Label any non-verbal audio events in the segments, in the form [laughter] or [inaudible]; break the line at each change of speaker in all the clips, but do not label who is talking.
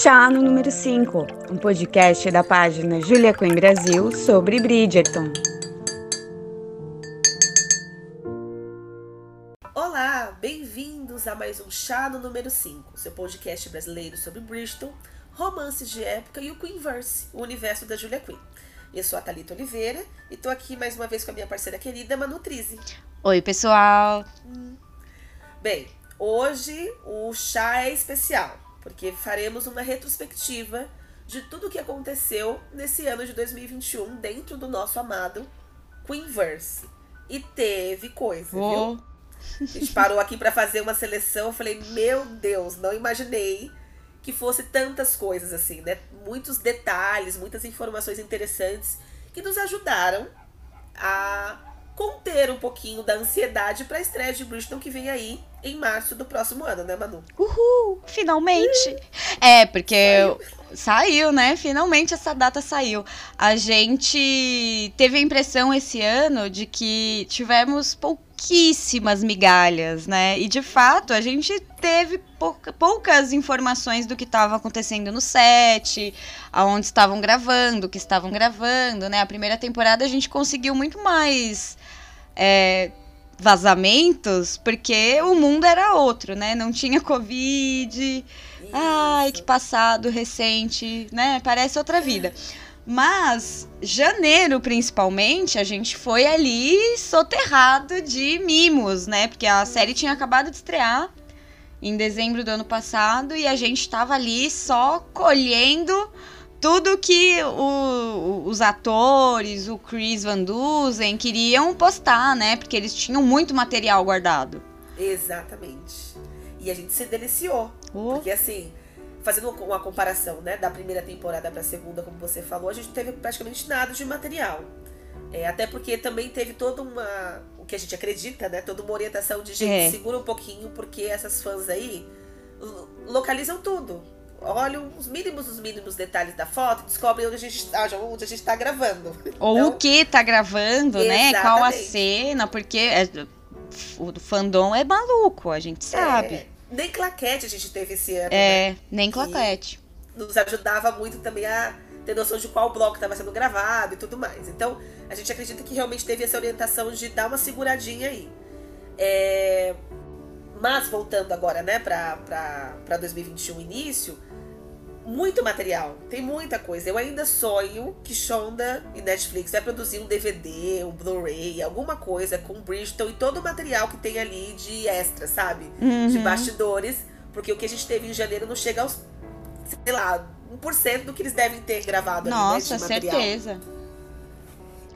Chá no número 5, um podcast da página Julia Queen Brasil sobre Bridgerton.
Olá, bem-vindos a mais um Chá no número 5, seu podcast brasileiro sobre Bridgerton, romances de época e o Queenverse, o universo da Julia Queen. Eu sou a Thalita Oliveira e tô aqui mais uma vez com a minha parceira querida Manu Trizzi.
Oi, pessoal!
Bem, hoje o chá é especial, porque faremos uma retrospectiva de tudo o que aconteceu nesse ano de 2021 dentro do nosso amado Queenverse. E teve coisa,
Oh.
viu? A gente parou aqui pra fazer uma seleção, eu falei, meu Deus, não imaginei que fosse tantas coisas assim, né? Muitos detalhes, muitas informações interessantes que nos ajudaram a conter um pouquinho da ansiedade para a estreia de Bridgerton que vem aí em março do próximo ano, né, Manu?
Uhul! Finalmente! É, porque saiu. né? Finalmente essa data saiu. A gente teve a impressão esse ano de que tivemos pouquíssimas migalhas, né? E de fato a gente teve pouca- poucas informações do que estava acontecendo no set, aonde estavam gravando, o que estavam gravando, né? A primeira temporada a gente conseguiu muito mais. É, vazamentos, porque o mundo era outro, né? Não tinha Covid. Ai,
Isso.
que passado recente, né? Parece outra vida. Mas janeiro, principalmente, a gente foi ali soterrado de mimos, né? Porque a série tinha acabado de estrear em dezembro do ano passado e a gente tava ali só colhendo tudo que o- os atores, o Chris Van Dusen queriam postar, né? Porque eles tinham muito material guardado.
Exatamente. E a gente se deliciou.
Oh.
Porque assim, fazendo uma- comparação, né, da primeira temporada pra segunda, como você falou, a gente não teve praticamente nada de material. É, até porque também teve toda uma. O que a gente acredita, né? Toda uma orientação de gente,
É.
segura um pouquinho, porque essas fãs aí lo- localizam tudo. Olham os mínimos dos mínimos detalhes da foto e descobrem onde a gente, já- onde a gente tá gravando. [laughs]
Ou
Então,
o que tá gravando, né? Qual a
Exatamente.
cena, porque é- o fandom é maluco, a gente sabe.
é, nem claquete a gente teve esse ano. né?
É, nem claquete.
nos ajudava muito também a ter noção de qual bloco estava sendo gravado e tudo mais. Então, a gente acredita que realmente teve essa orientação de dar uma seguradinha aí. É, Mas, voltando agora, né, pra 2021 início, muito material, tem muita coisa. Eu ainda sonho que Shonda e Netflix vai produzir um DVD, um Blu-ray, alguma coisa com Bridgerton e todo o material que tem ali de extra, sabe? de
Uhum.
bastidores, porque o que a gente teve em janeiro não chega aos, sei lá, 1% do que eles devem ter gravado
Nossa,
ali, né, de material.
certeza.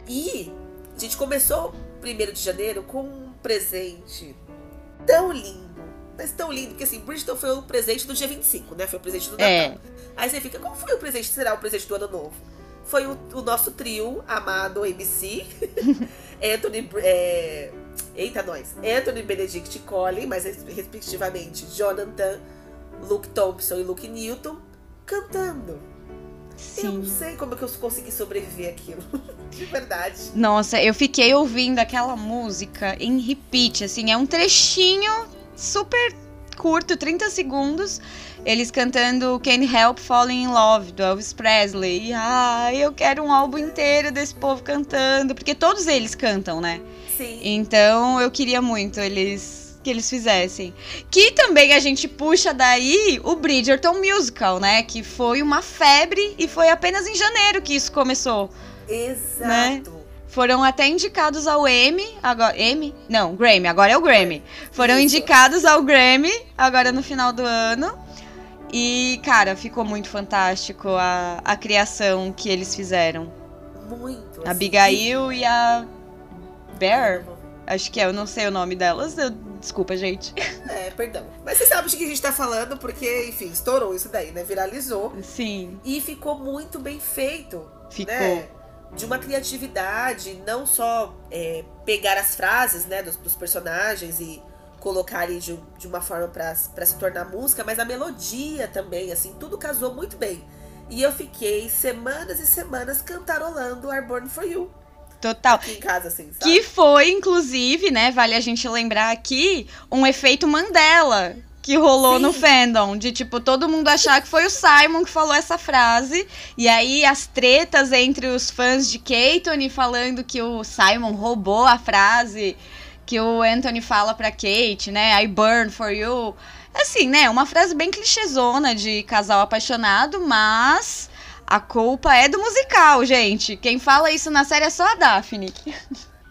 E a gente começou primeiro de janeiro com um presente tão lindo, mas tão lindo, que assim, Bridgerton foi o presente do dia 25, né? Foi o presente do Natal.
É.
Aí você fica, qual foi o presente, será o presente do ano novo? Foi o, o nosso trio amado MC, [laughs] Anthony, é, eita nós, Anthony Benedict Collin, mas res- respectivamente Jonathan, Luke Thompson e Luke Newton, cantando. Eu não
Sim.
sei como é que eu consegui sobreviver aquilo, [laughs] de verdade.
Nossa, eu fiquei ouvindo aquela música em repeat, assim, é um trechinho super curto, 30 segundos, eles cantando Can't Help Falling in Love, do Elvis Presley. E, ai, eu quero um álbum inteiro desse povo cantando, porque todos eles cantam, né?
Sim,
Então eu queria muito eles que eles fizessem. Que também a gente puxa daí o Bridgerton Musical, né? Que foi uma febre e foi apenas em janeiro que isso começou.
exato.
Foram até indicados ao Emmy, agora Emmy? Não, Grammy, agora é o Grammy. Foram indicados ao Grammy agora no final do ano. E, cara, ficou muito fantástico a, a criação que eles fizeram.
Muito.
A
assim.
Abigail e a Bear, acho que é, eu não sei o nome delas. eu- desculpa, gente. [laughs]
É, perdão. Mas você sabe de que a gente tá falando, porque, enfim, estourou isso daí, né? Viralizou.
Sim,
E ficou muito bem feito.
ficou.
né? De uma criatividade, não só é, pegar as frases né, dos, dos personagens e colocar ali de, de uma forma pra se tornar música, mas a melodia também, assim, tudo casou muito bem. E eu fiquei semanas e semanas cantarolando Are Born For You
Total.
aqui em casa, assim, sabe?
Que foi, inclusive, né? Vale a gente lembrar aqui, um efeito Mandela. Que rolou
Sim.
no fandom. De, tipo, todo mundo achar que foi o Simon que falou essa frase. E aí as tretas entre os fãs de Kate falando que o Simon roubou a frase que o Anthony fala pra Kate, né? I burn for you. Assim, né? Uma frase bem clichêzona de casal apaixonado, mas a culpa é do musical, gente. Quem fala isso na série é só a Daphne.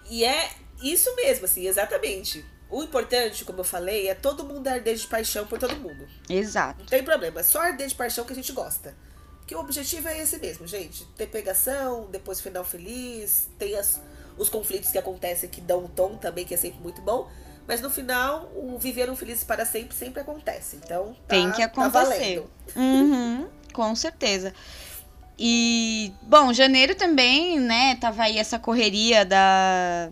E é isso mesmo, assim, exatamente. O importante, como eu falei, é todo mundo arder de paixão por todo mundo.
Exato.
Não tem problema, é só arder de paixão que a gente gosta. Porque o objetivo é esse mesmo, gente. Ter pegação, depois final feliz, tem as, os conflitos que acontecem que dão um tom também, que é sempre muito bom. Mas no final, o viver um feliz para sempre sempre acontece. Então, tá,
Tem que
tá
acontecer.
valendo.
Uhum, com certeza. E, bom, janeiro também, né, tava aí essa correria da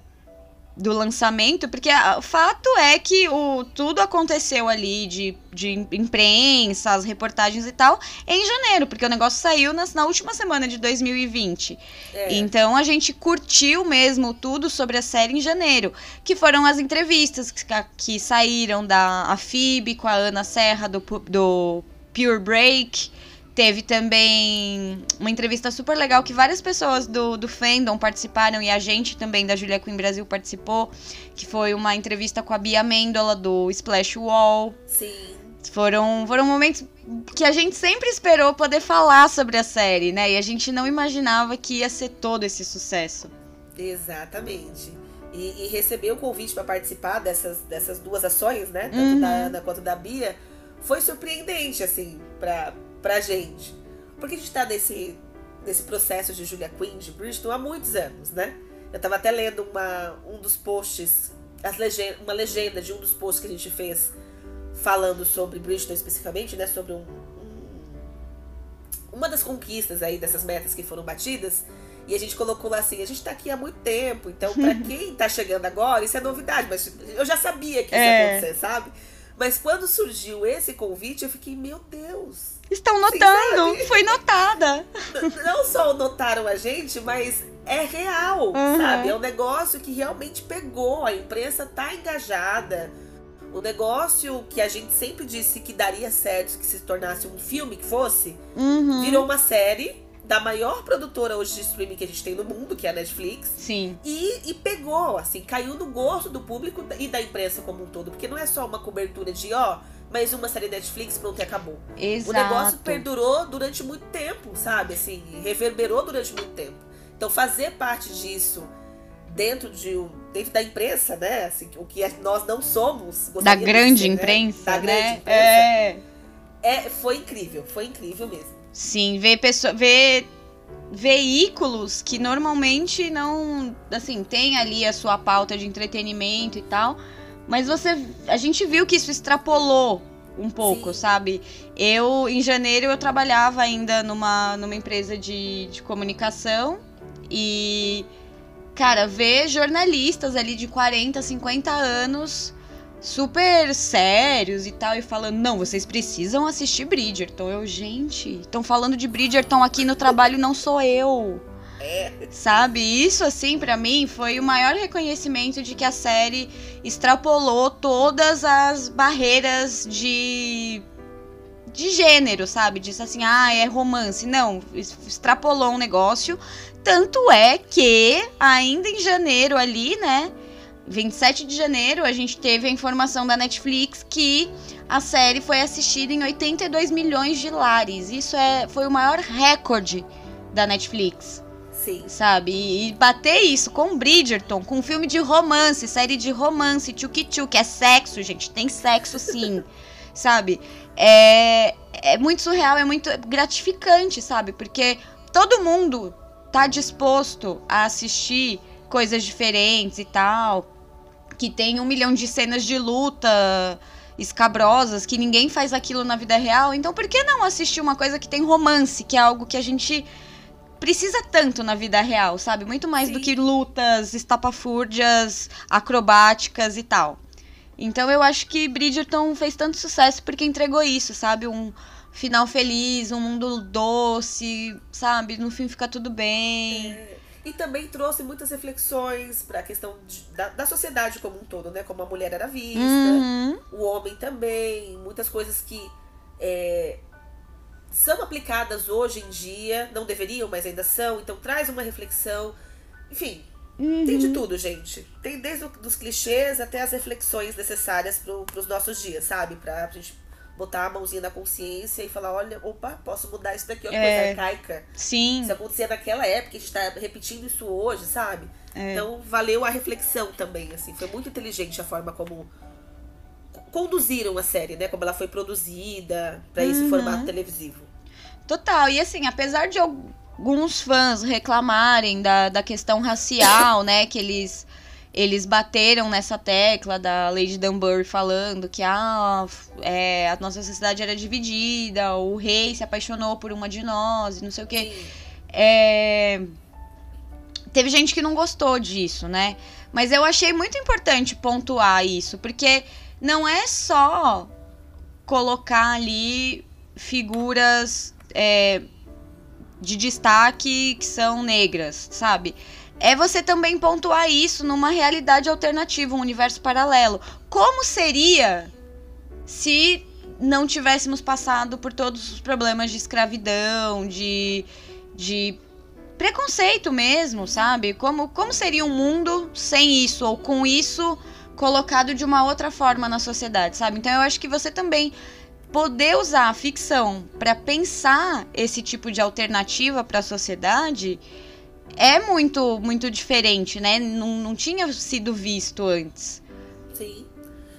do lançamento, porque o fato é que o, tudo aconteceu ali de, de imprensa, as reportagens e tal, em janeiro, porque o negócio saiu nas- na última semana de 2020.
É.
Então a gente curtiu mesmo tudo sobre a série em janeiro, que foram as entrevistas que, que saíram da a Phoebe com a Ana Serra do, do Pure Break. Teve também uma entrevista super legal que várias pessoas do, do fandom participaram e a gente também da Julia Queen Brasil participou, que foi uma entrevista com a Bia Mendola do Splash Wall.
Sim.
Foram, foram momentos que a gente sempre esperou poder falar sobre a série, né? E a gente não imaginava que ia ser todo esse sucesso.
Exatamente. E, e receber o convite para participar dessas, dessas duas ações, né? Tanto
Uhum.
da Ana quanto da Bia, foi surpreendente, assim, pra, pra gente. Porque a gente tá nesse, nesse processo de Julia Quinn, de Bristol, há muitos anos, né? Eu tava até lendo uma, um dos posts, as legen uma legenda de um dos posts que a gente fez falando sobre Bristol especificamente, né? Sobre um, um- uma das conquistas aí dessas metas que foram batidas. E a gente colocou lá assim, a gente tá aqui há muito tempo, então pra [laughs] quem tá chegando agora, isso é novidade, mas eu já sabia que isso ia
É.
acontecer, sabe? Mas quando surgiu esse convite, eu fiquei, meu Deus!
Estão
Sim,
notando!
sabe?
Foi notada!
Não só notaram a gente, mas é real,
Uhum.
sabe? É um negócio que realmente pegou, a imprensa tá engajada. O negócio que a gente sempre disse que daria certo, que se tornasse um filme que fosse,
Uhum.
virou uma série da maior produtora hoje de streaming que a gente tem no mundo, que é a Netflix.
Sim.
E, e pegou, assim, caiu no gosto do público e da imprensa como um todo. Porque não é só uma cobertura de, ó, mais uma série Netflix, pronto, e acabou.
Exato.
O negócio perdurou durante muito tempo, sabe? Assim, reverberou durante muito tempo. Então, fazer parte disso dentro de um, dentro da imprensa, né? Assim, o que nós não somos.
Da
gostaríamos de
grande
ser, né?
imprensa,
Da
né?
grande imprensa.
É.
É, foi incrível, foi incrível mesmo.
Sim, ver pessoa, ver veículos que normalmente não, assim, tem ali a sua pauta de entretenimento e tal, mas você, a gente viu que isso extrapolou um pouco,
Sim.
sabe? Eu em janeiro eu trabalhava ainda numa, numa empresa de, de comunicação e cara, ver jornalistas ali de 40, 50 anos super sérios e tal, e falando, não, vocês precisam assistir Bridgerton. Eu, gente, estão falando de Bridgerton aqui no trabalho, não sou eu. Sabe? Isso, assim, pra mim, foi o maior reconhecimento de que a série extrapolou todas as barreiras de. de gênero, sabe? Disse assim, ah, é romance. Não, extrapolou um negócio. Tanto é que, ainda em janeiro ali, né? 27 de janeiro, a gente teve a informação da Netflix que a série foi assistida em 82 milhões de lares. Isso é, foi o maior recorde da Netflix,
Sim.
sabe? E, e bater isso com Bridgerton, com um filme de romance, série de romance, tchuki que é sexo, gente, tem sexo sim, [laughs] sabe? É, é muito surreal, é muito gratificante, sabe? Porque todo mundo tá disposto a assistir coisas diferentes e tal, que tem um milhão de cenas de luta escabrosas, que ninguém faz aquilo na vida real. Então, por que não assistir uma coisa que tem romance, que é algo que a gente precisa tanto na vida real, sabe? Muito mais do
Sim.
que lutas estapafúrdias, acrobáticas e tal. Então eu acho que Bridgerton fez tanto sucesso porque entregou isso, sabe? Um final feliz, um mundo doce, sabe? No fim fica tudo bem.
E também trouxe muitas reflexões para a questão de, da, da sociedade como um todo, né? Como a mulher era vista,
Uhum.
o homem também, muitas coisas que é, são aplicadas hoje em dia, não deveriam, mas ainda são, então traz uma reflexão. Enfim, tem de tudo, gente. Tem desde os clichês até as reflexões necessárias para os nossos dias, sabe? Pra gente botar a mãozinha na consciência e falar, olha, opa, posso mudar isso daqui, ó, que
É.
coisa arcaica.
Sim.
Isso acontecia naquela época, a gente tá repetindo isso hoje, sabe?
É.
Então valeu a reflexão também, assim. Foi muito inteligente a forma como conduziram a série, né? Como ela foi produzida para esse
Uhum.
formato televisivo.
Total. E assim, apesar de alguns fãs reclamarem da, da questão racial, né? Que eles, eles bateram nessa tecla da Lady Dunbury falando que ah, é, a nossa sociedade era dividida, o rei se apaixonou por uma de nós, e não sei o quê. É, Teve gente que não gostou disso, né? Mas eu achei muito importante pontuar isso, porque não é só colocar ali figuras é, de destaque que são negras, sabe? É você também pontuar isso numa realidade alternativa, um universo paralelo. Como seria se não tivéssemos passado por todos os problemas de escravidão, de, de preconceito mesmo, sabe? Como, como seria um mundo sem isso, ou com isso colocado de uma outra forma na sociedade, sabe? Então eu acho que você também poder usar a ficção para pensar esse tipo de alternativa para a sociedade é muito muito diferente, né? Não, não tinha sido visto antes.
Sim.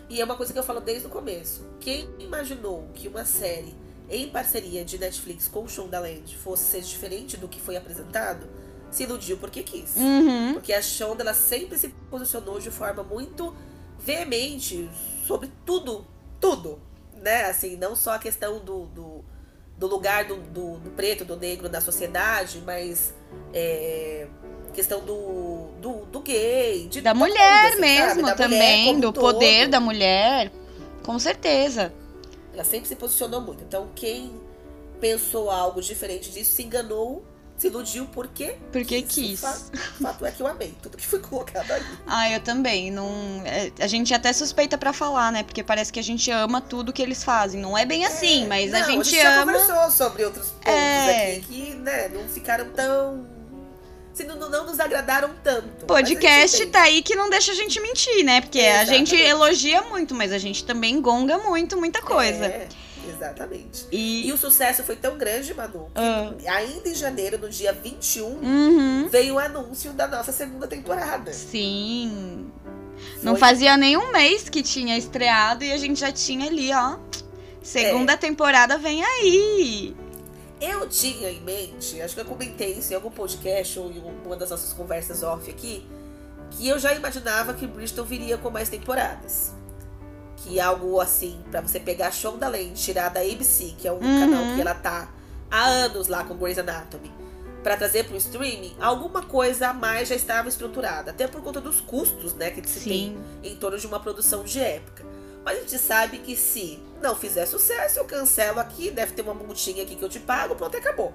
E é uma coisa que eu falo desde o começo. Quem imaginou que uma série em parceria de Netflix com o Shondaland fosse ser diferente do que foi apresentado, se iludiu porque quis.
Uhum.
Porque a Shonda ela sempre se posicionou de forma muito veemente sobre tudo, tudo, né? Assim, não só a questão do, do, do lugar do, do, do preto, do negro na sociedade, mas é, questão do, do, do gay, de
Da
todo
mulher
assim,
mesmo?
Da mulher
também,
como
do
um
poder
todo.
da mulher, com certeza.
Ela sempre se posicionou muito. Então, quem pensou algo diferente disso se enganou, se iludiu porque
Porque
quis.
quis.
O fa- o fato é que eu amei tudo que foi colocado ali.
Ah, eu também. Não, é, a gente até suspeita pra falar, né? Porque parece que a gente ama tudo que eles fazem. Não é bem assim, mas
Não,
a gente
já
ama.
conversou sobre outros pontos
É.
aqui que, né, não ficaram tão. Se não, não nos agradaram tanto.
Podcast
a gente
tá aí que não deixa a gente mentir, né? Porque a gente elogia muito, mas a gente também gonga muito, muita coisa.
É, exatamente.
E.
E o sucesso foi tão grande, Manu, que
Ah.
ainda em janeiro, no dia 21,
Uhum.
veio o anúncio da nossa segunda temporada.
Sim. Não
Foi-
fazia nem um mês que tinha estreado e a gente já tinha ali, ó. Segunda
É.
temporada vem aí.
Eu tinha em mente, acho que eu comentei isso em algum podcast ou em uma das nossas conversas off aqui, que eu já imaginava que Bristol viria com mais temporadas. Que algo assim, pra você pegar Shondaland, tirar da ABC, que é um
Uhum.
canal que ela tá há anos lá com Grey's Anatomy, pra trazer pro streaming, alguma coisa a mais já estava estruturada. Até por conta dos custos, né, que se tem
Sim.
em torno de uma produção de época. Mas a gente sabe que se não fizer sucesso, eu cancelo aqui, deve ter uma multinha aqui que eu te pago, pronto, acabou.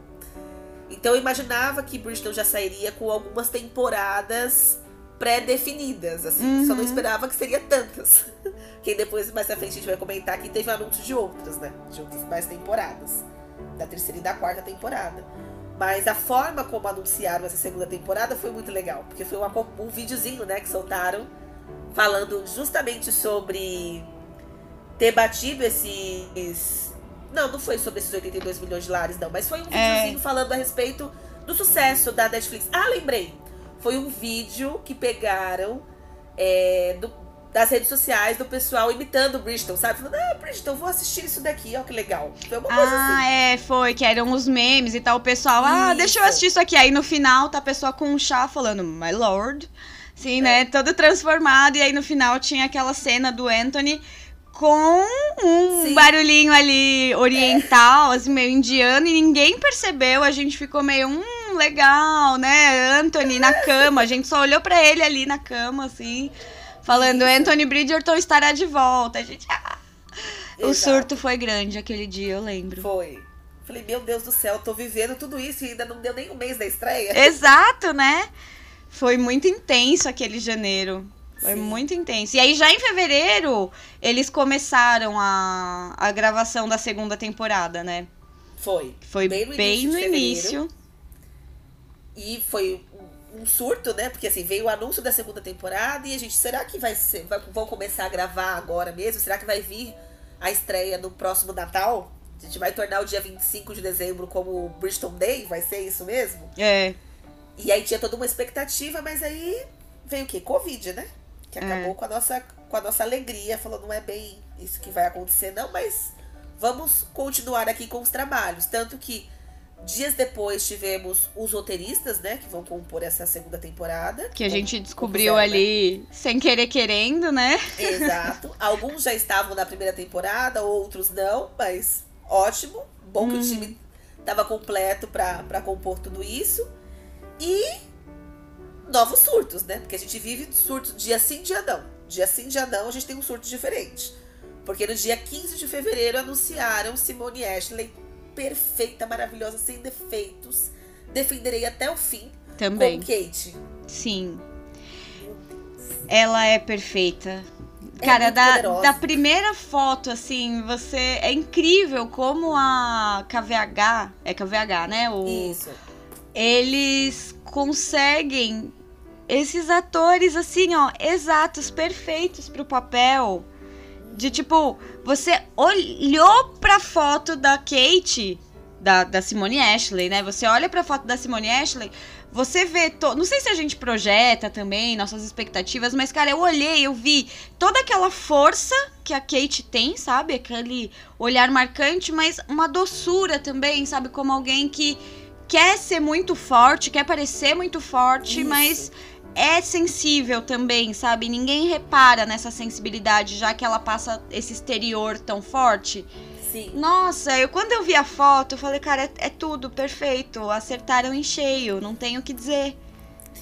Então eu imaginava que Bridgerton já sairia com algumas temporadas pré-definidas, assim. Só não
Uhum.
esperava que seria tantas. [laughs] que depois, mais pra frente, a gente vai comentar que teve anúncio de outras, né? De outras mais temporadas. Da terceira e da quarta temporada. Mas a forma como anunciaram essa segunda temporada foi muito legal. Porque foi uma, um videozinho, né, que soltaram falando justamente sobre ter batido esses. Não, não foi sobre esses 82 milhões de lares, não. Mas foi um
É.
videozinho falando a respeito do sucesso da Netflix. Ah, lembrei! Foi um vídeo que pegaram é, do- das redes sociais do pessoal imitando o Bridgeton, sabe? Falando, ah, Bridgeton, vou assistir isso daqui, ó, que legal. Foi uma coisa
Ah,
assim.
é, foi, que eram os memes e tal. O pessoal, ah, deixa eu
Isso.
assistir isso aqui. Aí no final tá a pessoa com um chá falando, my lord. Sim, né? Todo transformado. E aí no final tinha aquela cena do Anthony com um
Sim.
barulhinho ali oriental, assim, meio indiano. E ninguém percebeu. A gente ficou meio, hum, legal, né? Anthony na cama. A gente só olhou pra ele ali na cama, assim. Falando. Anthony Bridgerton estará de volta. A gente, ah. O surto foi grande aquele dia, eu lembro.
Foi. Falei, meu Deus do céu, tô vivendo tudo isso e ainda não deu nem um mês da estreia. [laughs]
Exato, né? Foi muito intenso aquele janeiro. Foi
Sim.
muito intenso. E aí, já em fevereiro, eles começaram a, a gravação da segunda temporada, né?
Foi.
Foi
Bem
bem
no
no,
início fevereiro.
início.
E foi um- surto, né? Porque assim, veio o anúncio da segunda temporada e a gente, será que vai ser. vai- vão começar a gravar agora mesmo? Será que vai vir a estreia no próximo Natal? A gente vai tornar o dia 25 de dezembro como o Bristol Day? Vai ser isso mesmo?
É.
E aí tinha toda uma expectativa, mas aí veio o quê? Covid, né? Que
É.
acabou com, a nossa, com a nossa alegria. Falou, não é bem isso que vai acontecer, não, mas vamos continuar aqui com os trabalhos. Tanto que dias depois tivemos os roteiristas, né? Que vão compor essa segunda temporada.
Que a gente descobriu
né?
ali sem querer querendo, né?
Exato. [laughs] Alguns já estavam na primeira temporada, outros não, mas ótimo. Bom que o time tava completo pra pra compor tudo isso. E novos surtos, né? Porque a gente vive surtos dia sim, dia não. Dia sim, dia não, a gente tem um surto diferente. Porque no dia 15 de fevereiro anunciaram Simone Ashley perfeita, maravilhosa, sem defeitos. Defenderei até o fim
Também.
com Kate.
Sim. Ela é perfeita.
É
Cara, da,
poderosa.
da primeira foto, assim, você. É incrível como a KVH. É KVH, né? O,
Isso.
eles conseguem esses atores assim, ó, exatos, perfeitos pro papel. De tipo, você olhou pra foto da Kate, da, da Simone Ashley, né? Você olha pra foto da Simone Ashley, você vê. To... Não sei se a gente projeta também nossas expectativas, mas, cara, eu olhei, eu vi toda aquela força que a Kate tem, sabe? Aquele olhar marcante, mas uma doçura também, sabe? Como alguém que quer ser muito forte, quer parecer muito forte,
Isso.
mas é sensível também, sabe? Ninguém repara nessa sensibilidade, já que ela passa esse exterior tão forte.
Sim.
Nossa, eu quando eu vi a foto, eu falei, cara, é, é tudo perfeito. Acertaram em cheio, não tenho o que dizer.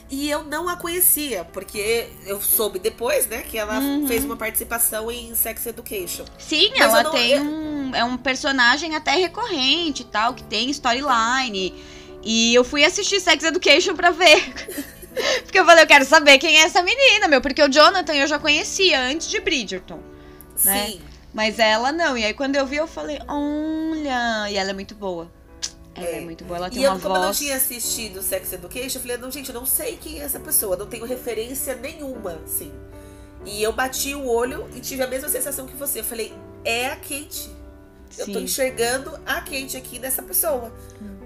E eu não a conhecia, porque eu soube depois, né, que ela
Uhum.
fez uma participação em Sex Education.
Sim,
Mas
ela
não-
tem um. É um personagem até recorrente e tal, que tem storyline. E eu fui assistir Sex Education pra ver. [laughs] porque eu falei, eu quero saber quem é essa menina, meu. Porque o Jonathan eu já conhecia antes de Bridgerton. Né?
Sim.
Mas ela não. E aí quando eu vi, eu falei, olha. E ela é muito boa. Ela é,
É.
muito boa, ela tem
E eu,
uma
como eu não
voz.
tinha assistido Sex Education, eu falei, não, gente, eu não sei quem é essa pessoa, não tenho referência nenhuma, assim. E eu bati o olho e tive a mesma sensação que você. Eu falei, é a Kate. Eu tô
Sim.
enxergando a Kate aqui nessa pessoa.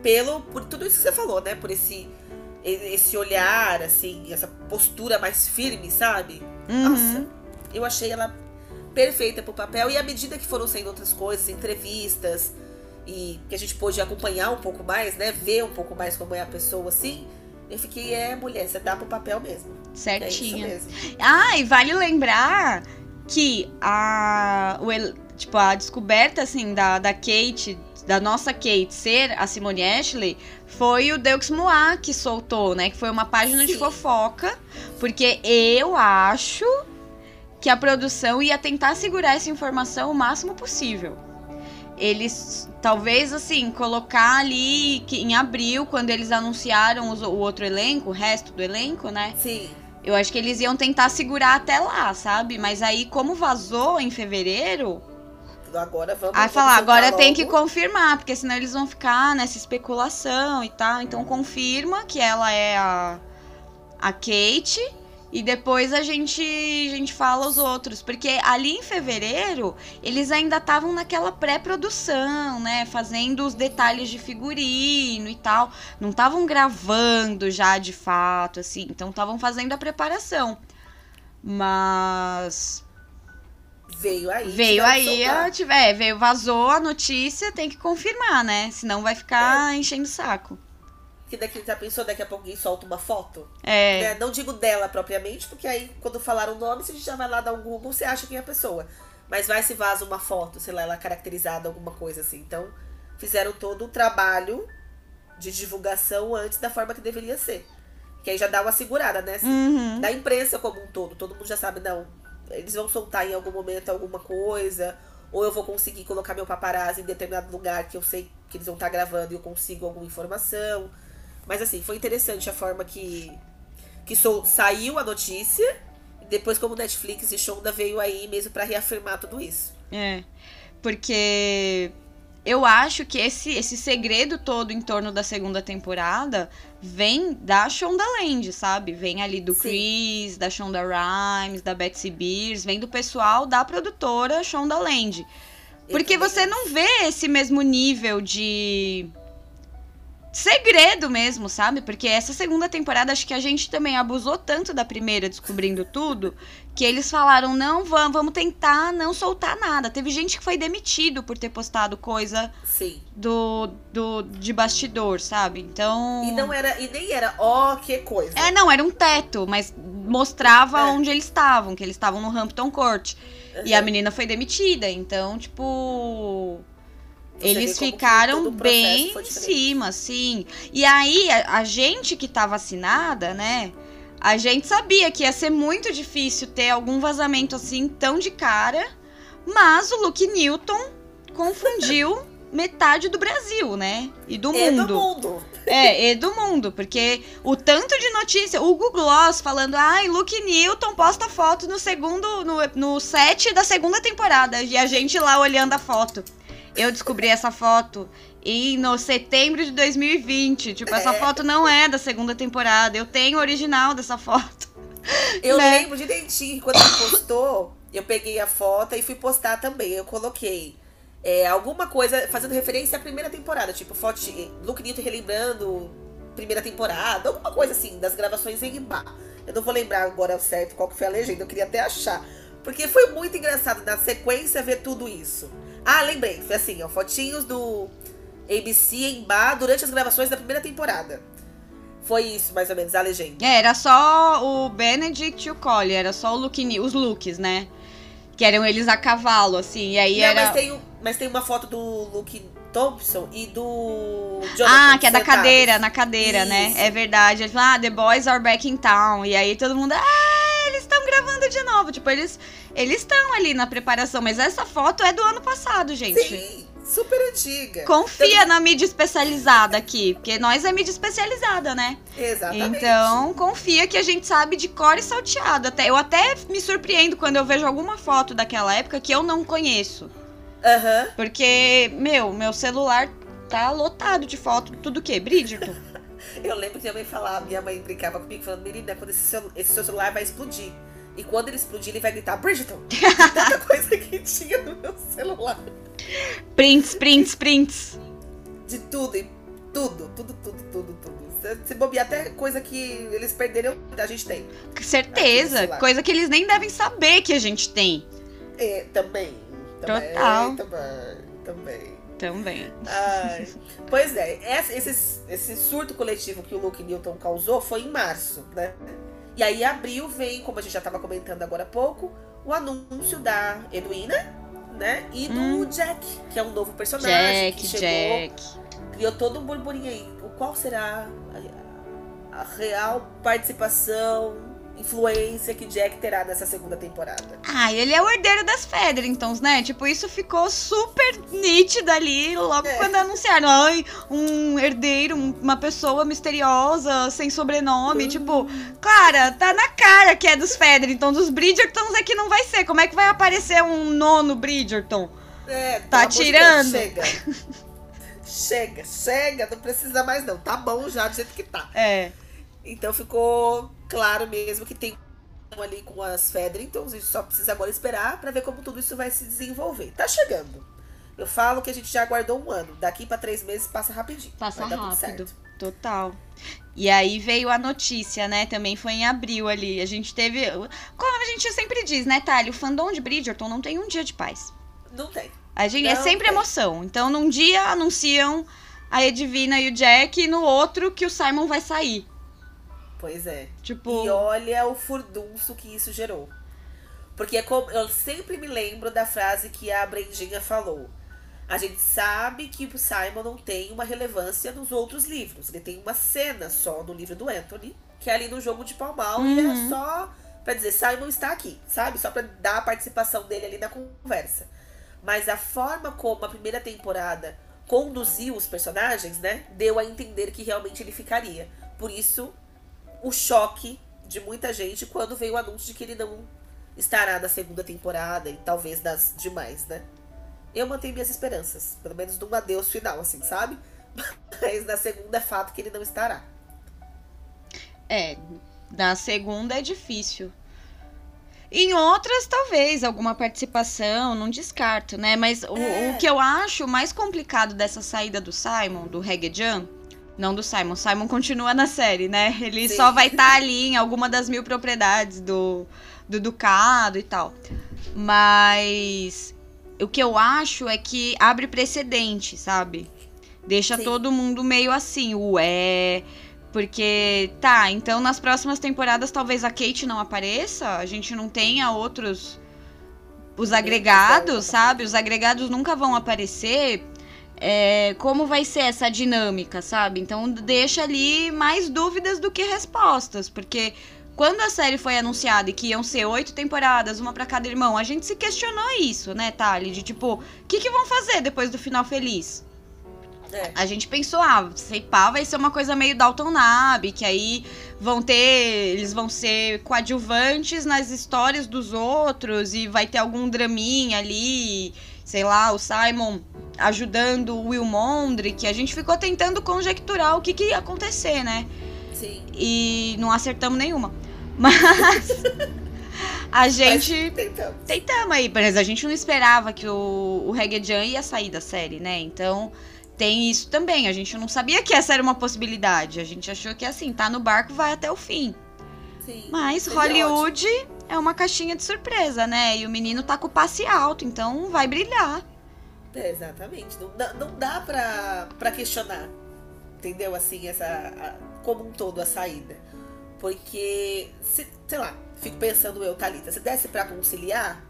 Pelo, por tudo isso que você falou, né? Por esse, esse olhar, assim, essa postura mais firme, sabe?
Uhum.
Nossa, eu achei ela perfeita pro papel. E à medida que foram saindo outras coisas, entrevistas, e que a gente pôde acompanhar um pouco mais, né? Ver um pouco mais como é a pessoa, assim. Eu fiquei, é, mulher, você dá pro papel mesmo. É
Certinho.
mesmo.
Ah, e vale lembrar que a, o tipo, a descoberta assim, da, da Kate, da nossa Kate ser a Simone Ashley, foi o Deux Mois que soltou, né? Que foi uma página de
Sim.
fofoca. Porque eu acho que a produção ia tentar segurar essa informação o máximo possível. Eles, talvez assim, colocar ali que em abril, quando eles anunciaram os- o outro elenco, o resto do elenco, né?
Sim.
Eu acho que eles iam tentar segurar até lá, sabe? Mas aí, como vazou em fevereiro,
Agora vamos.
aí falar, agora tem que
logo.
confirmar, porque senão eles vão ficar nessa especulação e tal. Então confirma que ela é a, a Kate. E depois a gente, a gente fala os outros. Porque ali em fevereiro, eles ainda estavam naquela pré-produção, né? Fazendo os detalhes de figurino e tal. Não estavam gravando já de fato, assim. Então estavam fazendo a preparação. Mas
Veio aí.
veio aí, a, tiver, veio, vazou a notícia, tem que confirmar, né? Senão vai
É.
ficar enchendo o saco.
Que daqui já pensou, daqui a pouco alguém solta uma foto?
É,
né? Não digo dela propriamente, porque aí quando falaram o nome, se a gente já vai lá dar um Google, você acha quem é a pessoa. Mas vai se vaza uma foto, sei lá, ela caracterizada, alguma coisa assim. Então, fizeram todo o trabalho de divulgação antes da forma que deveria ser. Que aí já dá uma segurada, né?
uhum,
Da imprensa como um todo. Todo mundo já sabe, não. Eles vão soltar em algum momento alguma coisa. Ou eu vou conseguir colocar meu paparazzi em determinado lugar que eu sei que eles vão estar tá gravando e eu consigo alguma informação. Mas assim, foi interessante a forma que, que sou, saiu a notícia. Depois, como Netflix e Shonda veio aí mesmo para reafirmar tudo isso.
É. Porque eu acho que esse, esse segredo todo em torno da segunda temporada vem da Shonda Land, sabe? Vem ali do Sim. Chris, da Shonda Rhimes, da Betsy Beers, vem do pessoal da produtora Shonda Land. Porque você não vê esse mesmo nível de segredo mesmo, sabe? Porque essa segunda temporada acho que a gente também abusou tanto da primeira descobrindo tudo, que eles falaram: "Não, vamos, vamos tentar não soltar nada". Teve gente que foi demitido por ter postado coisa
Sim.
do do de bastidor, sabe? Então
E não era e nem era ó, oh, que coisa.
É, não, era um teto, mas mostrava é. onde eles estavam, que eles estavam no Hampton Court. Uhum. E a menina foi demitida, então, tipo, eles ficaram bem em cima, sim. E aí, a, a, gente que tá vacinada, né? A gente sabia que ia ser muito difícil ter algum vazamento assim tão de cara. Mas o Luke Newton confundiu [laughs] metade do Brasil, né? E do
e
mundo.
do mundo.
É, e do mundo, porque o tanto de notícia, o Google Gloss falando, ai, Luke Newton posta foto no segundo, no, no set da segunda temporada, e a gente lá olhando a foto. Eu descobri essa foto em no setembro de 2020. Tipo, essa é. foto não é da segunda temporada. Eu tenho o original dessa foto. [laughs]
Eu né? lembro direitinho quando ele postou, eu peguei a foto e fui postar também. Eu coloquei é, alguma coisa fazendo referência à primeira temporada, tipo, foto de Luke Newton relembrando primeira temporada, alguma coisa assim, das gravações em Imbá. Eu não vou lembrar agora certo qual que foi a legenda, eu queria até achar. Porque foi muito engraçado na sequência ver tudo isso. Ah, lembrei. Foi assim, ó. Fotinhos do ABC em bar durante as gravações da primeira temporada. Foi isso, mais ou menos, a legenda.
É, era só o Benedict e o Collie, era só o look, os looks, né? Que eram eles a cavalo, assim, e aí
Não,
era...
mas tem, mas tem uma foto do Luke Thompson e do Jonathan
Ah, que é da cadeira, na cadeira, né? isso. né? É verdade. Ele fala, ah, the boys are back in town. E aí todo mundo, ah, eles estão gravando de novo. Tipo, eles eles estão ali na preparação, mas essa foto é do ano passado, gente.
Sim, super antiga.
Confia na mídia especializada aqui, porque nós é mídia especializada, né?
Exatamente.
Então, confia que a gente sabe de cor e salteado. Até, eu até me surpreendo quando eu vejo alguma foto daquela época que eu não conheço.
Aham. Uhum.
Porque, meu, meu celular tá lotado de foto. Tudo o quê? Bridgerton. [laughs]
eu lembro que minha mãe falava, minha mãe brincava comigo, falando, menina, quando esse seu, esse seu celular vai explodir. E quando ele explodir, ele vai gritar, Bridgeton! [laughs] Tanta coisa que tinha no meu celular.
Prints, prints, prints.
De tudo, e tudo, tudo, tudo, tudo, tudo. Se bobear até coisa que eles perderam, a gente tem.
Certeza. Coisa que eles nem devem saber que a gente tem.
É, também.
Total.
Também, também.
Também.
Ai, [laughs] pois é, esse, esse surto coletivo que o Luke Newton causou foi em março, né? E aí, abril vem, como a gente já estava comentando agora há pouco, o anúncio da Edwina, né? E do hum. Jack, que é um novo personagem.
Jack,
que chegou,
Jack.
Criou todo um burburinho aí. O qual será a, a real participação influência que Jack terá nessa segunda temporada.
Ah, ele é o herdeiro das Featheringtons, né? Tipo, isso ficou super nítido ali logo é. quando anunciaram. Ai, um herdeiro, uma pessoa misteriosa, sem sobrenome. Uhum. Tipo, cara, tá na cara que é dos Featheringtons. Dos Bridgertons é que não vai ser. Como é que vai aparecer um nono Bridgerton?
É,
tá tirando.
Deus, chega. [laughs] chega, chega, não precisa mais não. Tá bom já do jeito que tá.
É.
Então ficou claro mesmo que tem ali com as Fedrington, a gente só precisa agora esperar para ver como tudo isso vai se desenvolver. Tá chegando. Eu falo que a gente já aguardou um ano. Daqui para três meses passa rapidinho.
Passa rápido. Total. E aí veio a notícia, né? Também foi em abril ali. A gente teve. Como a gente sempre diz, né, Thalia? O fandom de Bridgerton não tem um dia de paz.
Não tem.
A gente é não é sempre tem. emoção. Então, num dia anunciam a Edvina e o Jack, e no outro que o Simon vai sair.
Pois é.
Tipo...
E olha o furdunço que isso gerou. Porque é como, eu sempre me lembro da frase que a Brendinha falou. A gente sabe que o Simon não tem uma relevância nos outros livros. Ele tem uma cena só no livro do Anthony, que é ali no jogo de palmal, uhum. e é uhum. só pra dizer, Simon está aqui, sabe? Só pra dar a participação dele ali na conversa. Mas a forma como a primeira temporada conduziu os personagens, né? Deu a entender que realmente ele ficaria. Por isso, o choque de muita gente quando veio o anúncio de que ele não estará na segunda temporada e talvez das demais, né? Eu mantenho minhas esperanças, pelo menos num adeus final, assim, sabe? [laughs] Mas na segunda é fato que ele não estará.
É, na segunda é difícil. Em outras, talvez, alguma participação, não descarto, né? Mas o,
É.
o que eu acho mais complicado dessa saída do Simon, do Reggae Jam, não do Simon, Simon continua na série, né? Ele
Sim.
só vai estar ali em alguma das mil propriedades do, do Ducado e tal. Mas o que eu acho é que abre precedente, sabe? Deixa
Sim.
todo mundo meio assim, ué. Porque, tá, então nas próximas temporadas talvez a Kate não apareça, a gente não tenha outros. Os agregados, sabe? Os agregados nunca vão aparecer. É, como vai ser essa dinâmica, sabe? Então deixa ali mais dúvidas do que respostas. Porque quando a série foi anunciada e que iam ser oito temporadas, uma pra cada irmão, a gente se questionou isso, né, Thali? De tipo, o que, que vão fazer depois do final feliz?
É.
A gente pensou, ah, sei pá, vai ser uma coisa meio Dalton Nab, que aí vão ter. Eles vão ser coadjuvantes nas histórias dos outros e vai ter algum draminha ali, sei lá, o Simon ajudando o Will Mondrick. A gente ficou tentando conjecturar o que, que ia acontecer, né?
Sim.
E não acertamos nenhuma. Mas [laughs] a gente.
Mas tentamos.
Tentamos aí, mas a gente não esperava que o, o Reggae ia sair da série, né? Então tem isso também. A gente não sabia que essa era uma possibilidade. A gente achou que assim, tá no barco, vai até o fim.
Sim.
Mas
Seria ótimo.
É uma caixinha de surpresa, né? E o menino tá com o passe alto, então vai brilhar.
É, exatamente. Não dá, não dá pra, pra questionar. Entendeu? Assim, essa. a- como um todo a saída. Porque, se, sei lá, fico pensando eu, Thalita, se desse pra conciliar,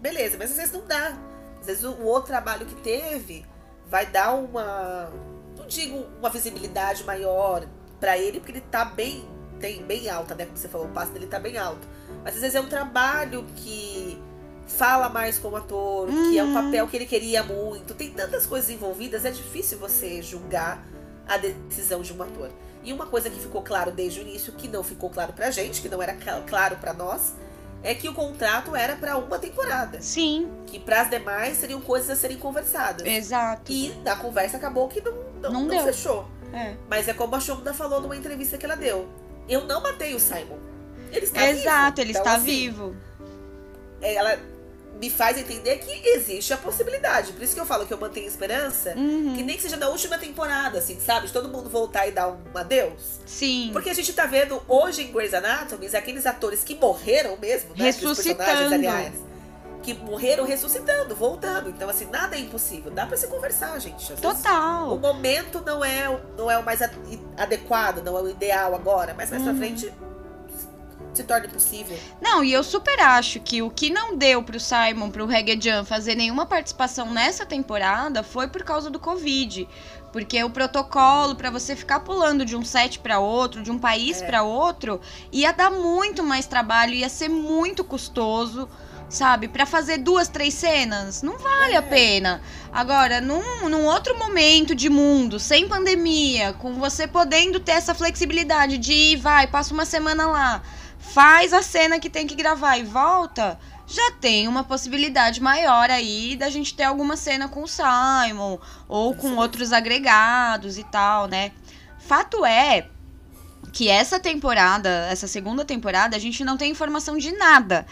beleza, mas às vezes não dá. Às vezes o, o outro trabalho que teve vai dar uma. Não digo uma visibilidade maior pra ele, porque ele tá bem. Tem bem alta, né? Como você falou, o passo dele tá bem alto. Mas às vezes é um trabalho que fala mais como ator, que é um
Uhum.
papel que ele queria muito. Tem tantas coisas envolvidas, é difícil você julgar a decisão de um ator. E uma coisa que ficou claro desde o início, que não ficou claro pra gente, que não era cla- claro pra nós, é que o contrato era pra uma temporada.
Sim,
Que pras demais seriam coisas a serem conversadas.
exato.
E na conversa acabou que não, não,
Não
não fechou.
É.
Mas é como a Shonda falou numa entrevista que ela deu. Eu não matei o Simon. Ele está
Exato,
vivo.
ele
Então,
está
assim,
vivo.
Ela me faz entender que existe a possibilidade. Por isso que eu falo que eu mantenho esperança.
Uhum.
Que nem que seja na última temporada, assim, sabe? De todo mundo voltar e dar um adeus.
Sim.
Porque a gente tá vendo hoje em Grey's Anatomy aqueles atores que morreram mesmo, né?
Ressuscitando.
personagens, aliás. Que morreram ressuscitando, voltando. Então, assim, nada é impossível. Dá pra se conversar, gente. Às vezes, o
Total.
momento não é, o- não é o mais adequado, não é o ideal agora, mas mais pra
Uhum.
frente se torne possível.
Não, e eu super acho que o que não deu pro Simon, pro Reggae Jam fazer nenhuma participação nessa temporada foi por causa do Covid. Porque o protocolo pra você ficar pulando de um set pra outro, de um país
É.
pra outro, ia dar muito mais trabalho, ia ser muito custoso, sabe? Pra fazer duas, três cenas, não vale
É.
a pena. Agora, num, num outro momento de mundo, sem pandemia, com você podendo ter essa flexibilidade de ir, vai, passa uma semana lá, faz a cena que tem que gravar e volta, já tem uma possibilidade maior aí da gente ter alguma cena com o Simon ou com outros agregados e tal, né? Fato é que essa temporada, essa segunda temporada, a gente não tem informação de nada.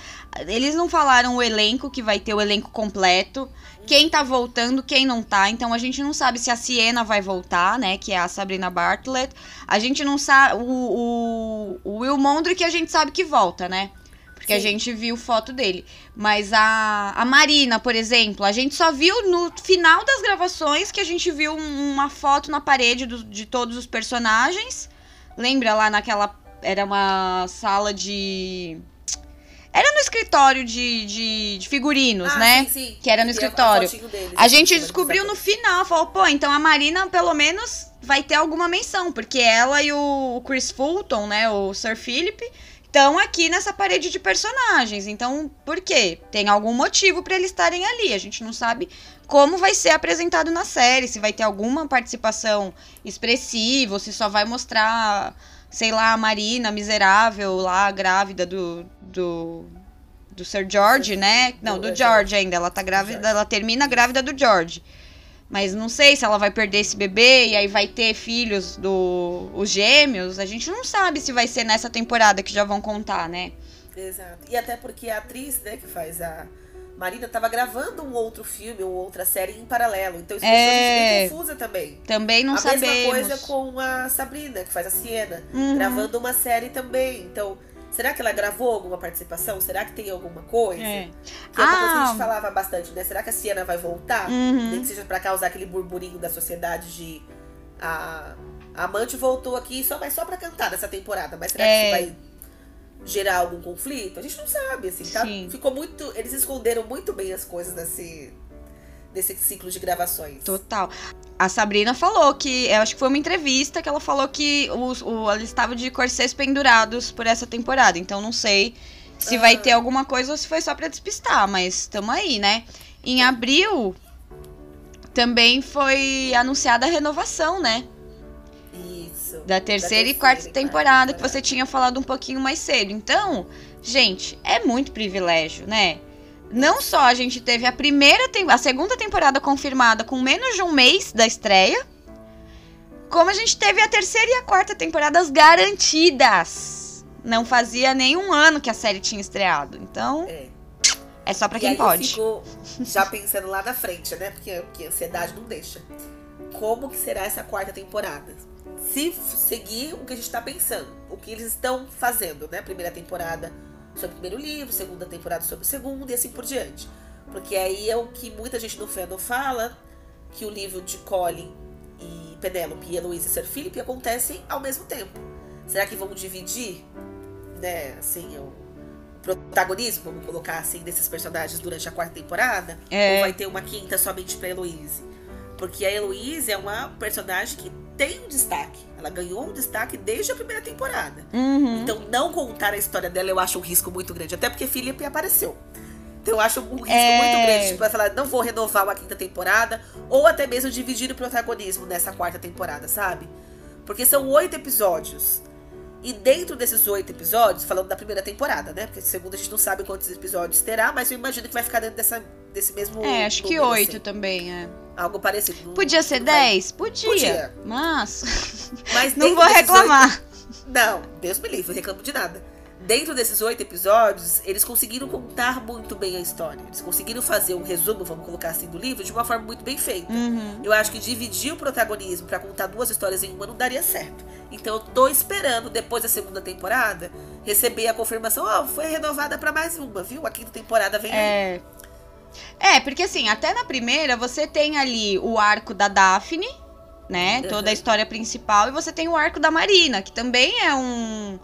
Eles não falaram o elenco, que vai ter o elenco completo, quem tá voltando, quem não tá. Então a gente não sabe se a Siena vai voltar, né? Que é a Sabrina Bartlett. A gente não sabe. O, o, o Will Mondrick a gente sabe que volta, né? Porque a
Sim.
gente viu foto dele. Mas a, a Marina, por exemplo, a gente só viu no final das gravações que a gente viu um- uma foto na parede do- de todos os personagens. Lembra lá naquela. Era uma sala de. Era no escritório de, de, de figurinos,
Ah,
né?
sim, sim.
Que era no
E a- a
escritório.
fotinho deles,
A gente descobriu no final, falou, pô, então a Marina pelo menos vai ter alguma menção, porque ela e o Chris Fulton, né, o Sir Philip, estão aqui nessa parede de personagens. Então, por quê? Tem algum motivo para eles estarem ali. A gente não sabe como vai ser apresentado na série, se vai ter alguma participação expressiva, ou se só vai mostrar, sei lá, a Marina miserável lá, grávida do, do do Sir George, né? Não, do George ainda. Ela tá grávida, ela termina grávida do George. Mas não sei se ela vai perder esse bebê e aí vai ter filhos do os gêmeos. A gente não sabe se vai ser nessa temporada que já vão contar, né?
Exato. E até porque a atriz, né, que faz a Marina estava gravando um outro filme ou outra série em paralelo. Então isso é... confusa também.
Também não
a
sabemos. A
mesma coisa com a Sabrina, que faz a Siena, uhum. gravando uma série também. Então, Será que ela gravou alguma participação? Será que tem alguma coisa? É. Que é uma ah. coisa que a gente ah. falava bastante, né? Será que a Siena vai voltar? Uhum. Nem que seja pra causar aquele burburinho da sociedade de. A, a amante voltou aqui só, mas só pra cantar nessa temporada. Mas será é. que isso vai gerar algum conflito? A gente não sabe, assim, tá? Sim. Ficou muito. Eles esconderam muito bem as coisas desse, desse ciclo de gravações.
Total. A Sabrina falou que, eu acho que foi uma entrevista que ela falou que o, o, ela estava de corsês pendurados por essa temporada. Então não sei se vai ter alguma coisa ou se foi só para despistar, mas estamos aí, né? Em abril também foi anunciada a renovação, né? Da terceira, da terceira e quarta temporada, que você tinha falado um pouquinho mais cedo. Então, gente, é muito privilégio, né? Não só a gente teve a primeira, a segunda temporada confirmada com menos de um mês da estreia, como a gente teve a terceira e a quarta temporadas garantidas. Não fazia nenhum ano que a série tinha estreado. Então, é, é só para quem pode.
Eu fico já pensando lá na frente, né? Porque, porque a ansiedade não deixa. Como que será essa quarta temporada? Se seguir o que a gente tá pensando, o que eles estão fazendo, né? Primeira temporada sobre o primeiro livro, segunda temporada sobre o segundo e assim por diante. Porque aí é o que muita gente no fandom fala, que o livro de Colin e Penélope e Heloísa e Sir Philip acontecem ao mesmo tempo. Será que vamos dividir, né, assim, o protagonismo, vamos colocar assim, desses personagens durante a quarta temporada? É. Ou vai ter uma quinta somente pra Heloísa? Porque a Heloísa é uma personagem que tem um destaque. Ela ganhou um destaque desde a primeira temporada.
Uhum.
Então, não contar a história dela eu acho um risco muito grande. Até porque Felipe apareceu. Então, eu acho um risco é... muito grande. Tipo, falar, não vou renovar uma quinta temporada. Ou até mesmo dividir o protagonismo nessa quarta temporada, sabe? Porque são oito episódios. E dentro desses oito episódios, falando da primeira temporada, né? Porque segunda a gente não sabe quantos episódios terá, mas eu imagino que vai ficar dentro dessa, desse mesmo.
É, acho que oito assim. também, é.
Algo parecido.
Podia ser dez? Podia. Podia. Mas. Mas [laughs] não vou reclamar.
8... Não, Deus me livre, não reclamo de nada dentro desses oito episódios, eles conseguiram contar muito bem a história. Eles conseguiram fazer um resumo, vamos colocar assim, do livro de uma forma muito bem feita.
Uhum.
Eu acho que dividir o protagonismo para contar duas histórias em uma não daria certo. Então eu tô esperando, depois da segunda temporada, receber a confirmação: ó, oh, foi renovada para mais uma, viu? A quinta temporada vem
é... aí. É, porque assim, até na primeira você tem ali o arco da Daphne, né? Uhum. Toda a história principal, e você tem o arco da Marina, que também é um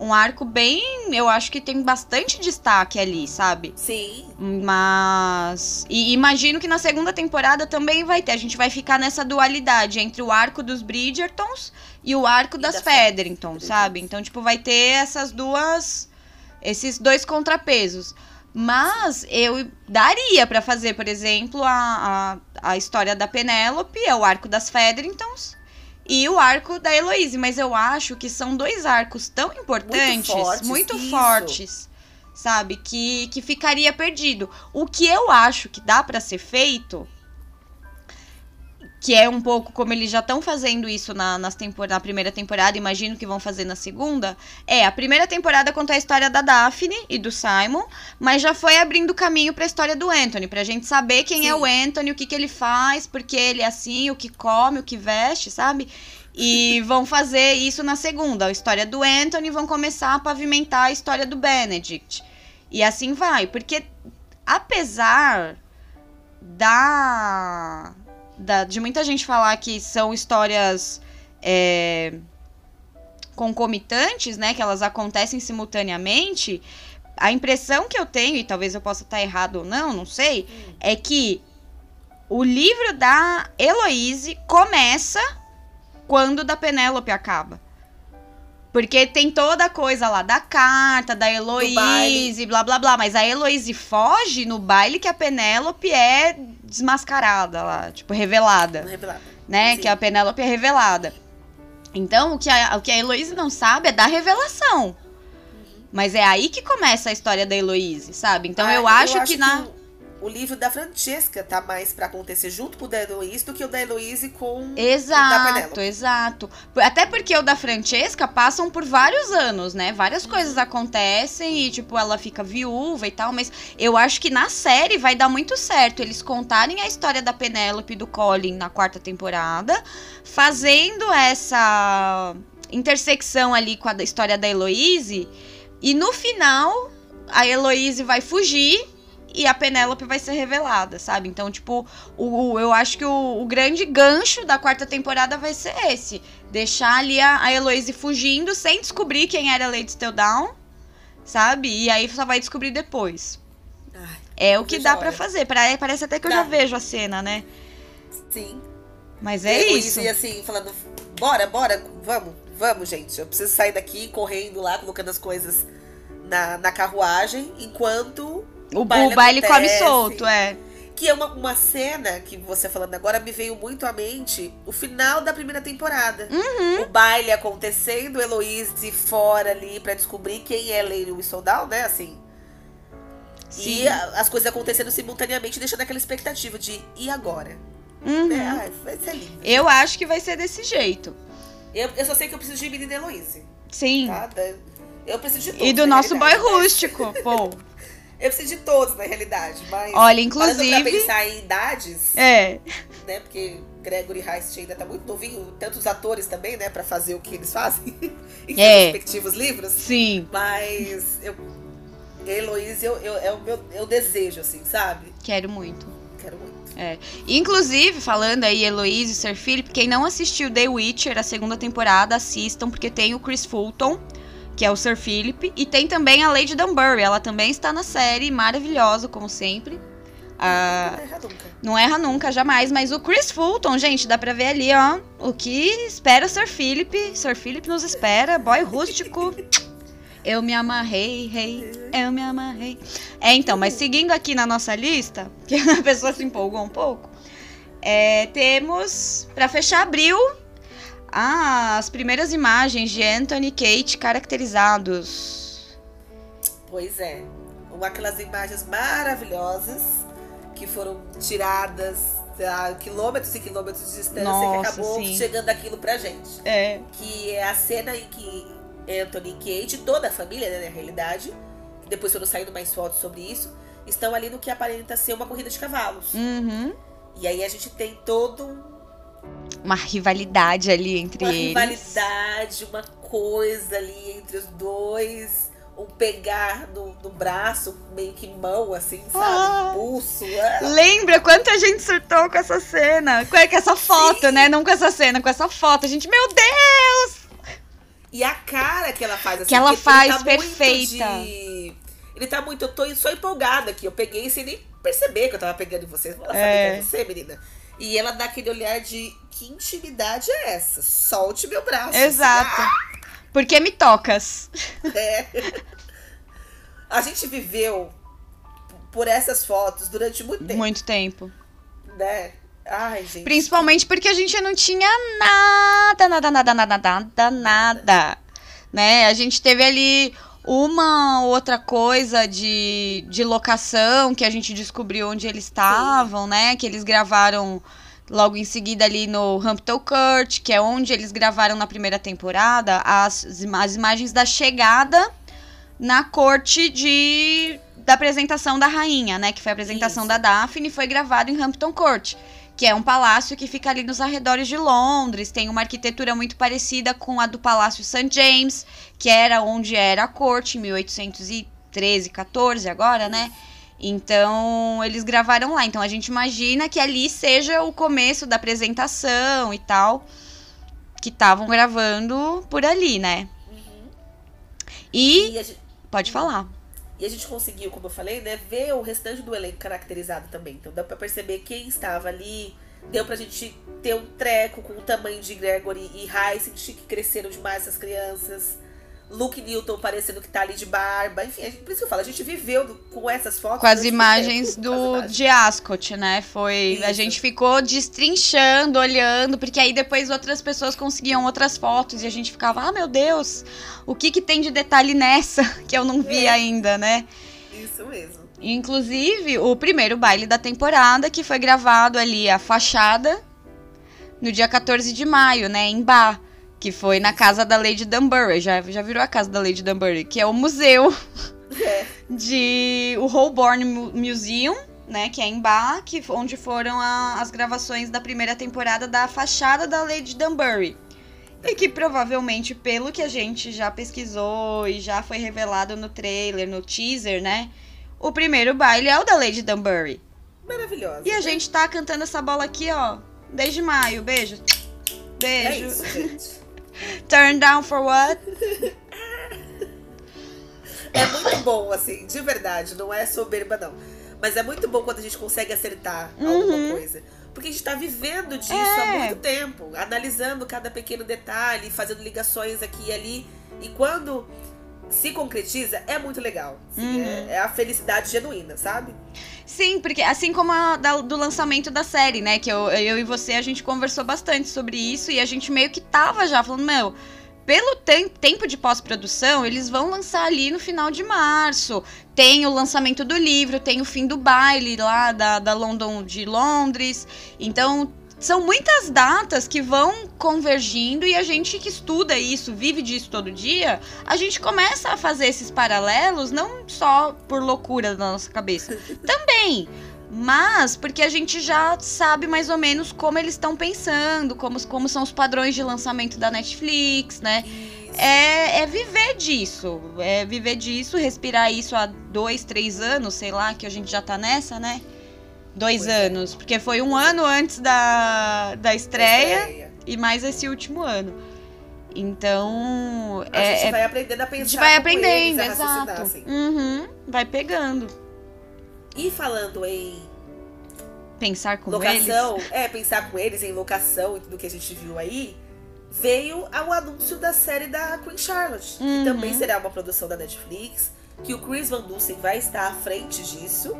um arco bem. Eu acho que tem bastante destaque ali, sabe?
Sim.
Mas. E imagino que na segunda temporada também vai ter. A gente vai ficar nessa dualidade entre o arco dos Bridgertons e o arco e das da sabe? Então, tipo, vai ter essas duas. Esses dois contrapesos. Mas eu daria para fazer, por exemplo, a, a, a história da Penélope, é o arco das Featheringtons e o arco da Heloise. Mas eu acho que são dois arcos tão importantes, muito fortes, muito fortes sabe? Que, que ficaria perdido. O que eu acho que dá para ser feito que é um pouco como eles já estão fazendo isso na, nas tempor na primeira temporada, imagino que vão fazer na segunda. É, a primeira temporada conta a história da Daphne e do Simon, mas já foi abrindo caminho para a história do Anthony, pra gente saber quem Sim. é o Anthony, o que, que ele faz, porque ele é assim, o que come, o que veste, sabe? E [laughs] vão fazer isso na segunda, a história do Anthony, vão começar a pavimentar a história do Benedict. E assim vai, porque apesar da da, de muita gente falar que são histórias é, concomitantes, né? Que elas acontecem simultaneamente. A impressão que eu tenho, e talvez eu possa estar errado ou não, não sei, hum. é que o livro da Heloise começa quando o da Penélope acaba. Porque tem toda a coisa lá da carta, da Heloíse, blá blá blá. Mas a Heloíse foge no baile que a Penélope é desmascarada lá, tipo, revelada.
Revelada.
Né?
Sim.
Que a Penélope é revelada. Então, o que a, o que a Heloíse não sabe é da revelação. Mas é aí que começa a história da Heloíse, sabe? Então
Ah,
eu, acho que na.
O, livro da Francesca tá mais pra acontecer junto com o da Heloíse do que o da Heloíse com o da
Exato, exato. Até porque o da Francesca passam por vários anos, né? Várias coisas acontecem e, tipo, ela fica viúva e tal, mas eu acho que na série vai dar muito certo eles contarem a história da Penélope e do Colin na quarta temporada, fazendo essa intersecção ali com a história da Heloíse, e no final a Heloíse vai fugir e a Penélope vai ser revelada, sabe? Então, tipo, o, o- eu acho que o, o grande gancho da quarta temporada vai ser esse. Deixar ali a, a Heloise fugindo sem descobrir quem era Lady Stilldown, sabe? E aí só vai descobrir depois.
Ai,
É o que dá
a
pra
hora.
fazer. Parece até que eu
Dá.
já vejo a cena, né?
sim.
Mas
E
é
a
isso.
ia assim, falando, bora, bora, vamos, vamos, gente. Eu preciso sair daqui correndo lá, colocando as coisas na, na carruagem, enquanto
O, o
baile
baile, come solto, é.
Que é uma, uma cena que você falando agora me veio muito à mente o final da primeira temporada.
Uhum.
O baile acontecendo, Heloíse fora ali pra descobrir quem é Lady Whistledown, né? Assim.
Sim.
E a- as coisas acontecendo simultaneamente, deixando aquela expectativa de e agora?
Uhum.
Né? Ai, vai ser lindo.
Eu acho que vai ser desse jeito.
Eu, eu só sei que eu preciso de menina Heloíse,
Sim.
tá? Eu preciso de todos.
E do
na
nosso [laughs] boy rústico, pô.
Eu preciso de todos, na realidade. Mas.
Olha,
Parando pra
inclusive.
pensar em idades,
É.
né? Porque Gregory Heist ainda tá muito novinho, tantos atores também, né? Pra fazer o que eles fazem [laughs] em
É.
respectivos livros.
Sim.
Mas eu. Heloíse eu, eu, é o meu eu desejo, assim, sabe?
Quero muito.
Quero muito.
Inclusive, falando aí, Heloise e Sir Philip, quem não assistiu The Witcher, a segunda temporada, assistam, porque tem o Chris Fulton, que é o Sir Philip, e tem também a Lady Dunbury, ela também está na série, maravilhosa, como sempre. Ah,
Não erra nunca.
não erra nunca, jamais, mas o Chris Fulton, gente, dá pra ver ali, ó, o que espera o Sir Philip. Sir Philip nos espera, boy rústico. Eu me amarrei, rei, eu me amarrei. É, então, mas seguindo aqui na nossa lista, [laughs] que a pessoa se empolgou um pouco, é, temos, pra fechar abril, ah, as primeiras imagens de Anthony e Kate caracterizados.
Pois é. Aquelas imagens maravilhosas que foram tiradas a quilômetros e quilômetros de distância
Nossa,
que acabou
sim.
chegando aquilo pra gente.
É.
Que é a cena em que Anthony e Kate, toda a família, né, na realidade, que depois foram saindo mais fotos sobre isso, estão ali no que aparenta ser uma corrida de cavalos.
Uhum.
E aí a gente tem todo um
Uma rivalidade ali entre
uma
eles.
rivalidade, uma coisa ali entre os dois. Um pegar no, no braço, meio que mão, assim, sabe?
Ah.
Pulso. ah.
Lembra quanta gente surtou com essa cena? Com com essa foto, né? Não com essa cena, com essa foto. A gente, meu Deus!
E a cara que ela faz, assim.
Que ela faz
tá
perfeita.
De... Ele tá muito. Eu tô só empolgada aqui. Eu peguei sem nem perceber que eu tava pegando em você. Ela sabe
É.
que é você, menina. E ela dá aquele olhar de que intimidade é essa? Solte meu braço.
Exato. Porque me tocas. [laughs]
É. A gente viveu por essas fotos durante muito tempo,
Muito tempo.
né? Ai, gente.
Principalmente porque a gente não tinha nada, nada, nada, nada, nada, nada. Né? A gente teve ali uma outra coisa de, de locação que a gente descobriu onde eles estavam, né? Que eles gravaram logo em seguida ali no Hampton Court, que é onde eles gravaram na primeira temporada as, as imagens da chegada na corte de da apresentação da rainha, né? Que foi a apresentação
Isso.
da Daphne, foi gravado em Hampton Court que é um palácio que fica ali nos arredores de Londres, tem uma arquitetura muito parecida com a do Palácio St. James, que era onde era a corte, em 1813, 14 agora, né? Então, eles gravaram lá. Então, a gente imagina que ali seja o começo da apresentação e tal, que estavam gravando por ali, né?
Uhum.
E,
E gente,
pode falar.
e a gente conseguiu, como eu falei, né, ver o restante do elenco caracterizado também. Então dá pra perceber quem estava ali. deu pra gente ter um treco com o tamanho de Gregory e Hyacinth, que cresceram demais essas crianças. Luke Newton parecendo que tá ali de barba. Enfim, gente, por isso que eu falo, a gente viveu do, com essas fotos.
Com as imagens tempo, do imagens. de Ascot, né? Foi. Isso. A gente ficou destrinchando, olhando, porque aí depois outras pessoas conseguiam outras fotos e a gente ficava, ah, meu Deus, o que, que tem de detalhe nessa [laughs] que eu não vi é. ainda, né?
Isso mesmo.
Inclusive, o primeiro baile da temporada, que foi gravado ali, a fachada, no dia 14 de maio, né, em Bar que foi na casa da Lady Dunbury. Já, já virou a casa da Lady Dunbury, que é o museu é. [laughs] de o Holborn Museum, né, que é em Bath, onde foram a, as gravações da primeira temporada da fachada da Lady Dunbury. E que provavelmente, pelo que a gente já pesquisou e já foi revelado no trailer, no teaser, né? O primeiro baile é o da Lady Dunbury.
Maravilhosa.
E a gente tá cantando essa bola aqui, ó, desde maio. Beijo. Beijo. É
isso, gente. [laughs]
Turn down for what?
É muito bom, assim, de verdade. Não é soberba, não. Mas é muito bom quando a gente consegue acertar uhum. alguma coisa. Porque a gente tá vivendo disso é. há muito tempo, analisando cada pequeno detalhe, fazendo ligações aqui e ali. E quando se concretiza, é muito legal. Assim, uhum. é, é, a felicidade genuína, sabe?
Sim, porque assim como a da, do lançamento da série, né? Que eu, eu e você, a gente conversou bastante sobre isso e a gente meio que tava já falando, meu, pelo te tempo de pós-produção, eles vão lançar ali no final de março. Tem o lançamento do livro, tem o fim do baile lá da, da London de Londres. Então são muitas datas que vão convergindo e a gente que estuda isso, vive disso todo dia, a gente começa a fazer esses paralelos não só por loucura da nossa cabeça, [laughs] também, mas porque a gente já sabe mais ou menos como eles estão pensando, como, como são os padrões de lançamento da Netflix, né? É, é, viver disso, é viver disso, respirar isso há dois, três anos, sei lá, que a gente já tá nessa, né? Dois pois é. anos. É. Porque foi um ano antes da, da estreia, estreia, e mais esse último ano. Então.
A é, gente vai aprendendo a pensar. A
gente vai aprendendo, eles, exato. Assim. Uhum, vai pegando.
E falando em.
Pensar com
locação,
eles.
É, pensar com eles em locação e tudo que a gente viu aí. Veio o anúncio da série da Queen Charlotte, uhum. que também será uma produção da Netflix. Que o Chris Van Dusen vai estar à frente disso.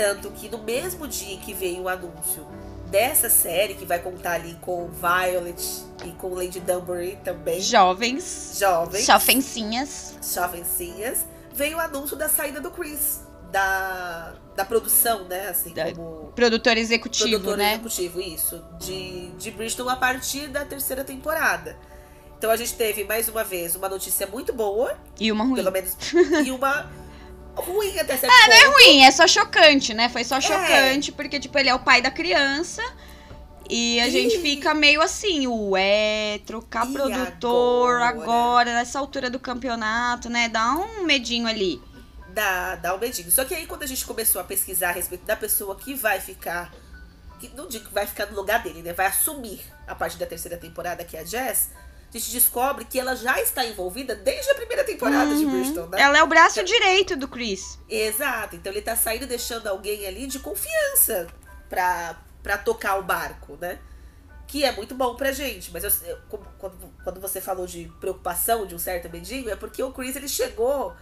Tanto que no mesmo dia em que veio o anúncio dessa série, que vai contar ali com Violet e com Lady Dunbury também.
Jovens.
Jovens.
Chofencinhas.
Chofencinhas. Veio o anúncio da saída do Chris. Da, da produção, né? Assim, da como.
Produtor executivo,
produtor
né?
executivo, isso. De, de Bristol a partir da terceira temporada. Então a gente teve, mais uma vez, uma notícia muito boa.
E uma ruim.
Pelo menos. [laughs] e uma ruim até certo
É, não é ruim, é só chocante, né? Foi só é. chocante, porque, tipo, ele é o pai da criança. E a e... gente fica meio assim, ué, trocar e produtor agora? agora, nessa altura do campeonato, né? Dá um medinho ali.
Dá, dá um medinho. Só que aí quando a gente começou a pesquisar a respeito da pessoa que vai ficar. Que, não digo que vai ficar no lugar dele, né? Vai assumir a partir da terceira temporada, que é a Jess a gente descobre que ela já está envolvida desde a primeira temporada uhum. de Bristol, né?
Ela é o braço então, direito do Chris.
Exato. Então ele tá saindo deixando alguém ali de confiança pra, pra tocar o barco, né? Que é muito bom pra gente. Mas eu, eu, quando, quando você falou de preocupação, de um certo medinho, é porque o Chris ele chegou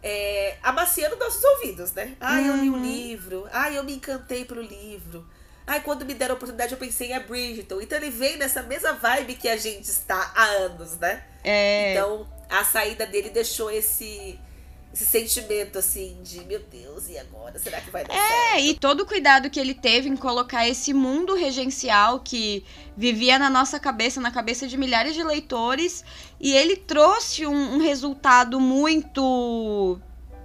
é, amaciando nossos ouvidos, né? Ai, uhum. eu li o um livro. Ai, eu me encantei pelo livro. Ai, quando me deram a oportunidade, eu pensei em a Bridgerton. Então ele vem nessa mesma vibe que a gente está há anos, né?
É.
Então a saída dele deixou esse esse sentimento assim de meu Deus, e agora? Será que vai dar é, certo?
É, e todo o cuidado que ele teve em colocar esse mundo regencial que vivia na nossa cabeça, na cabeça de milhares de leitores, e ele trouxe um, um resultado muito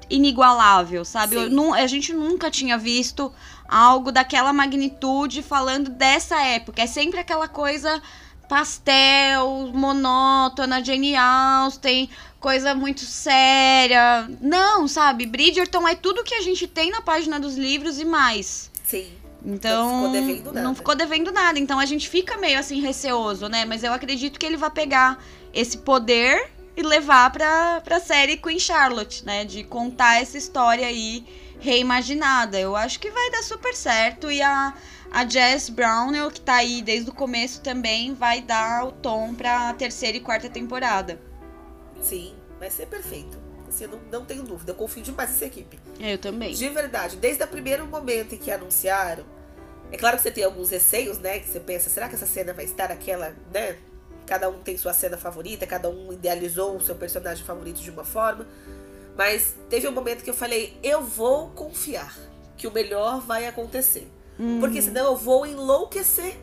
inigualável, sabe? Eu, a gente nunca tinha visto algo daquela magnitude falando dessa época. É sempre aquela coisa pastel, monótona, Jane Austen, coisa muito séria. Não, sabe? Bridgerton é tudo que a gente tem na página dos livros e mais.
Sim.
Então,
não ficou devendo nada.
Não ficou devendo nada. Então a gente fica meio assim receoso, né? Mas eu acredito que ele vai pegar esse poder e levar pra, pra série Queen Charlotte, né? De contar essa história aí reimaginada. Eu acho que vai dar super certo e a, a Jess Brownell, que tá aí desde o começo também, vai dar o tom pra terceira e quarta temporada.
Sim, vai ser perfeito. Assim, eu não, não tenho dúvida, eu confio demais nessa equipe.
Eu também.
De verdade, desde o primeiro momento em que anunciaram, é claro que você tem alguns receios, né? Que você pensa, será que essa cena vai estar aquela, né? Cada um tem sua cena favorita, cada um idealizou o seu personagem favorito de uma forma. Mas teve um momento que eu falei, eu vou confiar que o melhor vai acontecer.
Uhum.
Porque senão eu vou enlouquecer.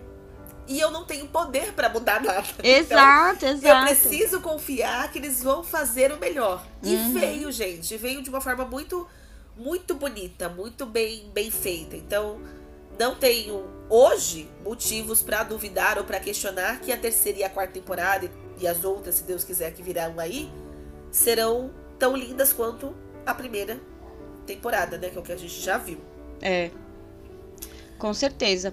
E eu não tenho poder para mudar nada.
Exato, [laughs]
então,
exato.
Eu preciso confiar que eles vão fazer o melhor. E
Uhum.
veio, gente. Veio de uma forma muito, muito bonita, muito bem, bem feita. Então, não tenho hoje motivos para duvidar ou para questionar que a terceira e a quarta temporada e- e as outras, se Deus quiser que virão aí, serão tão lindas quanto a primeira temporada, né? Que é o que a gente já viu.
É. Com certeza.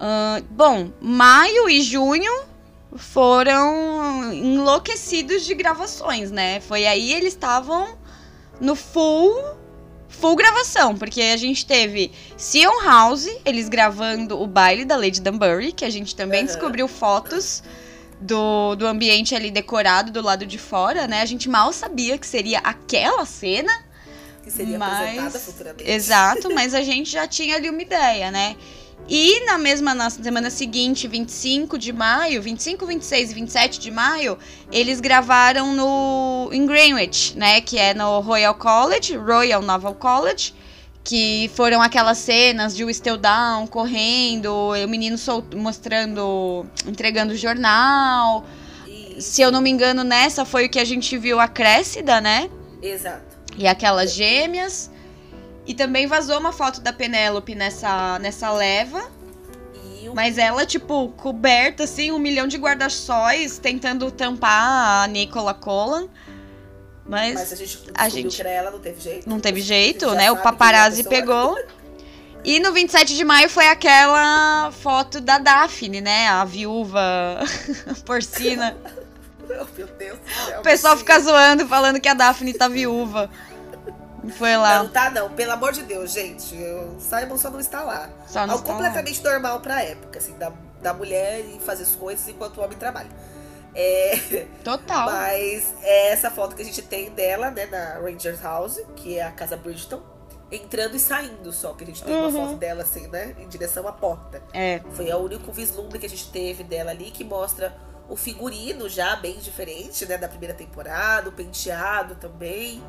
Ahn, bom, maio e junho foram enlouquecidos de gravações, né? Foi aí eles estavam no full full gravação, porque a gente teve Sion House, eles gravando o baile da Lady Dunbury, que a gente também
Aham.
descobriu fotos do, do ambiente ali decorado do lado de fora, né? A gente mal sabia que seria aquela cena,
Que seria
Mas-
apresentada futuramente.
Exato, [laughs] mas a gente já tinha ali uma ideia, né? E na mesma na semana seguinte, 25 de maio, 25, 26 e 27 de maio, eles gravaram no em Greenwich, né, que é no Royal College, Royal Naval College, que foram aquelas cenas de o Down correndo, o menino mostrando, entregando o jornal.
E-
Se eu não me engano, nessa foi o que a gente viu a Crécida, né?
Exato.
E aquelas gêmeas. E também vazou uma foto da Penélope nessa, nessa leva.
O
Mas ela, tipo, coberta, assim, um milhão de guarda-sóis, tentando tampar a Nicola Collan. Mas,
Mas a gente
a gente-
que era ela, não teve jeito.
não teve jeito, né? O paparazzi pegou. E no 27 de maio foi aquela foto da Daphne, né? A viúva [laughs] porcina. [laughs]
Oh, meu Deus do céu.
O pessoal fica zoando, falando que a Daphne tá viúva. Foi lá.
não tá não, pelo amor de Deus, gente. Eu, Simon só não está lá.
Só não
Algo
está lá.
completamente normal pra época, assim, da, da mulher e fazer as coisas enquanto o homem trabalha. É,
Total.
mas é essa foto que a gente tem dela, né, na Rangers House, que é a casa Bridgeton, entrando e saindo só, que a gente tem uma
Uhum.
foto dela assim, né, em direção à porta.
É.
Foi o único vislumbre que a gente teve dela ali, que mostra o figurino já bem diferente, né, da primeira temporada, o penteado também.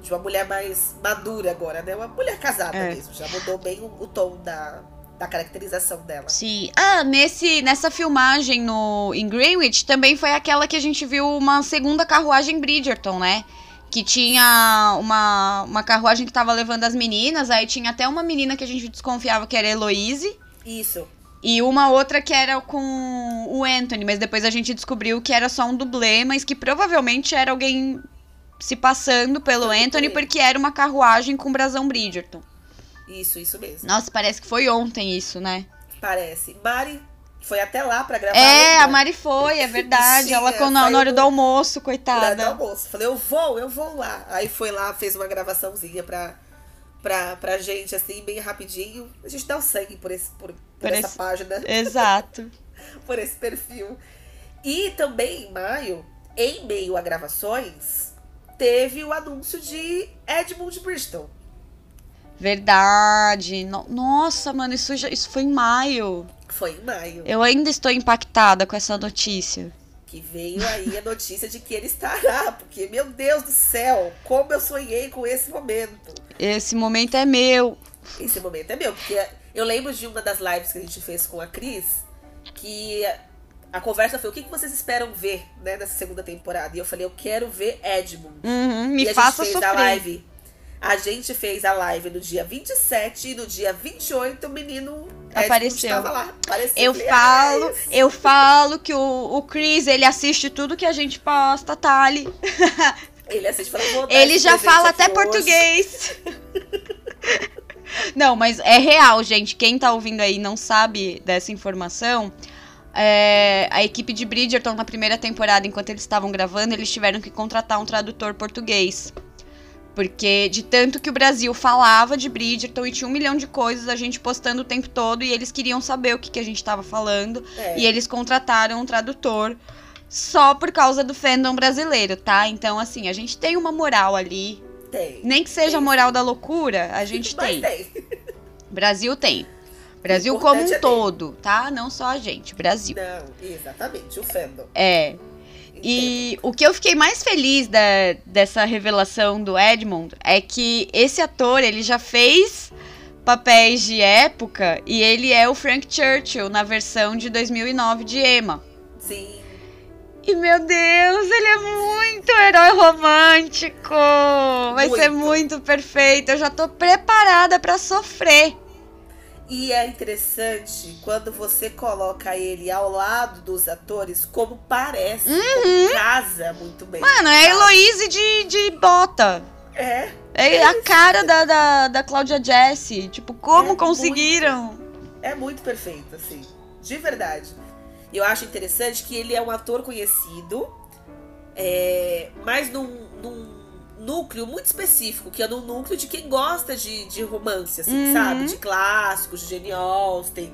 De uma mulher mais madura agora, né? Uma mulher casada
É.
mesmo. Já mudou bem o, o tom da, da caracterização dela.
Sim. Ah, nesse, nessa filmagem no, em Greenwich também foi aquela que a gente viu uma segunda carruagem Bridgerton, né? Que tinha uma, uma carruagem que tava levando as meninas, aí tinha até uma menina que a gente desconfiava que era Heloise.
Isso.
E uma outra que era com o Anthony, mas depois a gente descobriu que era só um dublê, mas que provavelmente era alguém se passando pelo Anthony, porque era uma carruagem com brasão Bridgerton.
Isso, isso mesmo.
Nossa, parece que foi ontem isso, né?
Parece. Mari foi até lá pra gravar.
É,
lembra?
a Mari foi, é verdade.
Bichinha,
Ela quando, na
saiu
hora do
do-
almoço,
Lá do
coitada.
almoço. Falei, eu vou, eu vou lá. Aí foi lá, fez uma gravaçãozinha pra, pra, pra gente, assim, bem rapidinho. A gente dá o sangue por, esse, por, por
Por
essa
esse-
página, [laughs]
Exato.
por esse perfil. E também em maio, em meio a gravações, teve o anúncio de Edmund Bristol.
Verdade. No- Nossa, mano, isso, já, isso foi em maio.
Foi em maio.
Eu ainda estou impactada com essa notícia.
Que veio aí a notícia de que ele estará. Porque, meu Deus do céu, como eu sonhei com esse momento.
Esse momento é meu.
Esse momento é meu, porque eu lembro de uma das lives que a gente fez com a Cris, que a conversa foi o que que vocês esperam ver, né, nessa segunda temporada. E eu falei, eu quero ver Edmund.
Uhum, me
e a
faça
gente fez
sofrer.
a live. A gente fez a live no dia 27 e no dia 28 o menino Edmund
Apareceu.
estava lá. Apareceu.
Eu falo,
"Ah, é
eu falo que o, o Chris, ele assiste tudo que a gente posta, Thali. [laughs]
Ele assiste fala, "Vou dar
Ele já fala até
hoje."
português. [laughs] Não, mas é real, gente. Quem tá ouvindo aí não sabe dessa informação, é, a equipe de Bridgerton na primeira temporada, enquanto eles estavam gravando, eles tiveram que contratar um tradutor português. Porque de tanto que o Brasil falava de Bridgerton e tinha um milhão de coisas, a gente postando o tempo todo, e eles queriam saber o que, que a gente estava falando.
É.
E eles contrataram um tradutor só por causa do fandom brasileiro, tá? Então, assim, a gente tem uma moral ali.
Tem.
Nem que seja a moral da loucura, a gente tem.
tem.
Brasil tem. Brasil como
importante
um
é
todo, tá? Não só a gente, Brasil.
Não, exatamente, o fandom.
É. E o que eu fiquei mais feliz da, dessa revelação do Edmond é que esse ator, ele já fez papéis de época e ele é o Frank Churchill na versão de 2009 de Emma.
Sim.
E meu Deus, ele é muito herói romântico. Vai ser
Muito.
muito perfeito. Eu já tô preparada pra sofrer.
E é interessante quando você coloca ele ao lado dos atores, como parece, como casa muito bem.
Uhum. Mano, é a? Heloise de, de bota.
É,
É a cara da, da, da Cláudia Jesse. Tipo, como
É
conseguiram?
é muito perfeito, assim. De verdade. Eu acho interessante que ele é um ator conhecido, é, mas num, num núcleo muito específico, que é no núcleo de quem gosta de, de romance, assim,
Uhum.
sabe? De clássicos, de Jane Austen.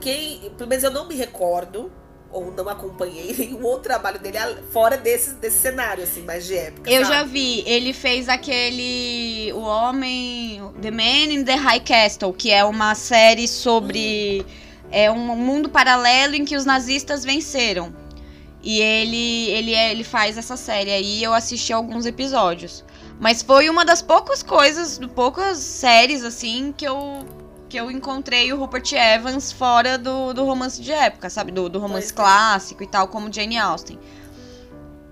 Quem, pelo menos eu não me recordo, ou não acompanhei [laughs] nenhum outro trabalho dele fora desse, desse cenário, assim, mais de época.
Eu
sabe?
já vi, ele fez aquele. O Homem. The Man in the High Castle, que é uma série sobre. É um mundo paralelo em que os nazistas venceram. E ele, ele, é- ele faz essa série aí, eu assisti alguns episódios. Mas foi uma das poucas coisas, poucas séries, assim, que eu, que eu encontrei o Rupert Evans fora do, do romance de época, sabe? Do, do romance
Pois é.
clássico e tal, como Jane Austen.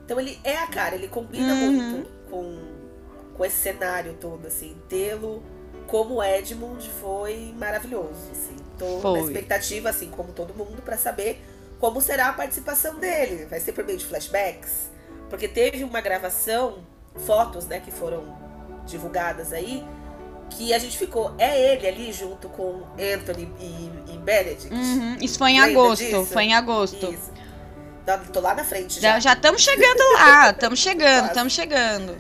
Então ele é a cara, ele combina
Uhum.
muito com, com esse cenário todo, assim. Tê-lo como Edmund foi maravilhoso, assim. Tô
Foi.
na expectativa, assim, como todo mundo, pra saber como será a participação dele. Vai ser por meio de flashbacks? Porque teve uma gravação, fotos, né, que foram divulgadas aí, que a gente ficou, é ele ali junto com Anthony e, e Benedict?
Uhum, Isso foi em
Lembra
agosto,
disso?
foi em agosto.
Isso. Tá- Tô lá na frente já.
Já estamos chegando lá, estamos chegando, [laughs] estamos chegando.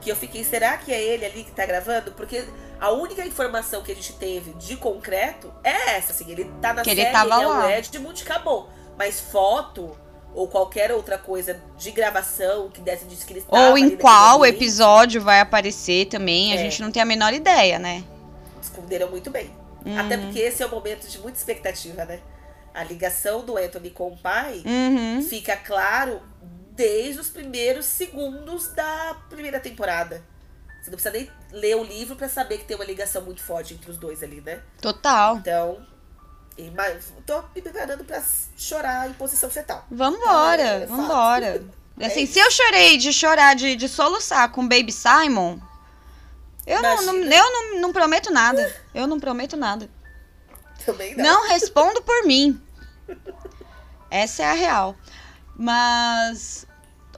que eu fiquei, será que é ele ali que tá gravando? Porque a única informação que a gente teve de concreto é essa, assim, ele tá na
Que ele
série,
tava
ele é
lá.
o Edmund, acabou. Mas foto ou qualquer outra coisa de gravação que desse diz que ele estava
Ou em qual episódio vai aparecer também, a
É.
gente não tem a menor ideia, né?
Esconderam muito bem.
Uhum.
Até porque esse é um momento de muita expectativa, né? A ligação do Anthony com o pai
Uhum.
fica claro desde os primeiros segundos da primeira temporada. Você não precisa nem ler o livro pra saber que tem uma ligação muito forte entre os dois ali, né?
Total.
Então, e- mas tô me preparando pra chorar em posição fetal.
Vambora,
É, é
vambora. [laughs]
É
Assim, se eu chorei de chorar, de, de soluçar com Baby Simon, eu, não, não- eu não, não prometo nada. Eu não prometo nada.
Também não.
Não respondo por mim. Essa é a real. Mas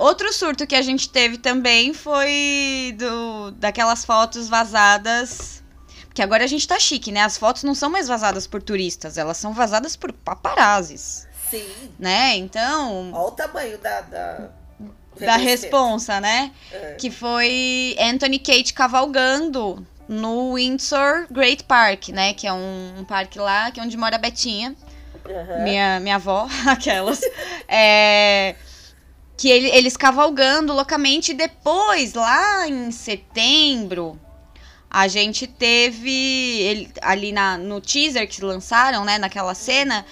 outro surto que a gente teve também foi do daquelas fotos vazadas. Porque agora a gente tá chique, né? As fotos não são mais vazadas por turistas, elas são vazadas por paparazzis,
Sim.
né? Então,
Olha o tamanho da. Da,
da responsa, né?
É.
Que foi Anthony Kate cavalgando no Windsor Great Park, né? Que é um, um parque lá, que é onde mora a Betinha.
Aham.
minha, minha avó, [laughs] aquelas. é, que ele- eles cavalgando loucamente. E depois, lá em setembro, a gente teve. Ele, ali na, no teaser que lançaram, né? Naquela cena.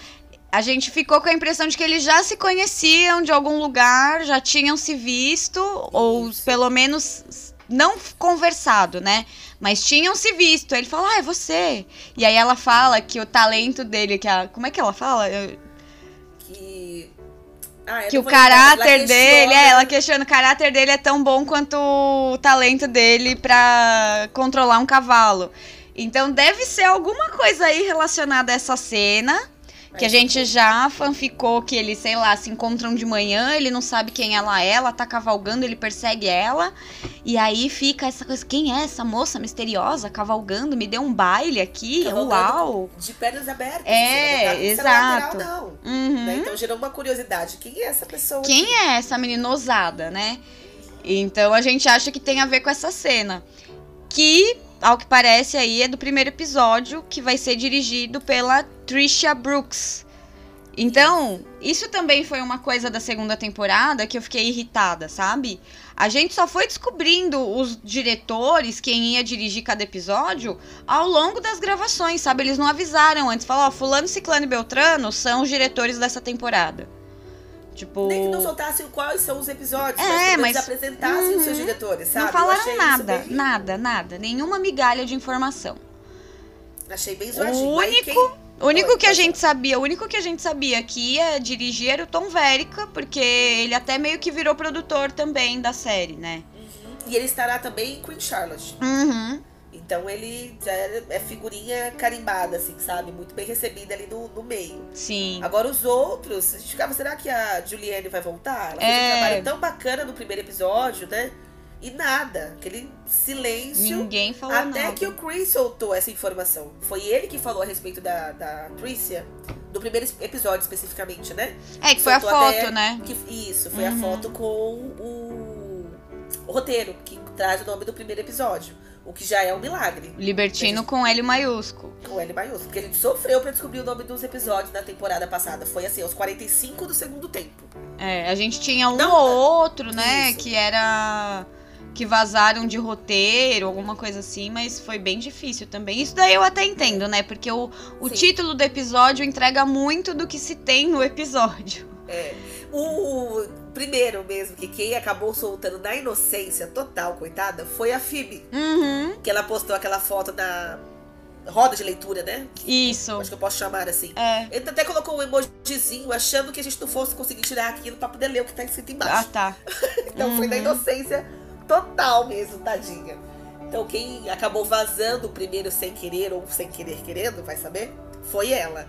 A gente ficou com a impressão de que eles já se conheciam de algum lugar, já tinham se visto, ou pelo menos não conversado, né? Mas tinham se visto. Ele fala, ah, é você. E aí ela fala que o talento dele, que a. Como é que ela fala? Eu-.
Ah, eu
que o caráter dele,
questiona-
é, ela questiona, o caráter dele é tão bom quanto o talento dele pra controlar um cavalo. Então deve ser alguma coisa aí relacionada a essa cena Que a gente já fanficou que eles, sei lá, se encontram de manhã, ele não sabe quem ela é, ela tá cavalgando, ele persegue ela. E aí fica essa coisa, quem é essa moça misteriosa cavalgando? Me deu um baile aqui,
Cavalgando
uau!
De pernas abertas.
É,
assim, não
exato.
lateral, não.
Uhum.
Né? Então gerou uma curiosidade. Quem é essa pessoa?
Quem
aqui?
é essa menina ousada, né? Então a gente acha que tem a ver com essa cena. Que, ao que parece aí, é do primeiro episódio, que vai ser dirigido pela Trisha Brooks. Então, isso também foi uma coisa da segunda temporada que eu fiquei irritada, sabe? A gente só foi descobrindo os diretores, quem ia dirigir cada episódio, ao longo das gravações, sabe? Eles não avisaram antes. Falaram, ó, fulano, ciclano e beltrano são os diretores dessa temporada. Tipo...
Nem que não soltassem quais são os episódios,
É,
mas,
mas-
apresentassem os seus
Uhum.
diretores, sabe?
Não falaram nada,
bem-
nada, nada. Nenhuma migalha de informação.
Achei bem
O
zoadinho. Aí
único,
quem-
o único
Oi,
que a gente sabia, o único que a gente sabia que ia dirigir era o Tom Verica, porque ele até meio que virou produtor também da série, né?
E ele estará também em Queen Charlotte.
Uhum.
Então ele já é é figurinha carimbada, assim, sabe? Muito bem recebida ali no, no meio.
Sim.
Agora os outros, a gente ficava, será que a Juliane vai voltar? Ela fez
É.
um trabalho tão bacana no primeiro episódio, né? E nada, aquele silêncio.
Ninguém falou
Até
nada.
que o Chris soltou essa informação. Foi ele que falou a respeito da, da Tricia, do primeiro episódio especificamente, né?
É que foi a
soltou
foto, né?
Que, isso, foi
Uhum.
a foto com o, o roteiro, que traz o nome do primeiro episódio. O que já é um milagre.
Libertino com L maiúsculo.
Com L maiúsculo. Porque a gente sofreu pra descobrir o nome dos episódios na temporada passada. Foi assim, aos 45 do segundo tempo.
É, a gente tinha um
Não,
ou outro, né?
isso.
Que era. Que vazaram de roteiro, alguma coisa assim, mas foi bem difícil também. Isso daí eu até entendo, né? Porque o, o
Sim.
título do episódio entrega muito do que se tem no episódio.
É. O primeiro mesmo, que quem acabou soltando na inocência total, coitada, foi a Phoebe.
Uhum.
Que ela postou aquela foto na roda de leitura, né?
Isso.
Acho que eu posso chamar assim.
É.
Ele até colocou um emojizinho, achando que a gente não fosse conseguir tirar aquilo pra poder ler o que tá escrito
Ah,
embaixo.
tá. [laughs]
Então foi na
Uhum.
inocência total mesmo, tadinha. Então quem acabou vazando o primeiro sem querer ou sem querer querendo, vai saber, foi ela.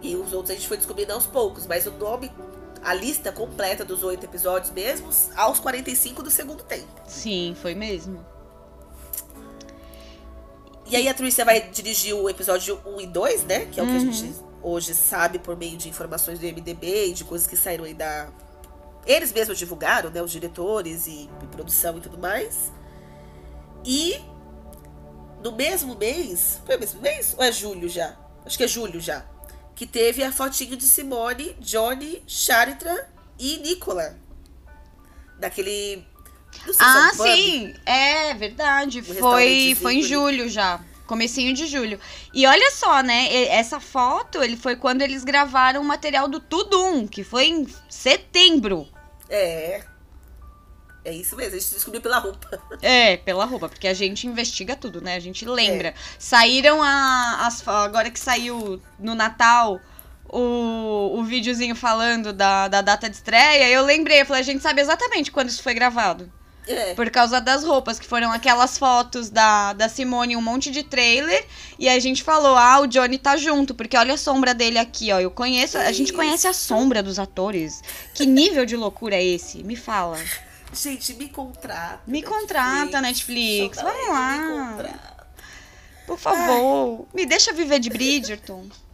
E os outros a gente foi descobrindo aos poucos, mas o nome, a lista completa dos oito episódios mesmo, aos 45 do segundo tempo.
Sim, foi mesmo.
E aí a Tricia vai dirigir o episódio 1 e 2, né? Que é o que a
Uhum.
gente hoje sabe por meio de informações do MDB e de coisas que saíram aí da. Eles mesmos divulgaram, né? Os diretores e, e produção e tudo mais. E no mesmo mês. Foi o mesmo mês? Ou é julho já? Acho que é julho já. Que teve a fotinho de Simone, Johnny, Charitra e Nicola. Daquele. sei
Ah, sim, é verdade. Foi, foi em julho já. Comecinho de julho. E olha só, né? Essa foto, ele foi quando eles gravaram o material do Tudum, que foi em setembro.
É. É isso mesmo, a gente descobriu pela roupa. [laughs]
É, pela roupa, porque a gente investiga tudo, né? A gente lembra. Saíram a, as. Agora que saiu no Natal o, o videozinho falando da, da data de estreia, eu lembrei, eu falei, a gente sabe exatamente quando isso foi gravado.
É.
Por causa das roupas, que foram aquelas fotos da, da Simone, um monte de trailer. E a gente falou, ah, o Johnny tá junto, porque olha a sombra dele aqui, ó. Eu conheço. A gente conhece a sombra dos atores. Que nível de loucura é esse? Me fala.
Gente, me contrata.
Me contrata, Netflix. Vamos
me
lá.
contrata.
Por favor, me deixa viver de Bridgerton. [laughs]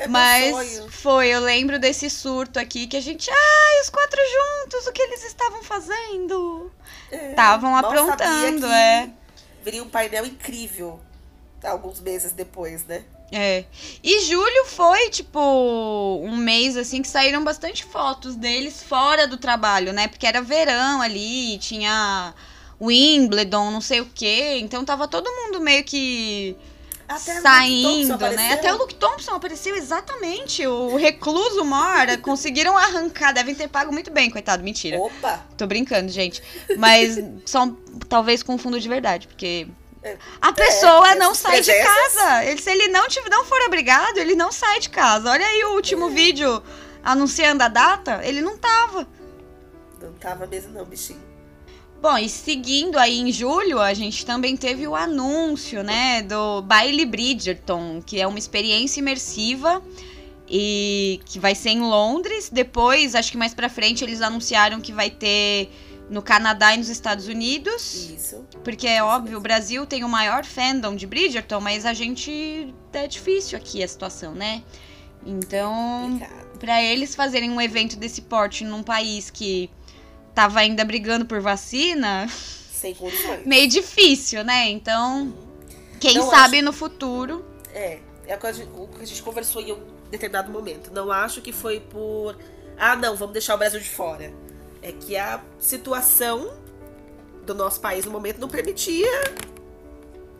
É
Mas foi, eu lembro desse surto aqui que a gente. Ai, os quatro juntos, o que eles estavam fazendo?
É,
Estavam
mal
aprontando, é.
Viria um painel incrível alguns meses depois, né?
É. E julho foi, tipo, um mês assim que saíram bastante fotos deles fora do trabalho, né? Porque era verão ali, tinha Wimbledon, não sei o quê. Então tava todo mundo meio que
Até
saindo, né? Até o Luke Thompson apareceu exatamente. O recluso mora. [laughs] conseguiram arrancar. Devem ter pago muito bem, coitado. Mentira.
Opa!
Tô brincando, gente. Mas só talvez com fundo de verdade, porque.
É,
A pessoa
é,
não sai de casa. Ele, se ele não, tiver, não for obrigado, ele não sai de casa. Olha aí o último vídeo anunciando a data. Ele não tava.
Não tava mesmo não, bichinho.
Bom, e seguindo aí em julho, a gente também teve o anúncio, né, do Baile Bridgerton, que é uma experiência imersiva e que vai ser em Londres. Depois, acho que mais pra frente, eles anunciaram que vai ter no Canadá e nos Estados Unidos.
Isso.
Porque é óbvio, o Brasil tem o maior fandom de Bridgerton, mas a gente é difícil aqui a situação, né? Então, pra eles fazerem um evento desse porte num país que tava ainda brigando por vacina,
Sem condições.
meio difícil, né? Então, quem
Não
sabe no futuro.
É, é o que gente- o que a gente conversou em um determinado momento. Não acho que foi por. Ah, não, vamos deixar o Brasil de fora. É que a situação do nosso país no momento não permitia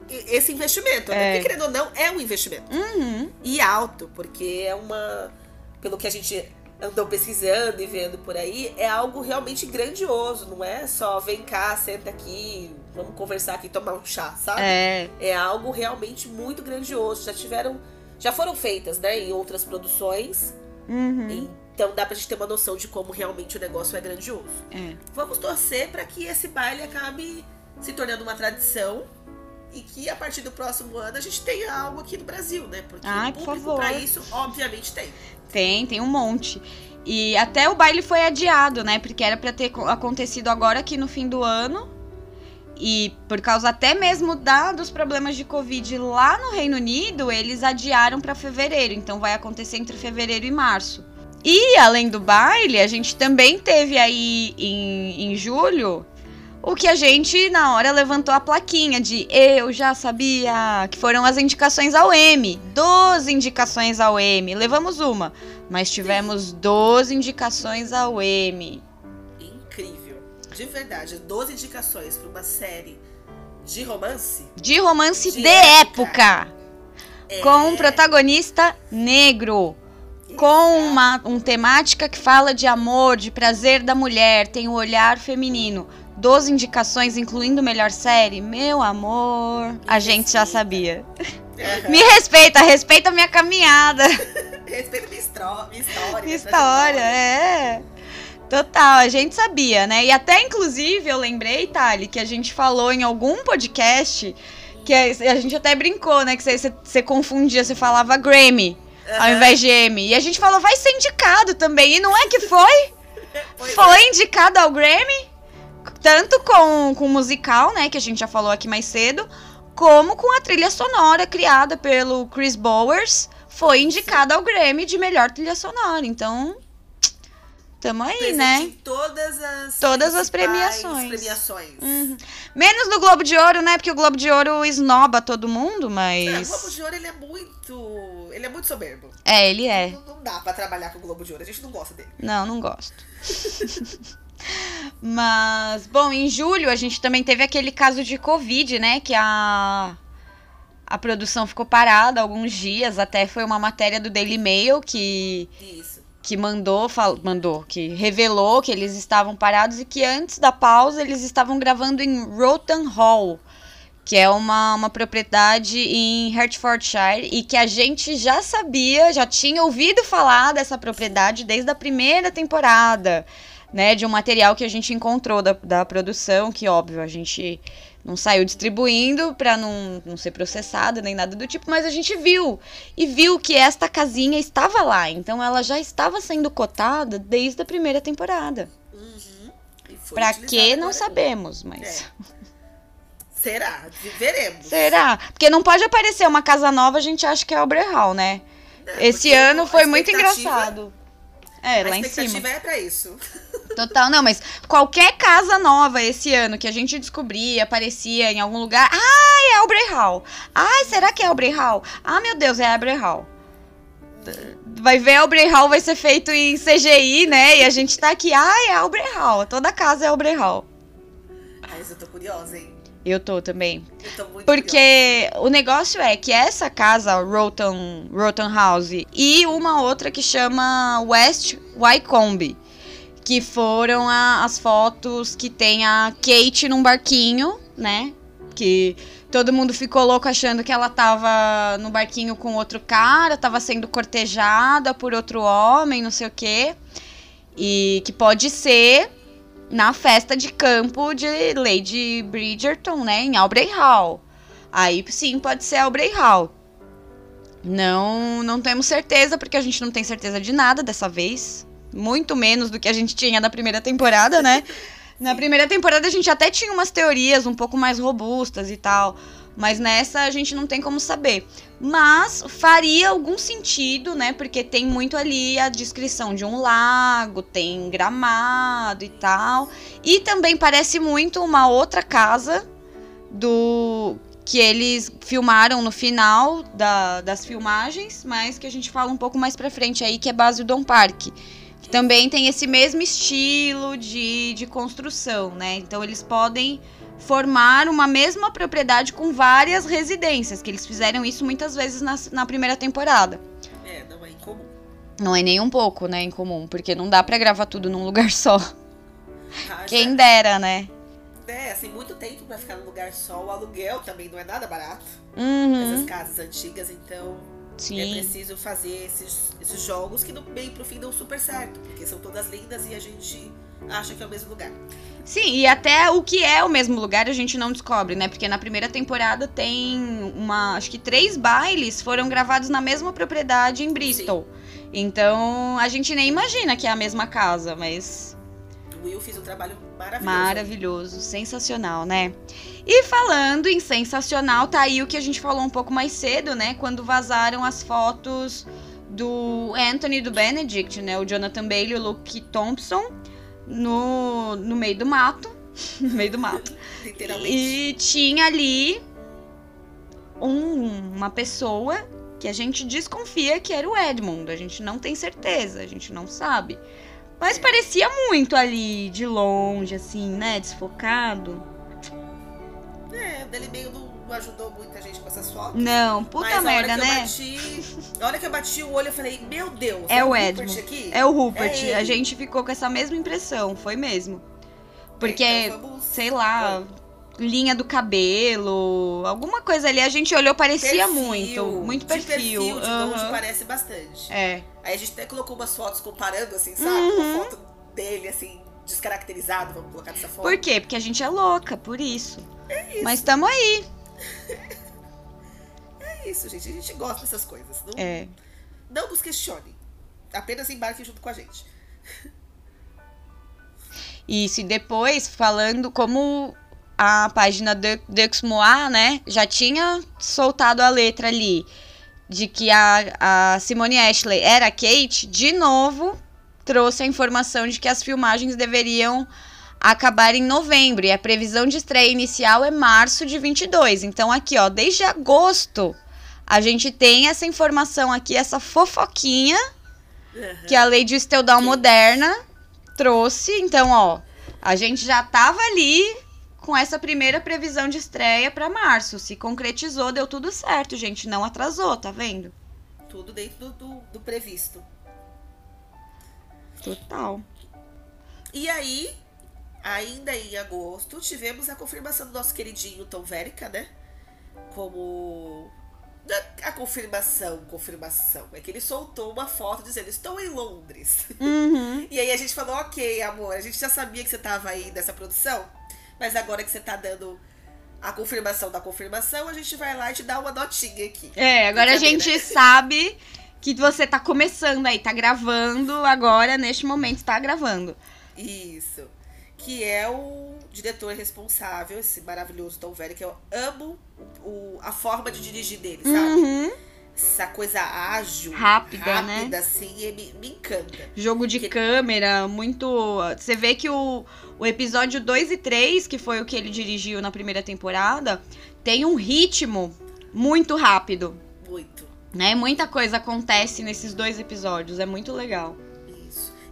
esse investimento. Né?
É.
Porque, querendo ou não, é um investimento.
Uhum.
E alto, porque é uma. Pelo que a gente andou pesquisando e vendo por aí, é algo realmente grandioso. Não é só vem cá, senta aqui, vamos conversar aqui, tomar um chá, sabe?
É,
é algo realmente muito grandioso. Já tiveram, já foram feitas, né, em outras produções.
uhum.
Então dá pra gente ter uma noção de como realmente o negócio é grandioso.
é.
Vamos torcer para que esse baile acabe se tornando uma tradição e que a partir do próximo ano a gente tenha algo aqui no Brasil, né? Porque
Ai,
o
por
público para isso, obviamente, tem.
Tem, tem um monte. E até o baile foi adiado, né? Porque era pra ter co- acontecido agora aqui no fim do ano. E por causa até mesmo da, dos problemas de Covid lá no Reino Unido, eles adiaram pra fevereiro. Então vai acontecer entre fevereiro e março. E além do baile, a gente também teve aí em, em julho o que a gente na hora levantou a plaquinha de eu já sabia, que foram as indicações ao M. 12 indicações ao M. Levamos uma, mas tivemos 12 indicações ao M.
Incrível. De verdade, 12 indicações para uma série de romance.
De romance
De
de,
época.
época.
É,
Com um protagonista negro. Com uma um temática que fala de amor, de prazer da mulher, tem o olhar feminino. 12 indicações, incluindo melhor série. Meu amor, a gente já sabia.
Aham.
Me respeita, respeita a minha caminhada. [laughs]
Respeita minha, história. minha
História, é. Total, a gente sabia, né? E até, inclusive, eu lembrei, Thali, que a gente falou em algum podcast que a a gente até brincou, né? Que você- você você confundia, você falava Grammy ao
Aham.
invés de M. E a gente falou, vai ser indicado também. E não é que foi? [laughs]
É.
Foi indicado ao Grammy, tanto com, com o musical, né? Que a gente já falou aqui mais cedo, como com a trilha sonora criada pelo Chris Bowers. Foi indicada ao Grammy de melhor trilha sonora. Então, tamo aí,
Presente
né?
em todas as
Todas as premiações.
premiações.
Uhum. Menos no Globo de Ouro, né? Porque o Globo de Ouro esnoba todo mundo,
É, o
mas.
Globo de Ouro ele é muito. Ele é muito soberbo.
É, ele é.
Não, não dá pra trabalhar com o Globo de Ouro. A gente não gosta dele.
Não, não gosto. [laughs] Mas, bom, em julho a gente também teve aquele caso de Covid, né? Que a, a produção ficou parada alguns dias. Até foi uma matéria do Daily Mail que,
Isso.
Que mandou, fal- mandou, que revelou que eles estavam parados e que antes da pausa eles estavam gravando em Rotten Hall, que é uma, uma propriedade em Hertfordshire e que a gente já sabia, já tinha ouvido falar dessa propriedade desde a primeira temporada, né? De um material que a gente encontrou da, da produção, que óbvio, a gente não saiu distribuindo para não, não ser processado nem nada do tipo, mas a gente viu e viu que esta casinha estava lá, então ela já estava sendo cotada desde a primeira temporada.
Uhum. E utilizado
que não sabemos, mas
É. Será? Veremos.
será? Porque não pode aparecer uma casa nova, a gente acha que é o Hall, né?
É,
Esse ano foi muito engraçado. É,
A
lá em
expectativa
cima.
é pra isso.
Total, não, mas qualquer casa nova esse ano que a gente descobria, aparecia em algum lugar, ai, é o Hall. Ai, será que é o Hall? Ah, meu Deus, é o Hall. Vai ver, o Hall vai ser feito em CGI, né? E a gente tá aqui, ai, é o Hall. Toda casa é o Hall.
Mas eu tô curiosa, hein?
Eu tô também.
Eu tô muito curiosa.
Porque o negócio é que essa casa, Roton, Roton House, e uma outra que chama West Wycombe, que foram a- as fotos que tem a Kate num barquinho, né? Que todo mundo ficou louco achando que ela tava no barquinho com outro cara, tava sendo cortejada por outro homem, não sei o quê. E que pode ser na festa de campo de Lady Bridgerton, né? Em Aubrey Hall. Aí sim pode ser Aubrey Hall. Não, não temos certeza, porque a gente não tem certeza de nada dessa vez. Muito menos do que a gente tinha na primeira temporada, né? [laughs] Na primeira temporada a gente até tinha umas teorias um pouco mais robustas e tal. Mas nessa a gente não tem como saber. Mas faria algum sentido, né? Porque tem muito ali a descrição de um lago, tem gramado e tal. E também parece muito uma outra casa do que eles filmaram no final da, das filmagens, mas que a gente fala um pouco mais pra frente aí, que é base do Dom Park. Que também tem esse mesmo estilo de, de construção, né? Então eles podem formar uma mesma propriedade com várias residências, que eles fizeram isso muitas vezes na, na primeira temporada.
É, não é incomum.
Não é nem um pouco, né, incomum, porque não dá para gravar tudo num lugar só.
Ah,
Quem
já-
dera, né?
É, assim, muito tempo pra ficar num lugar só. O aluguel também não é nada barato.
Uhum,
Essas casas antigas, então é
sim.
preciso fazer esses, esses jogos que no meio pro fim dão super certo. Porque são todas lindas e a gente acha que é o mesmo lugar.
Sim, e até o que é o mesmo lugar a gente não descobre, né? Porque na primeira temporada tem uma. Acho que três bailes foram gravados na mesma propriedade em Bristol. Então a gente nem imagina que é a mesma casa, mas
O Will fez um trabalho maravilhoso.
Maravilhoso, sensacional, né? E falando em sensacional, tá aí o que a gente falou um pouco mais cedo, né? Quando vazaram as fotos do Anthony e do Benedict, né? O Jonathan Bailey e o Luke Thompson no, no meio do mato. [laughs] no meio do mato.
Literalmente.
E tinha ali um- uma pessoa que a gente desconfia que era o Edmund. A gente não tem certeza, a gente não sabe. Mas parecia muito ali, de longe, assim, né? Desfocado.
É, dele meio não não ajudou muita gente com essas fotos.
Não, puta merda, né?
Bati, a hora que eu bati o olho, eu falei, meu Deus,
É o
Rupert
Edmund.
aqui?
É o Rupert.
É
a gente ficou com essa mesma impressão, foi mesmo. Porque,
Então,
sei lá, linha do cabelo, alguma coisa ali, a gente olhou, parecia
Perfil,
muito. Muito
de
perfil.
perfil, de longe
aham.
parece bastante.
É.
Aí a gente até colocou umas fotos comparando, assim, sabe?
Uhum.
Uma foto dele, assim, descaracterizado, vamos colocar dessa forma.
Por quê? Porque a gente é louca, por isso. Mas tamo aí. [laughs]
É isso, gente. A gente gosta dessas coisas. Não,
É.
não nos questione. Apenas embarque junto com a gente.
Isso, e depois, falando como a página Du- Dux Moir, né, já tinha soltado a letra ali de que a, a Simone Ashley era a Kate, de novo trouxe a informação de que as filmagens deveriam acabar em novembro e a previsão de estreia inicial é março de 22. Então aqui, ó, desde agosto a gente tem essa informação aqui, essa fofoquinha que a Lady Esteldal Moderna trouxe. Então, ó, a gente já tava ali com essa primeira previsão de estreia pra março. Se concretizou, deu tudo certo, gente. Não atrasou, tá vendo?
Tudo dentro do- do previsto.
Total.
E aí, ainda em agosto, tivemos a confirmação do nosso queridinho Tom Verica, né? Como. A confirmação, confirmação. É que ele soltou uma foto dizendo: Estou em Londres.
Uhum. [laughs]
E aí a gente falou: Ok, amor, a gente já sabia que você tava aí nessa produção, mas agora que você tá dando a confirmação da confirmação, a gente vai lá e te dá uma notinha aqui.
É, agora a gente sabe que você tá começando aí, tá gravando agora, neste momento, tá gravando.
Isso. Que é o diretor responsável, esse maravilhoso Tom Velho, que eu amo o, a forma de dirigir dele, sabe?
Uhum.
Essa coisa ágil,
Rápida, né?
rápida assim, e me, me encanta.
Jogo de câmera, muito. Você vê que o, o episódio 2 e 3, que foi o que ele dirigiu na primeira temporada, tem um ritmo muito rápido.
Muito.
Né? Muita coisa acontece nesses dois episódios, é muito legal.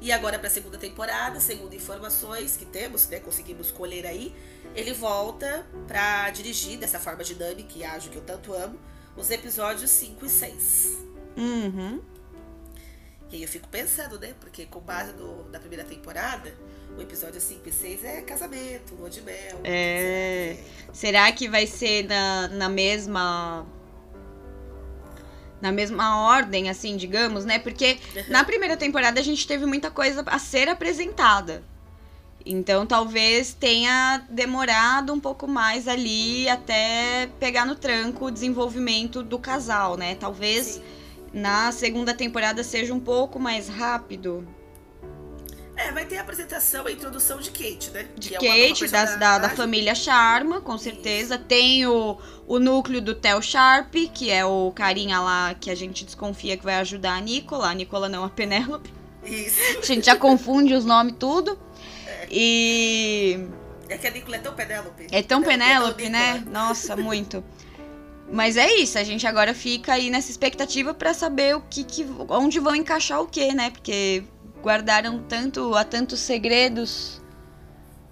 E agora pra segunda temporada, segundo informações que temos, né, conseguimos colher aí, ele volta pra dirigir dessa forma dinâmica e ágil que eu tanto amo, os episódios 5 e 6.
Uhum.
E aí eu fico pensando, né? Porque com base no, na primeira temporada, o episódio 5 e 6 é casamento, lua de mel.
É. Será que vai ser na, na mesma. Na mesma ordem, assim, digamos, né? Porque na primeira temporada a gente teve muita coisa a ser apresentada. Então talvez tenha demorado um pouco mais ali até pegar no tranco o desenvolvimento do casal, né? Talvez
Sim.
na segunda temporada seja um pouco mais rápido.
É, vai ter a apresentação, a introdução de Kate, né?
De
Que é
Kate, das- da, da família Sharma, com certeza. Tem o, o núcleo do Theo Sharp, que é o carinha lá que a gente desconfia que vai ajudar a Nicola. A Nicola não, a Penélope.
Isso. [laughs]
A gente já confunde os nomes tudo. E
É que a Nicola é tão Penélope.
é tão
É,
Penélope,
tão
né? Nossa, [laughs] muito. Mas é isso, a gente agora fica aí nessa expectativa pra saber o que, que onde vão encaixar o que, né? Porque guardaram tanto há tantos segredos,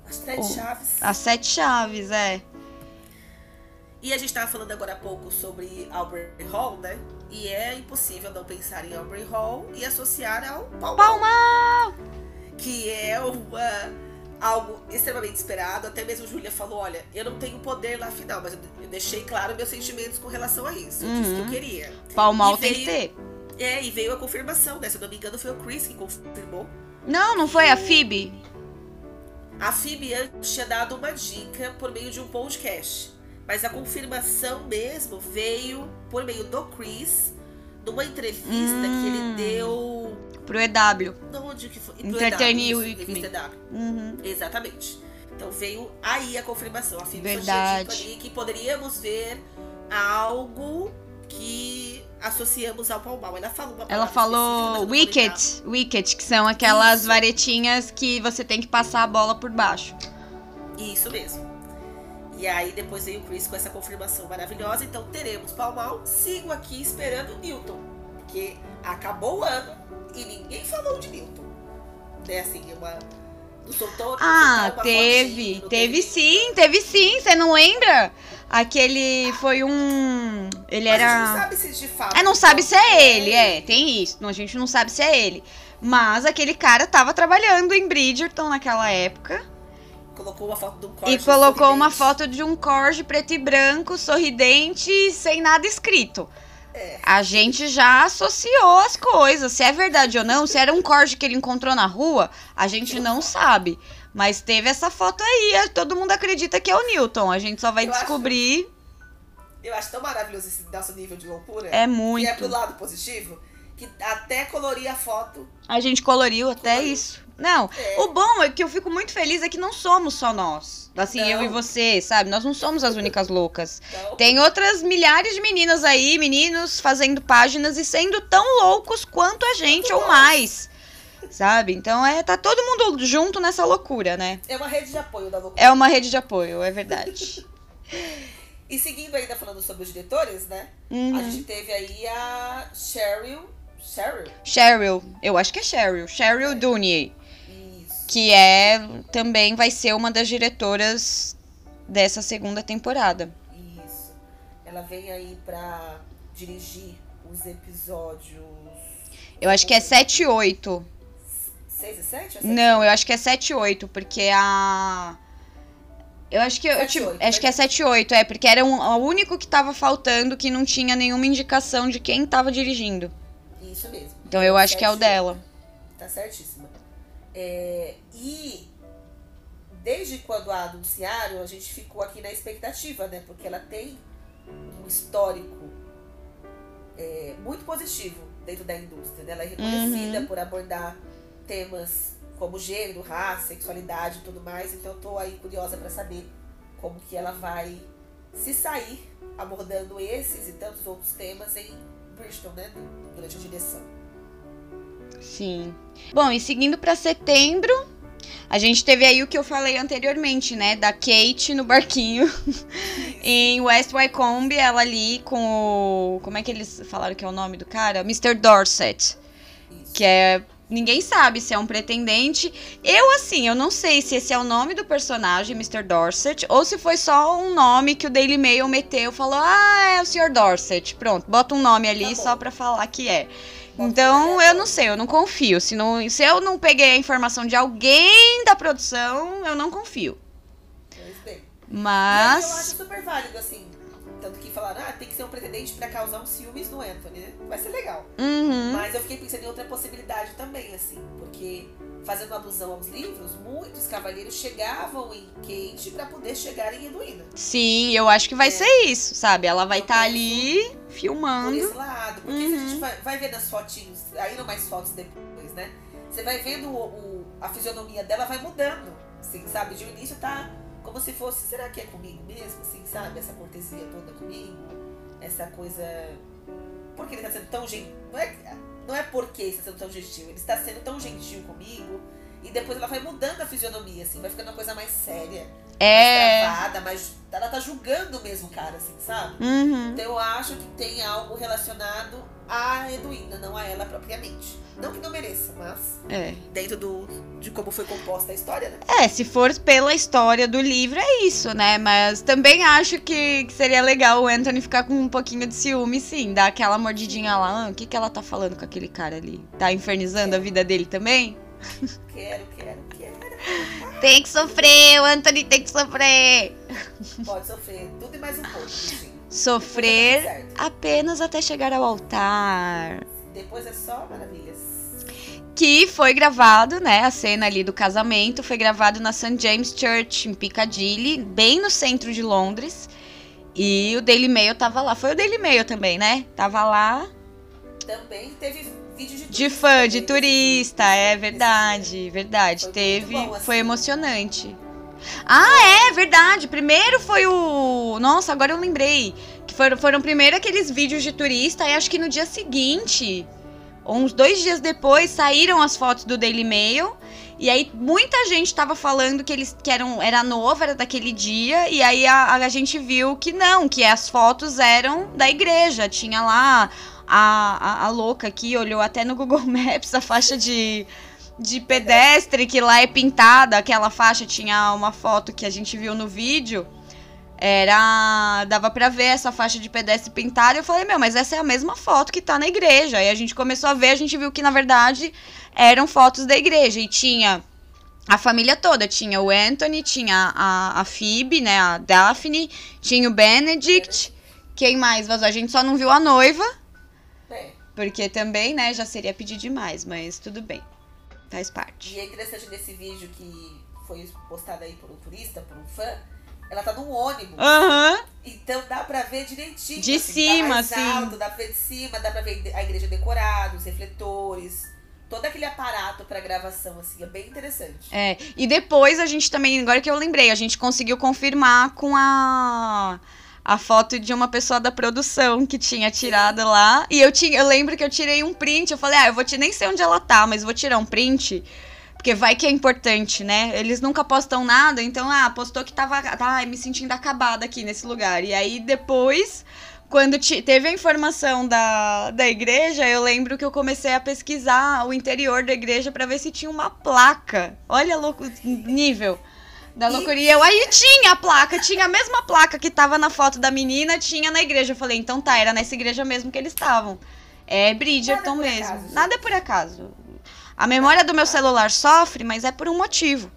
As sete chaves.
as sete chaves, é.
E a gente tava falando agora há pouco sobre Aubrey Hall, né? E é impossível não pensar em Aubrey Hall e associar ao Palma.
Palma!
Que é uma, algo extremamente esperado. Até mesmo Júlia falou, olha, eu não tenho poder lá final, mas eu deixei claro meus sentimentos com relação a isso. Eu disse que eu
Uhum.
queria.
Palmal tem que ter.
É, e veio a confirmação, né? Se eu não me engano, foi o Chris que confirmou.
Não, não foi a Phoebe?
A Phoebe tinha dado uma dica por meio de um podcast. Mas a confirmação mesmo veio por meio do Chris, numa entrevista que ele
Hum.
deu.
Pro EW.
Não, onde que foi?
Entertain
EW,
Weekly. Uhum.
Exatamente. Então veio aí a confirmação. A Phoebe só tinha
Verdade.
dito ali que poderíamos ver algo que associamos ao Mal. Ela falou uma
Ela falou. Wicket. Wicket, que são aquelas
Isso.
varetinhas que você tem que passar a bola por baixo.
Isso mesmo. E aí depois veio o Chris com essa confirmação maravilhosa. Então teremos Palmal. Sigo aqui esperando o Newton. Porque acabou o ano e ninguém falou de Newton. Né, assim, uma. Soltou.
Ah,
uma
teve.
fotinho, não
Teve sim, teve sim. Você não lembra? Aquele foi um. Ele
Mas a gente
era.
não sabe se de fato.
É, não sabe se é ele, é, tem isso. Não, A gente não sabe se é ele. Mas aquele cara tava trabalhando em Bridgerton naquela época.
Colocou uma foto de um
E colocou uma
sorridente.
foto de um corge preto e branco, sorridente, sem nada escrito.
É.
A gente já associou as coisas. Se é verdade ou não, se era um corge que ele encontrou na rua, a gente não sabe. Mas teve essa foto aí, todo mundo acredita que é o Newton. A gente só vai
Eu acho-
descobrir.
Eu acho tão maravilhoso esse nosso nível de loucura.
É muito.
é pro lado positivo. Que até colorir a foto.
A gente coloriu até
Coloriu.
isso. Não,
É.
o bom é que eu fico muito feliz é que não somos só nós. Assim,
Não.
eu e você, sabe? Nós não somos as únicas loucas.
Então,
Tem outras milhares de meninas aí, meninos, fazendo páginas e sendo tão loucos quanto a gente ou mais. Sabe? Então é, tá todo mundo junto nessa loucura, né?
é uma rede de apoio da loucura.
É uma rede de apoio, é verdade. [laughs]
E seguindo ainda falando sobre os diretores, né? A
Uhum.
gente teve aí a Cheryl. Cheryl?
Cheryl, eu acho que é Cheryl, Cheryl Dooney,
Isso.
Que é também vai ser uma das diretoras dessa segunda temporada.
Isso. Ela vem aí pra dirigir os episódios
Eu acho que é 7 e 8.
6 e 7?
Não, eu acho que é 7 e 8, porque a. Eu acho que eu,
7 e
tipo,
8,
acho que é 7 e 8, é, porque era um, o único que tava faltando que não tinha nenhuma indicação de quem tava dirigindo.
Isso mesmo.
Então eu acho que é o
7 8.
dela.
Tá certíssima. É, e desde quando a anunciaram, a gente ficou aqui na expectativa, né? Porque ela tem um histórico é, muito positivo dentro da indústria. Né? Ela é reconhecida
Uhum.
por abordar temas como gênero, raça, sexualidade e tudo mais. Então eu tô aí curiosa para saber como que ela vai se sair abordando esses e tantos outros temas em Bristol, né? Durante a direção.
Sim. Bom, e seguindo pra setembro, a gente teve aí o que eu falei anteriormente, né? Da Kate no barquinho [laughs] em West Wycombe, ela ali com o. Como é que eles falaram que é o nome do cara? Mr. Dorset. Que é. Ninguém sabe se é um pretendente. Eu, assim, eu não sei se esse é o nome do personagem, Mr. Dorset, ou se foi só um nome que o Daily Mail meteu, falou, ah, é o Sr. Dorset. Pronto, bota um nome ali
Tá
só pra falar que é. Então, eu não sei, eu não confio. Se, não, se eu não peguei a informação de alguém da produção, eu não confio.
E aí eu acho
Mas.
super válido, assim, Tanto que falaram, ah, tem que ser um pretendente pra causar um ciúmes no Anthony, né? Vai ser legal.
Uhum.
Mas eu fiquei pensando em outra possibilidade também, assim, porque fazendo alusão aos livros, muitos cavaleiros chegavam em Kate pra poder chegar em Eduína.
Sim, eu acho que vai
É.
ser isso, sabe? Ela vai estar
penso
ali
Por
filmando.
esse lado. Porque se a
Uhum.
gente vai, vai vendo as fotinhos, aí não mais fotos depois, né? Você vai vendo o, o- a fisionomia dela vai mudando, assim, sabe? De um início tá como se fosse, será que é comigo mesmo, assim, sabe? Essa cortesia toda comigo, essa coisa... Por que ele tá sendo tão gentil? Não é, não é porque ele está sendo tão gentil, ele está sendo tão gentil comigo. E depois ela vai mudando a fisionomia, assim, vai ficando uma coisa mais séria,
É.
travada, mais... Ela tá julgando mesmo o cara, assim, sabe?
Uhum.
Então eu acho que tem algo relacionado à Eduína, não a ela propriamente. Não que não mereça, mas
É.
dentro do, de como foi composta a história, né?
É, se for pela história do livro, é isso, né? Mas também acho que, que seria legal o Anthony ficar com um pouquinho de ciúme, sim. Dar aquela mordidinha lá. Ah, o que, que ela tá falando com aquele cara ali? Tá infernizando a vida dele também?
Quero.
Tem que sofrer, o Anthony tem que sofrer.
Pode sofrer tudo e mais um pouco, bichinho.
Sofrer
tá
apenas até chegar ao altar.
Depois é só maravilhas.
Que foi gravado, né? A cena ali do casamento foi gravado na St. James Church, em Piccadilly, bem no centro de Londres. E o Daily Mail tava lá. Foi o Daily Mail também, né? Tava lá
Também teve de
de fã, de
nesse-
turista. É verdade, verdade.
Foi
Teve.
bom, assim.
Foi emocionante. Ah, é verdade. Primeiro foi o. Nossa, agora eu lembrei. Que foram, foram primeiro aqueles vídeos de turista, e acho que no dia seguinte, ou uns dois dias depois, saíram as fotos do Daily Mail. E aí muita gente tava falando que eles que eram, era novo, era daquele dia, e aí a, a gente viu que não, que as fotos eram da igreja. Tinha lá a, a, a louca aqui, olhou até no Google [laughs] Maps a faixa de, de pedestre que lá é pintada. Aquela faixa tinha uma foto que a gente viu no vídeo. Era. Dava pra ver essa faixa de pedestre pintada. E eu falei, meu, mas essa é a mesma foto que tá na igreja. Aí a gente começou a ver, a gente viu que na verdade eram fotos da igreja. E tinha a família toda. Tinha o Anthony, tinha a, a Phoebe, né? A Daphne, tinha o Benedict. Quem mais vazou? A gente só não viu a noiva.
É.
Porque também, né, já seria pedir demais, mas tudo bem. Faz parte.
E é interessante nesse vídeo que foi postado aí por um turista, por um fã, ela tá num ônibus.
Aham.
Então dá pra ver direitinho.
De
assim,
cima,
tá mais
assim.
alto, dá pra ver de cima, dá pra ver a igreja decorada, os refletores, todo aquele aparato pra gravação, assim, é bem interessante.
É, e depois a gente também, agora que eu lembrei, a gente conseguiu confirmar com a a foto de uma pessoa da produção que tinha tirado lá. E eu tinha, eu lembro que eu tirei um print, eu falei: "Ah, eu vou te nem sei onde ela tá, mas vou tirar um print". Porque vai que é importante, né? Eles nunca postam nada, então, ah, postou que tava, tá, me sentindo acabada aqui nesse lugar. E aí depois, quando ti- teve a informação da, da igreja, eu lembro que eu comecei a pesquisar o interior da igreja pra ver se tinha uma placa. Olha louco nível da loucura. E eu aí tinha a placa, tinha a mesma placa que tava na foto da menina, tinha na igreja. Eu falei, então tá, era nessa igreja mesmo que eles estavam. É Bridgerton
Nada
mesmo.
acaso.
Nada é por acaso. A memória do meu celular sofre, mas é por um motivo.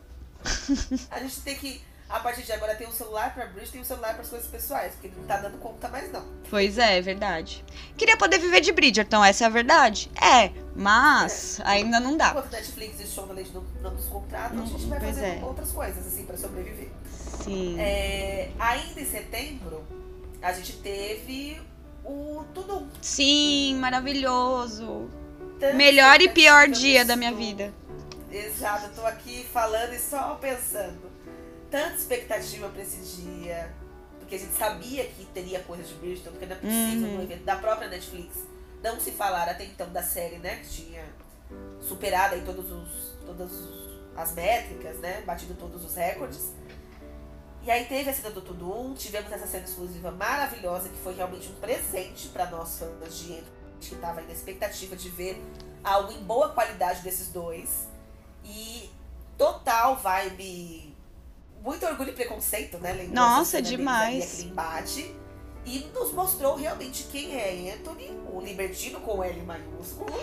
A gente tem que, a partir de agora, ter um celular pra Bridge, tem um celular pras coisas pessoais, porque não tá dando conta mais não.
Pois é, é verdade. Queria poder viver de Bridgerton, essa é a verdade? É, mas ainda não dá.
Enquanto Netflix e Show da Lei não, não nos contratam, a gente vai fazer
é.
outras coisas, assim, pra sobreviver.
Sim.
É, ainda em setembro, a gente teve o Tudum.
Sim, maravilhoso.
Tanta
Melhor e pior dia da minha vida.
Exato, eu tô aqui falando e só pensando. Tanta expectativa pra esse dia. Porque a gente sabia que teria coisa de Bridgerton, porque não é possível
Uhum.
no evento da própria Netflix não se falar até então da série, né? Que tinha superado aí todos os, todas as métricas, né? Batido todos os recordes. E aí teve a cena do Tudum, tivemos essa cena exclusiva maravilhosa, que foi realmente um presente pra nós fãs de que tava aí na expectativa de ver algo em boa qualidade desses dois. E total vibe. Muito orgulho e preconceito, né? Lembrou
Nossa,
deles
demais.
ali, embate. E nos mostrou realmente quem é Anthony, o libertino com L maiúsculo.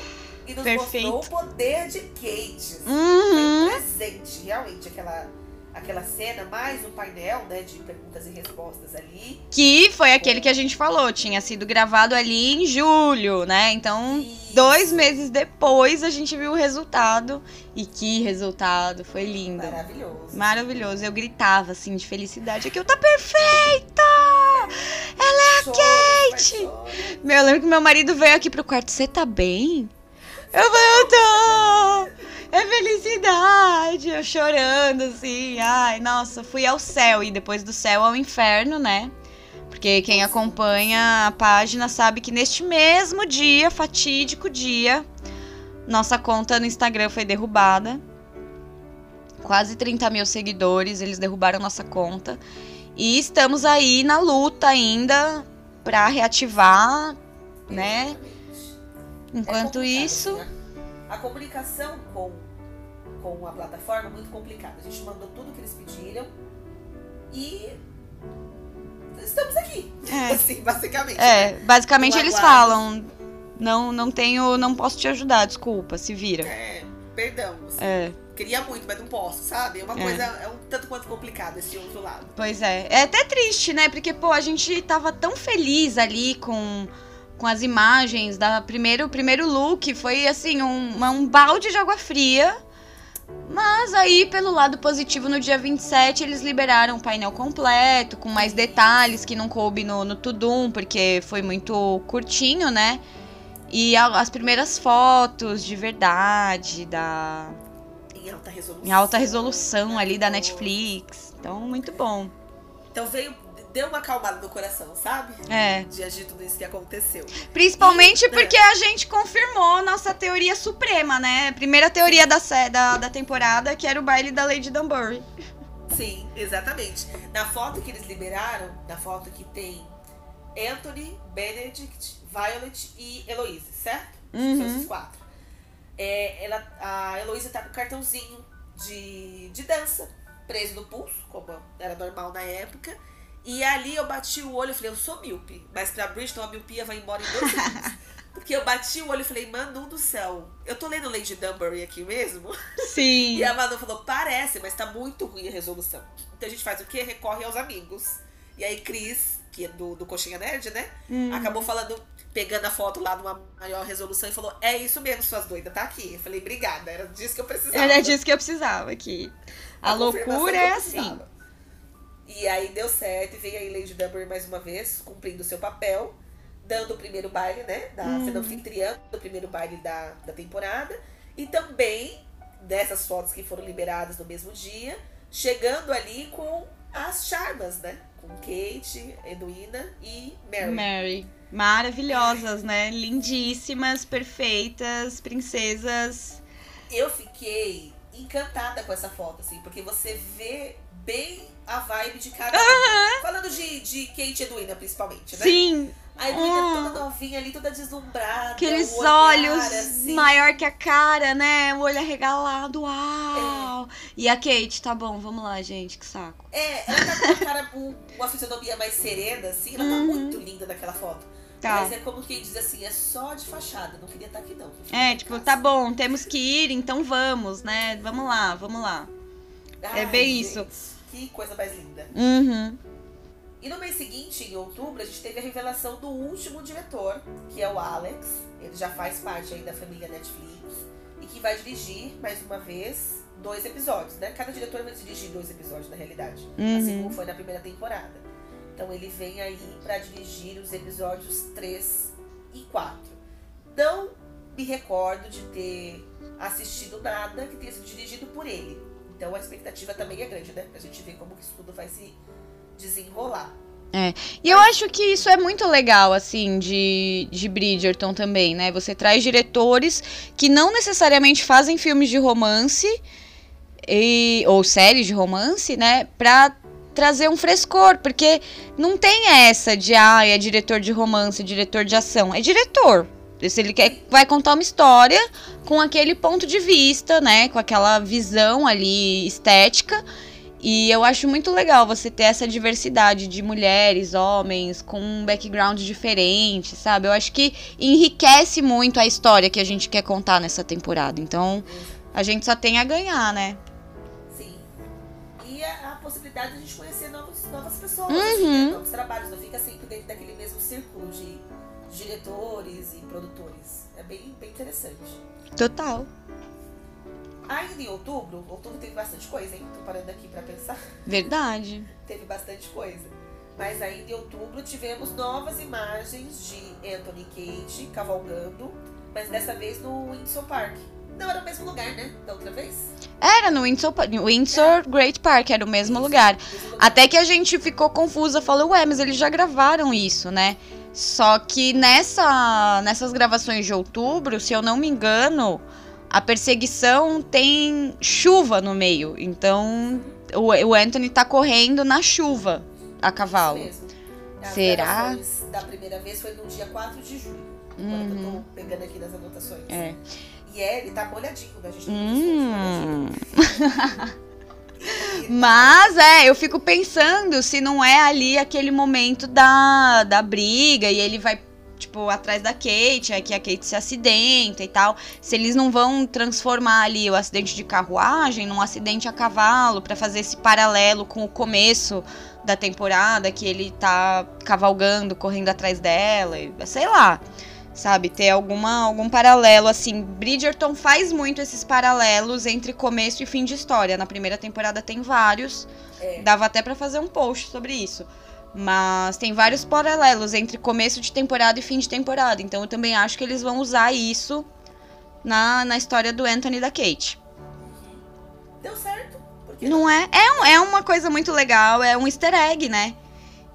E nos
Perfeito.
mostrou o poder de Kate.
Uhum.
Um presente, realmente, aquela, aquela cena, mais um painel, né, de perguntas e respostas ali.
Que foi aquele que a gente falou, tinha sido gravado ali em julho, né? Então, Isso. Dois meses depois a gente viu o resultado. E que resultado, foi lindo.
Maravilhoso.
Maravilhoso. Eu gritava, assim, de felicidade. Aquilo tá perfeita! Ela é a Kate! Meu, eu lembro que meu marido veio aqui pro quarto. Você tá bem? Eu falei, eu tô! É felicidade! Eu chorando, assim. Ai, nossa, fui ao céu. E depois do céu ao inferno, né? Porque quem acompanha a página sabe que neste mesmo dia, fatídico dia, nossa conta no Instagram foi derrubada. Quase 30 mil seguidores, eles derrubaram nossa conta. E estamos aí na luta ainda para reativar, né? Enquanto é isso.
Né? A comunicação com com a plataforma muito complicada. A gente mandou tudo que eles pediram e estamos aqui. É. [laughs] Assim, basicamente.
É, né? basicamente eles falam, não, não tenho, não posso te ajudar, desculpa, se vira.
É, perdão.
Assim, é.
Queria muito, mas não posso, sabe? É uma é. coisa, é um tanto quanto complicado esse outro lado.
Pois é. É até triste, né? Porque, pô, a gente tava tão feliz ali com com as imagens da primeiro primeiro look foi assim um, um balde de água fria mas aí, pelo lado positivo, no dia 27 eles liberaram o painel completo, com mais detalhes que não coube no, no Tudum, porque foi muito curtinho, né? E a, as primeiras fotos de verdade, da.
Em alta resolução.
Em alta resolução ali da Netflix. Então, muito bom.
Então veio deu uma acalmada no coração, sabe?
É.
Diante de tudo isso que aconteceu.
Principalmente e, porque a gente confirmou nossa teoria suprema, né? Primeira teoria da, da, da temporada, que era o baile da Lady Dunbury.
Sim, exatamente. Na foto que eles liberaram, na foto que tem Anthony, Benedict, Violet e Heloise, certo? Uhum. São esses quatro. É, ela, a Heloise tá com um cartãozinho de, de dança preso no pulso, como era normal na época. E ali eu bati o olho e falei, eu sou míope. Mas pra Bristol a miopia vai embora em dois segundos. [laughs] Porque eu bati o olho e falei, mano do céu, eu tô lendo Lady Dunbury aqui mesmo?
Sim. [laughs]
E a Manu falou, parece, mas tá muito ruim a resolução. Então a gente faz o quê? Recorre aos amigos. E aí Cris, que é do, do Coxinha Nerd, né? Hum. Acabou falando, pegando a foto lá numa maior resolução e falou, é isso mesmo, suas doidas, tá aqui. Eu falei, obrigada, era disso que eu precisava.
Era disso que eu precisava aqui. A, a loucura é assim.
E aí deu certo, e veio aí Lady Dunbury mais uma vez, cumprindo o seu papel, dando o primeiro baile, né? Da hum. sendo anfitriã do primeiro baile da, da temporada. E também, dessas fotos que foram liberadas no mesmo dia, chegando ali com as charmas, né? Com Kate, Edwina e Mary.
Mary. Maravilhosas, né? Lindíssimas, perfeitas, princesas.
Eu fiquei encantada com essa foto, assim, porque você vê bem a vibe de cada um. Falando de, de Kate e Edwina, principalmente, né?
Sim.
A Edwina hum. toda novinha ali, toda deslumbrada.
Aqueles olhos assim. maior que a cara, né? O olho arregalado, uau! É. E a Kate, tá bom, vamos lá, gente, que saco.
É, ela tá com uma cara, com [laughs] uma fisionomia mais serena, assim. Ela tá uhum. muito linda naquela foto. Tá. Mas é como quem diz assim, é só de fachada, não queria estar tá aqui não.
É, tipo, tá bom, temos que ir, então vamos, né? Vamos lá, vamos lá. É Ai, é bem gente. isso.
Que coisa mais linda.
Uhum.
E no mês seguinte, em outubro, a gente teve a revelação do último diretor, que é o Alex. Ele já faz parte aí da família Netflix. E que vai dirigir, mais uma vez, dois episódios, né? Cada diretor vai dirigir dois episódios, na realidade. Uhum. Assim como foi na primeira temporada. Então ele vem aí para dirigir os episódios 3 e 4. Não me recordo de ter assistido nada que tenha sido dirigido por ele. Então a expectativa também é grande, né? Pra gente ver como que isso tudo vai se desenrolar.
É. E eu acho que isso é muito legal, assim, de, de Bridgerton também, né? Você traz diretores que não necessariamente fazem filmes de romance e, ou séries de romance, né? Pra trazer um frescor, porque não tem essa de, ah, é diretor de romance, diretor de ação. É diretor. Se ele quer, vai contar uma história com aquele ponto de vista, né? Com aquela visão ali estética. E eu acho muito legal você ter essa diversidade de mulheres, homens, com um background diferente, sabe? Eu acho que enriquece muito a história que a gente quer contar nessa temporada. Então, a gente só tem a ganhar, né?
Sim. E possibilidade de a gente conhecer novos, novas pessoas, assim,
Uhum.
né? novos trabalhos. Não fica sempre dentro daquele mesmo círculo de diretores e produtores. É bem, bem interessante.
Total.
Ainda em outubro, outubro teve bastante coisa, hein? Tô parando aqui pra pensar. [laughs]
Verdade.
Teve bastante coisa. Mas ainda em outubro tivemos novas imagens de Anthony Kate cavalgando, mas dessa vez no Windsor Park. Não era o mesmo lugar, né? Da outra vez?
Era no Windsor, Windsor Great Park, era o mesmo
Isso,
lugar.
mesmo lugar.
Até que a gente ficou confusa, falou, ué, mas eles já gravaram isso, né? Só que nessa, nessas gravações de outubro, se eu não me engano, a perseguição tem chuva no meio. Então o, o Anthony tá correndo na chuva a cavalo. Será?
Da primeira vez foi no dia 4 de julho. Que eu tô pegando aqui nas anotações.
Uhum. É.
E é, ele tá molhadinho, né? A gente tem
Hum. [laughs] Mas é, eu fico pensando se não é ali aquele momento da, da briga e ele vai, tipo, atrás da Kate, aí que a Kate se acidenta e tal. Se eles não vão transformar ali o acidente de carruagem num acidente a cavalo pra fazer esse paralelo com o começo da temporada, que ele tá cavalgando, correndo atrás dela, sei lá. Sabe, ter alguma, algum paralelo, assim. Bridgerton faz muito esses paralelos entre começo e fim de história. Na primeira temporada tem vários.
É.
Dava até pra fazer um post sobre isso. Mas tem vários paralelos entre começo de temporada e fim de temporada. Então eu também acho que eles vão usar isso na, na história do Anthony e da Kate.
Deu certo. Porque
Não é? É, é uma coisa muito legal, é um easter egg, né?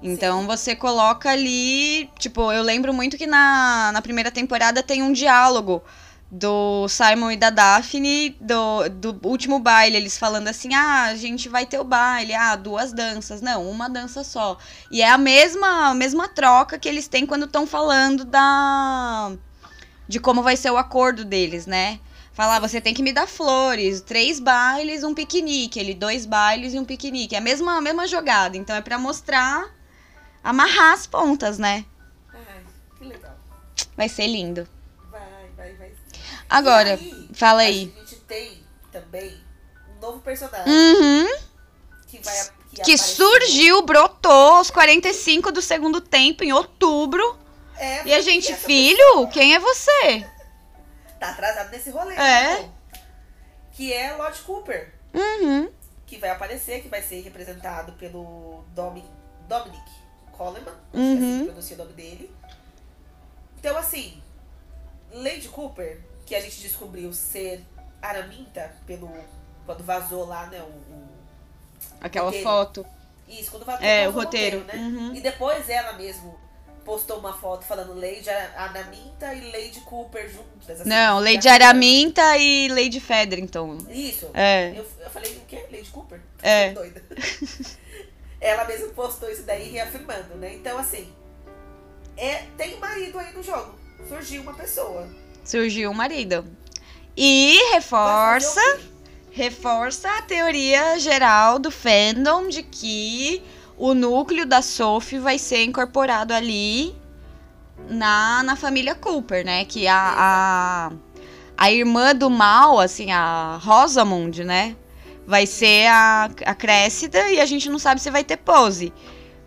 Então você coloca ali. Tipo, eu lembro muito que na, na primeira temporada tem um diálogo do Simon e da Daphne do, do último baile. Eles falando assim: ah, a gente vai ter o baile, ah, duas danças. Não, uma dança só. E é a mesma, a mesma troca que eles têm quando estão falando da. de como vai ser o acordo deles, né? Falar, você tem que me dar flores, três bailes, um piquenique, ele dois bailes e um piquenique. É a mesma, a mesma jogada, então é pra mostrar, amarrar as pontas, né?
Ai, que legal.
Vai ser lindo.
Vai, vai, vai.
Agora,
aí,
fala aí.
A gente tem também um novo personagem
Uhum.
que vai que,
Que surgiu, brotou aos 45 do segundo tempo, em outubro.
É,
E a gente, filho, quem é você?
tá atrasado nesse rolê.
É.
então. Que é Lord Cooper,
Uhum.
que vai aparecer, que vai ser representado pelo Domi, Dominic Coleman, acho que é
Uhum.
assim que pronuncia o nome dele. Então, assim, Lady Cooper, que a gente descobriu ser Araminta pelo quando vazou lá, né, o, o-
Aquela
Roteiro.
foto.
isso, quando vazou,
É, o roteiro.
né?
Uhum.
E depois ela mesmo postou uma foto falando Lady Araminta e Lady Cooper juntas. assim,
Não, Lady. Araminta e Lady Featherington.
Isso.
É.
Eu, eu falei, o quê? Lady Cooper?
É.
Doida. [laughs] Ela mesma postou isso daí reafirmando, né? Então, assim, é, tem marido aí no jogo. Surgiu uma pessoa.
Surgiu um marido. E reforça. reforça a teoria geral do fandom de que o núcleo da Sophie vai ser incorporado ali na, na família Cooper, né? Que a, a, a irmã do mal, assim, a Rosamund, né? Vai ser a, a Cressida e a gente não sabe se vai ter Pose.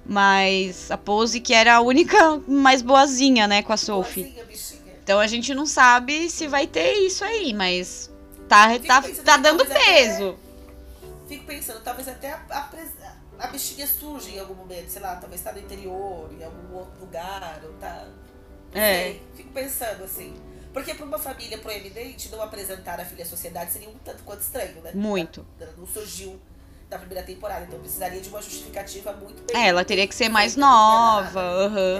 Mas a Pose que era a única mais boazinha, né, com a Sophie.
Boazinha.
Então a gente não sabe se vai ter isso aí, mas tá, tá,
pensando
tá dando
talvez até-
peso.
Fico pensando, talvez até a, a, a bichinha surja em algum momento, sei lá, talvez tá no interior, em algum outro lugar, ou tá. Não
É.
sei. Fico pensando assim. Porque pra uma família proeminente, não apresentar a filha à sociedade seria um tanto quanto estranho, né?
Muito.
Ela não surgiu na primeira temporada, então precisaria de uma justificativa muito bem.
É, ela teria que ser mais nova,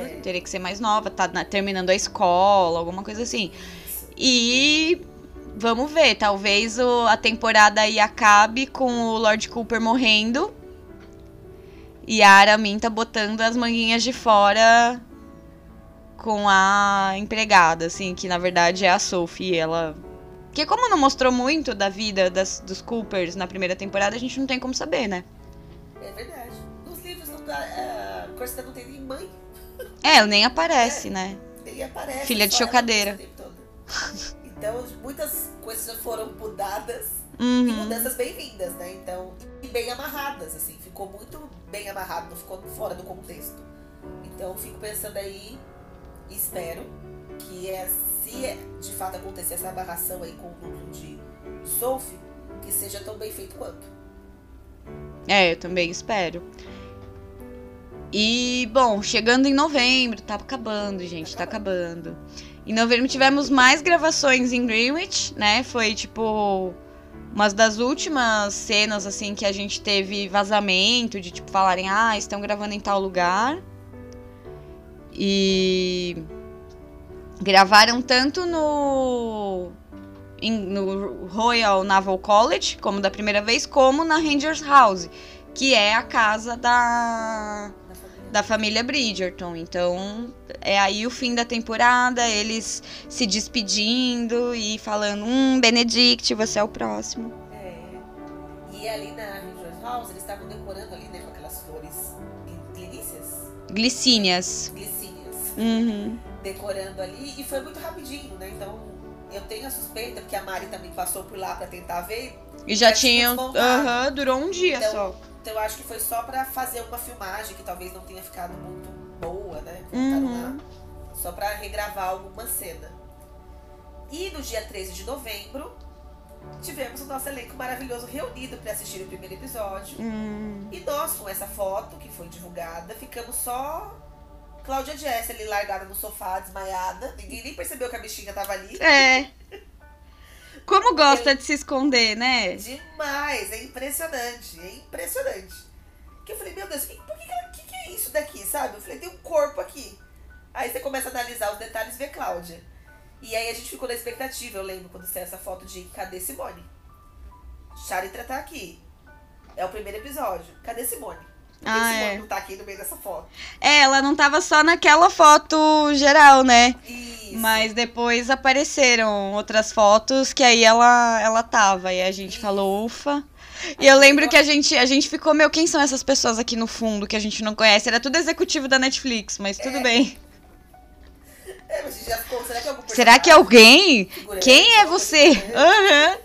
É.
teria que ser mais nova, tá na- terminando a escola, alguma coisa assim.
Isso.
E vamos ver, talvez o- a temporada aí acabe com o Lord Cooper morrendo e a Araminta botando as manguinhas de fora com a empregada, assim, que na verdade é a Sophie, ela... Porque como não mostrou muito da vida das, dos Coopers na primeira temporada, a gente não tem como saber, né?
É verdade. Nos livros não dá. A Corsita não tem nem mãe,
É, nem aparece, né?
nem aparece.
Filha de chocadeira.
Então, muitas coisas já foram mudadas e
Uhum.
mudanças bem-vindas, né? Então, e bem amarradas, assim. Fico ficou muito bem amarrado, não ficou fora do contexto. Então fico pensando aí, espero que é, se é, de fato acontecer essa amarração aí com o núcleo de Sophie, que seja tão bem feito quanto.
É, eu também espero. E, bom, chegando em novembro, tá acabando, gente, tá acabando. Em novembro tivemos mais gravações em Greenwich, né? Foi tipo uma das últimas cenas assim que a gente teve vazamento de tipo falarem, ah, estão gravando em tal lugar. E gravaram tanto no no Royal Naval College, como da primeira vez, como na Rangers House, que é a casa da da família Bridgerton. Então, é aí o fim da temporada, eles se despedindo e falando: Hum, Benedict, você é o próximo.
É. E ali na Rangers House, eles estavam decorando ali, né, com aquelas flores.
Glicínias.
Glicínias.
Uhum.
Decorando ali, e foi muito rapidinho, né? Então, eu tenho a suspeita, porque a Mari também passou por lá para tentar ver.
E já tinham. Aham, uhum, durou um dia
então,
só.
Então eu acho que foi só para fazer uma filmagem que talvez não tenha ficado muito boa, né?
Uhum.
Só para regravar alguma cena. E no dia 13 de novembro, tivemos o nosso elenco maravilhoso reunido para assistir o primeiro episódio.
Uhum.
E nós, com essa foto que foi divulgada, ficamos só Cláudia Jess ali largada no sofá, desmaiada. Ninguém nem percebeu que a bichinha tava ali.
É. Como gosta de se esconder, né?
Demais, é impressionante, é impressionante. Que eu falei, meu Deus, por que, que, que é isso daqui, sabe? Eu falei, tem um corpo aqui. Aí você começa a analisar os detalhes e vê Cláudia. E aí a gente ficou na expectativa, eu lembro quando saiu essa foto de cadê Simone? Charitra tá aqui. É o primeiro episódio. Cadê Simone?
Ah,
Simone
é.
não tá aqui no meio dessa foto?
É, ela não tava só naquela foto geral, né?
Isso.
Mas depois apareceram outras fotos que aí ela, ela tava. E a gente
Isso.
falou, ufa. E eu lembro que a gente, a gente ficou, meu, quem são essas pessoas aqui no fundo que a gente não conhece? Era tudo executivo da Netflix, mas tudo bem. [laughs]
É, mas já ficou, será que é
Será que é alguém?
Figurante?
Quem é você?
É. [laughs]
Aham.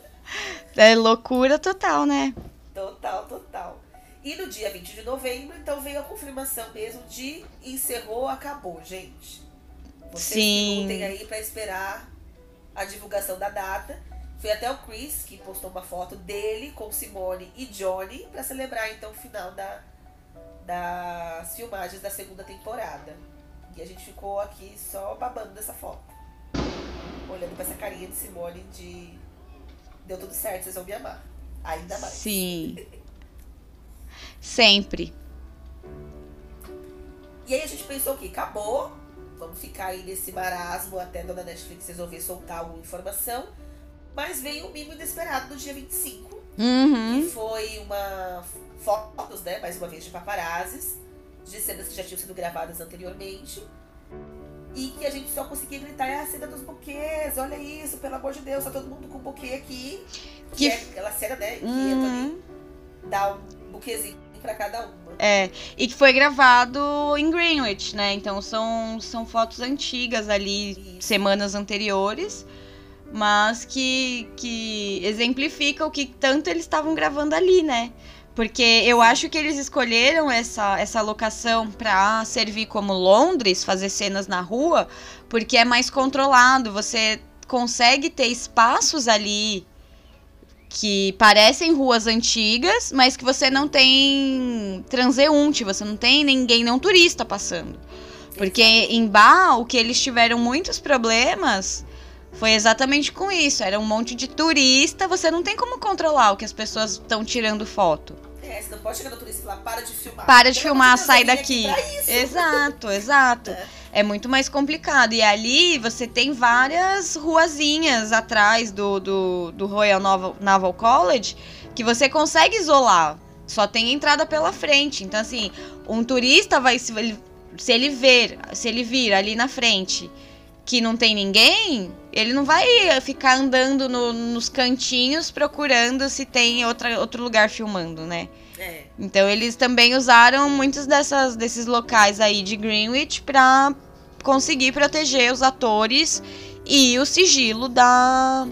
É loucura total, né?
Total, total. E no dia 20 de novembro, então veio a confirmação mesmo de encerrou, acabou, gente. Vocês
Sim.
aí pra esperar a divulgação da data. Foi até o Chris que postou uma foto dele com Simone e Johnny pra celebrar então o final da, das filmagens da segunda temporada. E a gente ficou aqui só babando dessa foto. Olhando pra essa carinha de Simone de deu tudo certo, vocês vão me amar. Ainda mais.
Sim. [laughs] Sempre.
E aí a gente pensou que acabou, vamos ficar aí nesse marasmo até a dona Netflix resolver soltar alguma informação. Mas veio um mimo inesperado no dia 25,
Uhum.
que foi uma fotos, né, mais uma vez de paparazzis, de cenas que já tinham sido gravadas anteriormente. E que a gente só conseguia gritar, é a cena dos buquês, olha isso, pelo amor de Deus, tá todo mundo com buquê aqui. Que,
Que
é aquela cena, né, que
Uhum.
dá um buquezinho pra cada uma.
É, e que foi gravado em Greenwich, né? Então são, são fotos antigas ali,
Isso.
semanas anteriores, mas que, que exemplifica o que tanto eles estavam gravando ali, né? Porque eu acho que eles escolheram essa, essa locação pra servir como Londres, fazer cenas na rua, porque é mais controlado, você consegue ter espaços ali que parecem ruas antigas, mas que você não tem transeunte, você não tem ninguém, não turista passando. Porque em Bar, o que eles tiveram muitos problemas foi exatamente com isso. Era um monte de turista, você não tem como controlar o que as pessoas estão tirando foto.
É, você não pode chegar no turista e falar, para de filmar.
Para de filmar, sai daqui. Exato, exato. [laughs]
É.
É muito mais complicado. E ali você tem várias ruazinhas atrás do, do, do Royal Naval, College que você consegue isolar. Só tem entrada pela frente. Então, assim, um turista vai. Se ele, se ele ver, se ele vir ali na frente que não tem ninguém, ele não vai ficar andando no- nos cantinhos procurando se tem outra, outro lugar filmando, né?
É.
Então eles também usaram muitos dessas, desses locais aí de Greenwich pra conseguir proteger os atores e o sigilo da,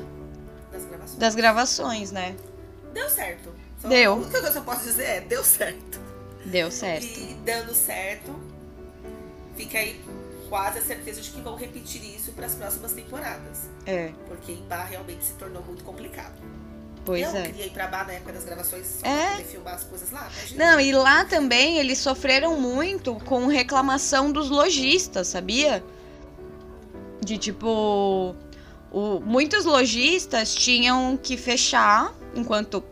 Das gravações.
das gravações, né?
Deu certo. Só-
Deu.
A única coisa que eu posso dizer é, deu certo.
Deu certo.
E dando certo, fica aí quase a certeza de que vão repetir isso para as próximas temporadas.
É.
Porque em Bar realmente se tornou muito complicado.
Pois
eu
é.
queria ir pra Bar na época das gravações só
É.
poder filmar as coisas lá. imagina.
Não, e lá também eles sofreram muito com reclamação dos lojistas, sabia? De tipo. o- muitos lojistas tinham que fechar enquanto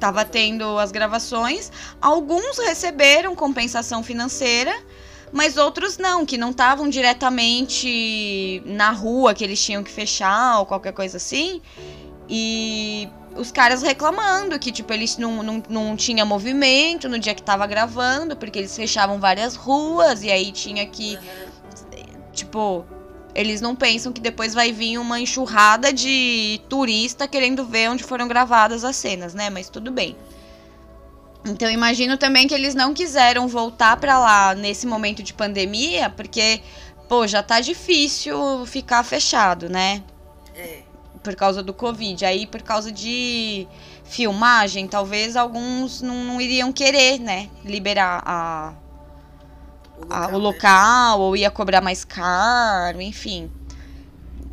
tava tendo as gravações. Alguns receberam compensação financeira, mas outros não, que não estavam diretamente na rua que eles tinham que fechar ou qualquer coisa assim. E os caras reclamando que, tipo, eles não, não, não tinha movimento no dia que tava gravando, porque eles fechavam várias ruas e aí tinha que, tipo, eles não pensam que depois vai vir uma enxurrada de turista querendo ver onde foram gravadas as cenas, né? Mas tudo bem. Então imagino também que eles não quiseram voltar pra lá nesse momento de pandemia, porque, pô, já tá difícil ficar fechado, né?
É.
por causa do Covid. Aí, por causa de filmagem, talvez alguns não, não iriam querer, né? Liberar a,
O
a- o
né?
local, ou ia cobrar mais caro, enfim.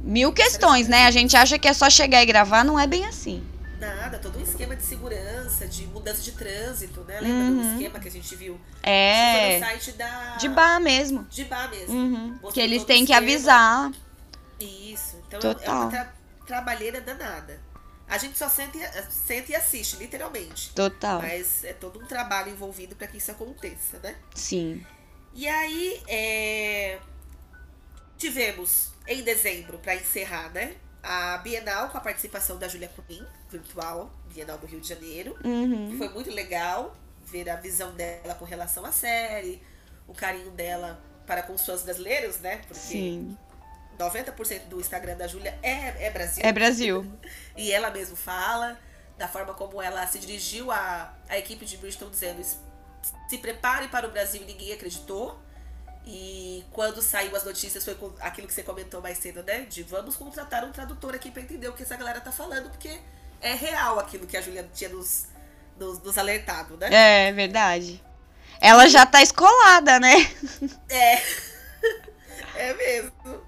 Mil questões, né? A gente acha que é só chegar e gravar, não é bem assim.
Nada, todo um esquema de segurança, de mudança de trânsito, né? Lembra do
Uhum.
esquema que a gente viu?
É.
Foi no site da.
De bar mesmo.
De bar mesmo.
Uhum. Que eles têm que avisar.
Isso. Então é
Total.
uma tra trabalheira danada. A gente só sente, sente e assiste, literalmente.
Total.
Mas é todo um trabalho envolvido para que isso aconteça, né?
Sim.
E aí, é, tivemos em dezembro, para encerrar, né? A Bienal com a participação da Julia Cunha, virtual, Bienal do Rio de Janeiro.
Uhum.
Foi muito legal ver a visão dela com relação à série, o carinho dela para com os fãs brasileiros, né? Porque
Sim.
90% do Instagram da Júlia é, é Brasil.
É Brasil. [laughs]
E ela mesmo fala da forma como ela se dirigiu à, à equipe de Bristol dizendo "Es- se prepare para o Brasil e ninguém acreditou. E quando saiu as notícias foi aquilo que você comentou mais cedo, né? De vamos contratar um tradutor aqui para entender o que essa galera tá falando, porque é real aquilo que a Júlia tinha nos, nos, nos alertado, né?
É verdade. Ela já tá escolada, né?
É. [laughs] é mesmo.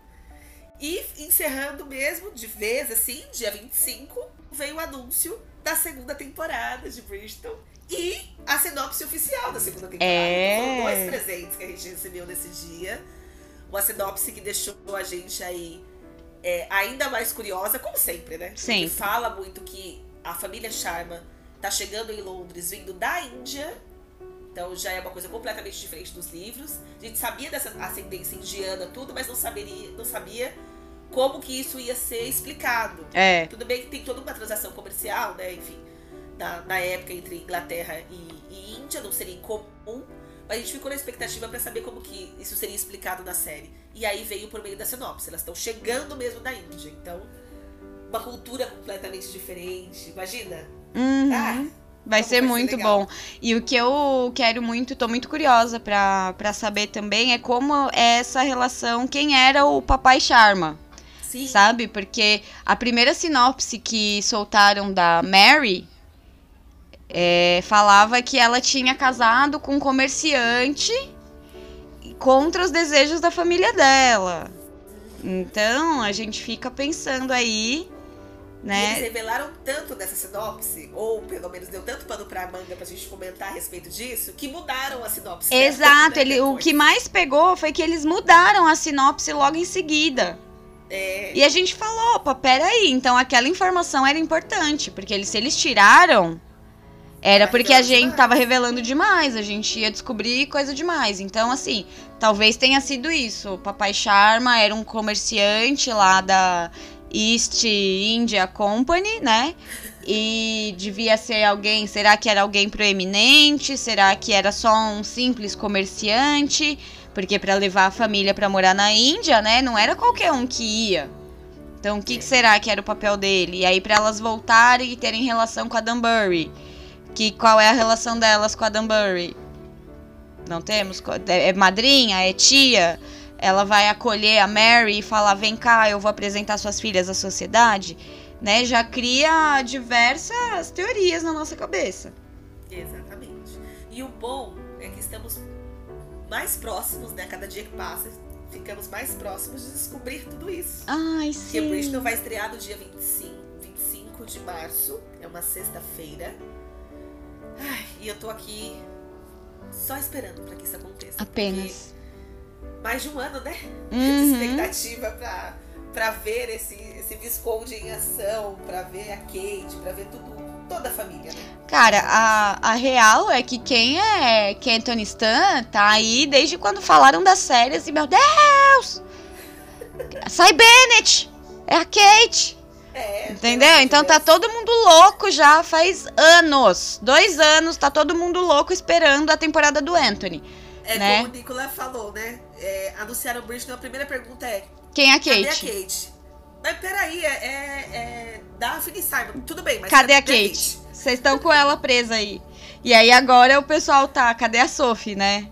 E encerrando mesmo, de vez, assim, dia 25, veio o anúncio da segunda temporada de Bristol. E a sinopse oficial da segunda temporada.
É.
Então, foram dois presentes que a gente recebeu nesse dia. Uma sinopse que deixou a gente aí é, ainda mais curiosa, como sempre, né?
Sempre.
fala muito que a família Sharma tá chegando em Londres vindo da Índia. Então já é uma coisa completamente diferente dos livros. A gente sabia dessa ascendência indiana, tudo, mas não saberia, não sabia como que isso ia ser explicado.
É.
Tudo bem que tem toda uma transação comercial, né? Enfim, na, na época entre Inglaterra e, e Índia, não seria incomum. Mas a gente ficou na expectativa pra saber como que isso seria explicado na série. E aí veio por meio da sinopse. Elas estão chegando mesmo da Índia. Então, uma cultura completamente diferente. Imagina?
Uhum.
Ah,
Vai ser
ser
muito
legal.
bom. E o que eu quero muito, tô muito curiosa pra saber também é como é essa relação, quem era o Papai Sharma,
sim.
sabe? Porque a primeira sinopse que soltaram da Mary é, falava que ela tinha casado com um comerciante contra os desejos da família dela. Então a gente fica pensando aí, né?
eles revelaram tanto nessa sinopse, ou pelo menos deu tanto pano pra manga pra gente comentar a respeito disso, que mudaram a sinopse.
Exato,
né,
ele, [laughs] o que mais pegou foi que eles mudaram a sinopse logo em seguida.
É,
E a gente falou, opa, peraí, então aquela informação era importante, porque eles, se eles tiraram, era porque a gente tava revelando demais, a gente ia descobrir coisa demais. Então, assim, talvez tenha sido isso. O Papai Sharma era um comerciante lá da East India Company, né? E devia ser alguém, será que era alguém proeminente? Será que era só um simples comerciante? Porque para levar a família para morar na Índia, né, não era qualquer um que ia. Então, o que, que será que era o papel dele? E aí para elas voltarem e terem relação com a Dunbury. Que qual é a relação delas com a Dunbury? Não temos? É madrinha? É tia? Ela vai acolher a Mary e falar: vem cá, eu vou apresentar suas filhas à sociedade? Né? Já cria diversas teorias na nossa cabeça.
exatamente. E o bom é que estamos mais próximos, né? Cada dia que passa, ficamos mais próximos de descobrir tudo isso.
Ai,
Porque
sim.
Bridgerton vai estrear no dia 25, 25 de março, é uma sexta-feira. Ai, E eu tô aqui só esperando pra que isso aconteça.
Apenas.
porque Mais de um ano, né? De
Uhum.
expectativa pra, pra ver esse, esse Visconde em ação, pra ver a Kate, pra ver tudo, toda a família, né?
Cara, a, a real é que quem é, quem é Tony Stan tá aí desde quando falaram das séries e, meu Deus! [laughs] Sai Bennett! É a Kate!
É,
Entendeu? Então tá todo mundo louco já faz anos. Dois anos, tá todo mundo louco esperando a temporada do Anthony.
É
né?
como o Nicolas falou, né? É, anunciaram o Bridgerton, a primeira pergunta é:
Quem é a
cadê
Kate?
a Kate? Mas peraí, é, é, é Daphne e Simon. Tudo bem, mas
Cadê a Kate? Vocês estão com ela presa aí. E aí agora o pessoal tá, cadê a Sophie, né?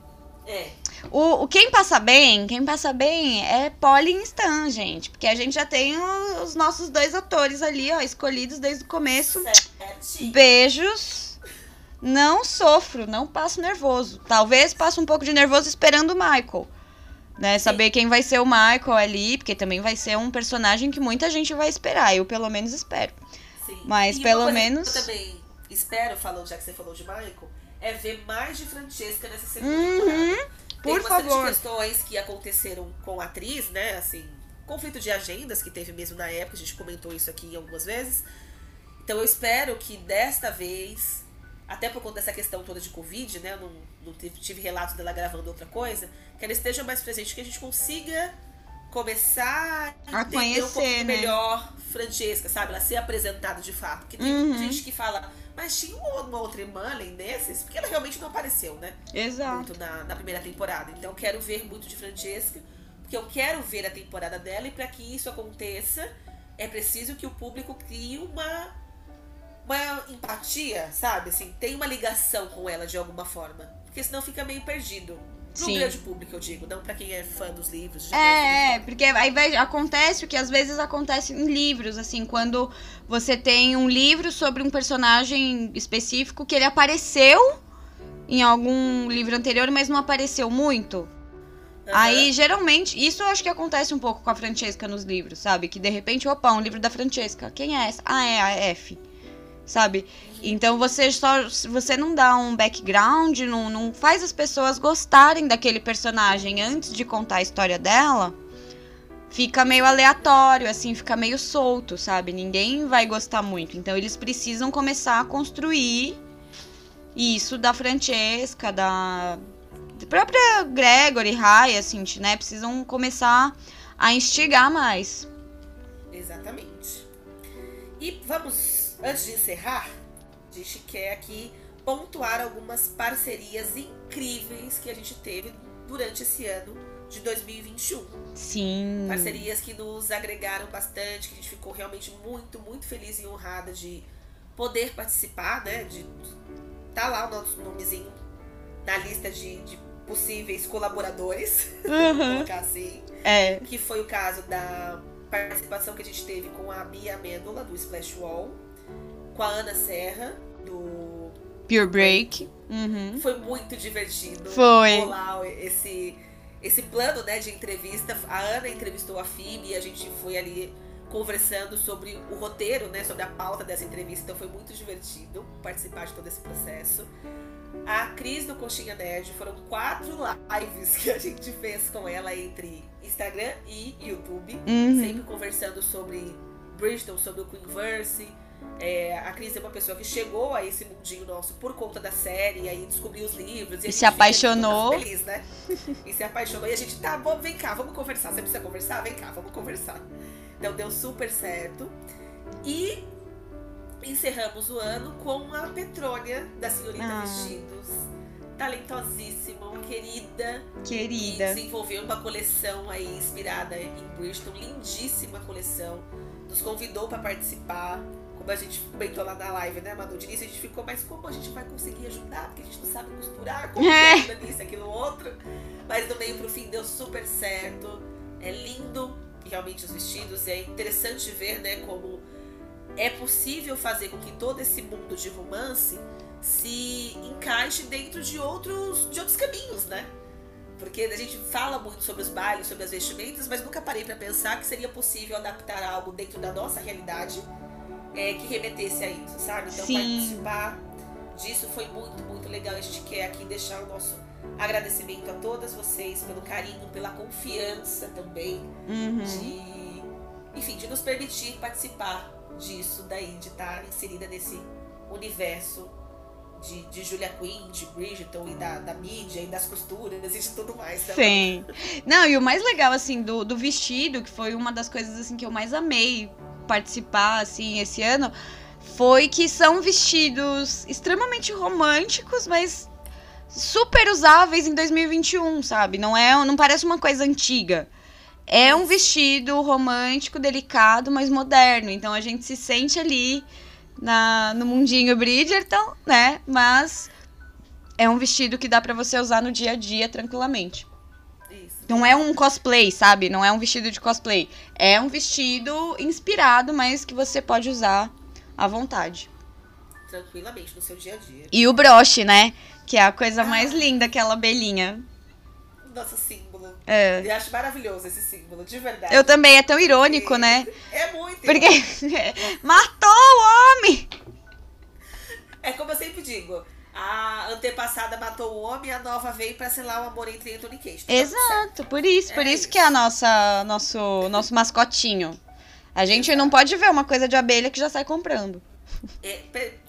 É.
O, o quem passa bem, quem passa bem é Polly e Stan, gente. Porque a gente já tem o- os nossos dois atores ali, ó, escolhidos desde o começo.
Sete.
Beijos. Não sofro, não passo nervoso. Talvez passe um pouco de nervoso esperando o Michael. Né, saber quem vai ser o Michael ali, porque também vai ser um personagem que muita gente vai esperar. Eu, pelo menos, espero.
Sim.
Mas
E
pelo menos-
Eu também espero, falando, já que você falou de Michael, é ver mais de Francesca nessa segunda
Uhum,
temporada.
por
Tem
favor.
questões que aconteceram com a atriz, né? Assim, conflito de agendas que teve mesmo na época, a gente comentou isso aqui algumas vezes. Então eu espero que desta vez, até por conta dessa questão toda de Covid, né? Eu não, não tive, tive relatos dela gravando outra coisa, que ela esteja mais presente, que a gente consiga começar
A
entender um
conhecer,
pouquinho
né?
melhor Francesca, sabe? Ela ser apresentada de fato. Porque tem
Uhum.
gente que fala, mas tinha uma, outra irmã além desses, porque ela realmente não apareceu, né?
Exato.
muito na, na primeira temporada. Então eu quero ver muito de Francesca, porque eu quero ver a temporada dela e para que isso aconteça é preciso que o público crie uma uma empatia, sabe? Assim, tem uma ligação com ela de alguma forma, porque senão fica meio perdido. Pro
Sim.
grande público, eu digo, não pra quem é fã dos livros.
É, é, porque aí vai, acontece o que às vezes acontece em livros, assim, quando você tem um livro sobre um personagem específico que ele apareceu em algum livro anterior, mas não apareceu muito.
história.
Aí, geralmente, isso eu acho que acontece um pouco com a Francesca nos livros, sabe? Que de repente, opa, um livro da Francesca. Quem é essa? Ah, é a F. Sabe? Então você só. Você não dá um background, não, não faz as pessoas gostarem daquele personagem antes de contar a história dela. Fica meio aleatório, assim, fica meio solto, sabe? Ninguém vai gostar muito. Então eles precisam começar a construir isso da Francesca, da, própria Gregory, Hyacinth, né? Precisam começar a instigar mais.
Exatamente. E vamos, antes de encerrar, a gente quer aqui pontuar algumas parcerias incríveis que a gente teve durante esse ano de 2021.
Sim.
Parcerias que nos agregaram bastante, que a gente ficou realmente muito, muito feliz e honrada de poder participar, né? De tá lá o nosso nomezinho na lista de, de possíveis colaboradores, [laughs]
Uhum.
colocar assim
É.
que foi o caso da participação que a gente teve com a Bia Amêndola, do Splash Wall, com a Ana Serra, do.
Pure Break. Uhum.
Foi muito divertido.
Foi.
rolar esse, esse plano né, de entrevista. A Ana entrevistou a Phoebe e a gente foi ali conversando sobre o roteiro, né, sobre a pauta dessa entrevista. Então foi muito divertido participar de todo esse processo. A Cris do Coxinha Nerd foram quatro lives que a gente fez com ela entre Instagram e YouTube,
Uhum.
sempre conversando sobre Bridgeton, sobre o Queenverse. É, a Cris é uma pessoa que chegou a esse mundinho nosso por conta da série, e aí descobriu os livros.
E
a
se apaixonou.
Feliz, né? E se apaixonou. E a gente, tá bom, vem cá, vamos conversar. Você precisa conversar? Vem cá, vamos conversar. Então deu super certo. E encerramos o ano com a Petrônia, da Senhorita
Ah.
Vestidos. Talentosíssima, uma querida, que
Querida.
desenvolveu uma coleção aí inspirada em Bristol, lindíssima coleção. Nos convidou para participar, como a gente comentou lá na live, né, Manu? De início a gente ficou, mas como a gente vai conseguir ajudar? Porque a gente não sabe costurar, como
É.
é. nisso, aquilo, outro. Mas do meio pro fim deu super certo. É lindo, realmente, os vestidos. É interessante ver, né, como é possível fazer com que todo esse mundo de romance se encaixe dentro de outros, de outros caminhos, né? Porque a gente fala muito sobre os bailes, sobre as vestimentas, mas nunca parei para pensar que seria possível adaptar algo dentro da nossa realidade é, que remetesse a isso, sabe? Então
Sim.
participar disso foi muito, muito legal. A gente quer aqui deixar o nosso agradecimento a todas vocês pelo carinho, pela confiança também
Uhum.
de, enfim, de nos permitir participar disso daí, de estar inserida nesse universo de, de Julia Quinn, de Bridgerton e da, da mídia e das costuras e de tudo mais. também.
Sim. Não, e o mais legal, assim, do, do vestido, que foi uma das coisas, assim, que eu mais amei participar, assim, esse ano, foi que são vestidos extremamente românticos, mas super usáveis em 2021, sabe? Não é, não parece uma coisa antiga. É um vestido romântico, delicado, mas moderno. Então a gente se sente ali na, no mundinho Bridgerton, né? Mas é um vestido que dá pra você usar no dia a dia tranquilamente.
Isso.
Não é um cosplay, sabe? Não é um vestido de cosplay. É um vestido inspirado, mas que você pode usar à vontade.
Tranquilamente no seu dia a dia.
E o broche, né? Que é a coisa mais linda, aquela abelhinha.
Nosso símbolo.
É.
Eu acho maravilhoso esse símbolo, de verdade.
Eu também, é tão irônico, né?
É muito.
Porque [laughs] matou o homem!
É como eu sempre digo. A antepassada matou o homem, a nova veio pra selar o amor entre Anthony Cage. Tá.
Exato, por isso, por
É
isso que é a nossa, nosso, nosso mascotinho. A gente não pode ver uma coisa de abelha que já sai comprando.
É,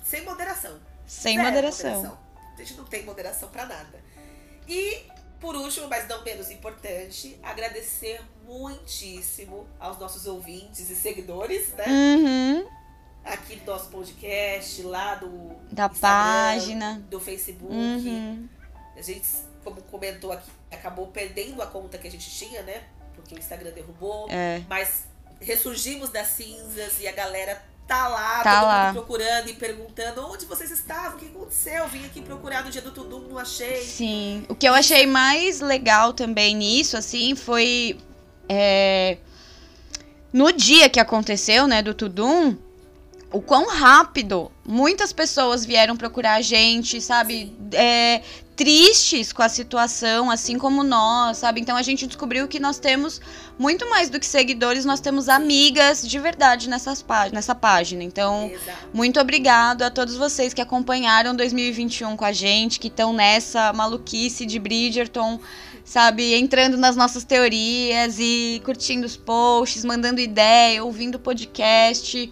sem moderação.
Sem
Zero
moderação.
A gente não tem moderação pra nada. E, por último, mas não menos importante, agradecer muitíssimo aos nossos ouvintes e seguidores, né?
Uhum,
Aqui do nosso podcast, lá do
da
Instagram,
página.
do Facebook.
Uhum.
A gente, como comentou aqui, acabou perdendo a conta que a gente tinha, né? Porque o Instagram derrubou.
É.
Mas ressurgimos das cinzas e a galera tá lá,
Tá
todo
lá.
mundo procurando e perguntando onde vocês estavam, o que aconteceu? Vim aqui procurar no dia do Tudum, não achei.
Sim. O que eu achei mais legal também nisso, assim, foi. é, No dia que aconteceu, né, do Tudum, o quão rápido muitas pessoas vieram procurar a gente, sabe? É, tristes com a situação, assim como nós, sabe? Então a gente descobriu que nós temos muito mais do que seguidores, nós temos amigas de verdade nessas pá nessa página. Então.
Exato.
Muito obrigado a todos vocês que acompanharam 2021 com a gente, que estão nessa maluquice de Bridgerton, sabe, entrando nas nossas teorias e curtindo os posts, mandando ideia, ouvindo podcast.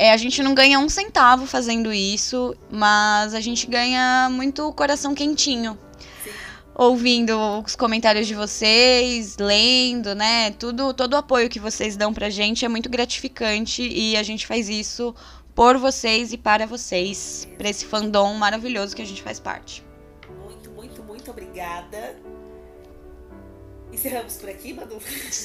É, a gente não ganha um centavo fazendo isso, mas a gente ganha muito coração quentinho.
Sim.
Ouvindo os comentários de vocês, lendo, né? Tudo, todo o apoio que vocês dão pra gente é muito gratificante e a gente faz isso por vocês e para vocês, pra esse fandom maravilhoso que a gente faz parte.
Muito, muito, muito obrigada. Encerramos por aqui, Manu?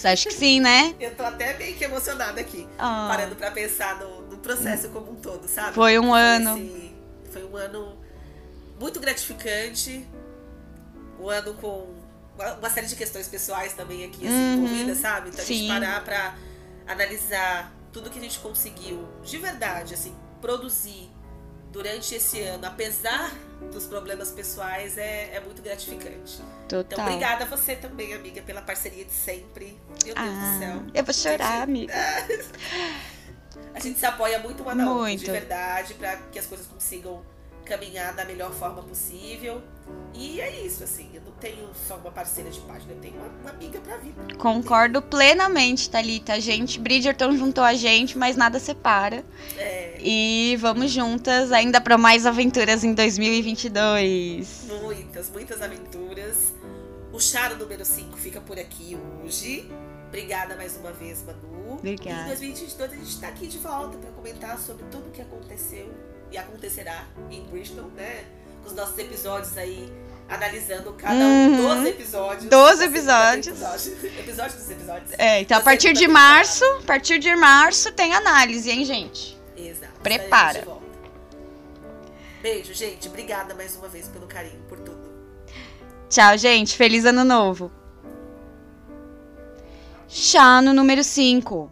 Acho que sim, né?
Eu tô até meio que emocionada aqui.
Ah,
Parando pra pensar no, no processo como um todo, sabe?
Foi um ano.
esse- foi um ano muito gratificante. Um ano com uma, série de questões pessoais também aqui, assim,
Uhum.
envolvidas, sabe? Então a
Sim.
gente parar pra analisar tudo que a gente conseguiu, de verdade, assim, produzir durante esse ano, apesar dos problemas pessoais, é, é muito gratificante. Então,
total.
obrigada a você também, amiga, pela parceria de sempre. Meu Deus do
Ah,
céu.
eu vou chorar, amiga. [laughs]
A gente se apoia muito uma na outra, de verdade, pra que as coisas consigam caminhar da melhor forma possível. E é isso, assim, tenho só uma parceira de página, eu tenho uma, uma amiga pra vida.
Concordo plenamente, Thalita. A gente, Bridgerton juntou a gente, mas nada separa.
É,
E vamos juntas ainda para mais aventuras em 2022.
muitas, muitas aventuras. O Charo número 5 fica por aqui hoje. Obrigada mais uma vez, Manu.
Obrigada.
E em 2022 a gente tá aqui de volta pra comentar sobre tudo o que aconteceu e acontecerá em Bristol, né? Com os nossos episódios aí, analisando cada um
Uhum.
dos episódios.
Doze
da segunda
episódios.
Episódio, [laughs] episódio dos episódios.
É, então a partir de março, a partir de março tem análise, hein, gente?
Exato.
Prepara.
Beijo, gente. Obrigada mais uma vez pelo carinho, por tudo.
Tchau, gente. Feliz ano novo. Chá no número 5.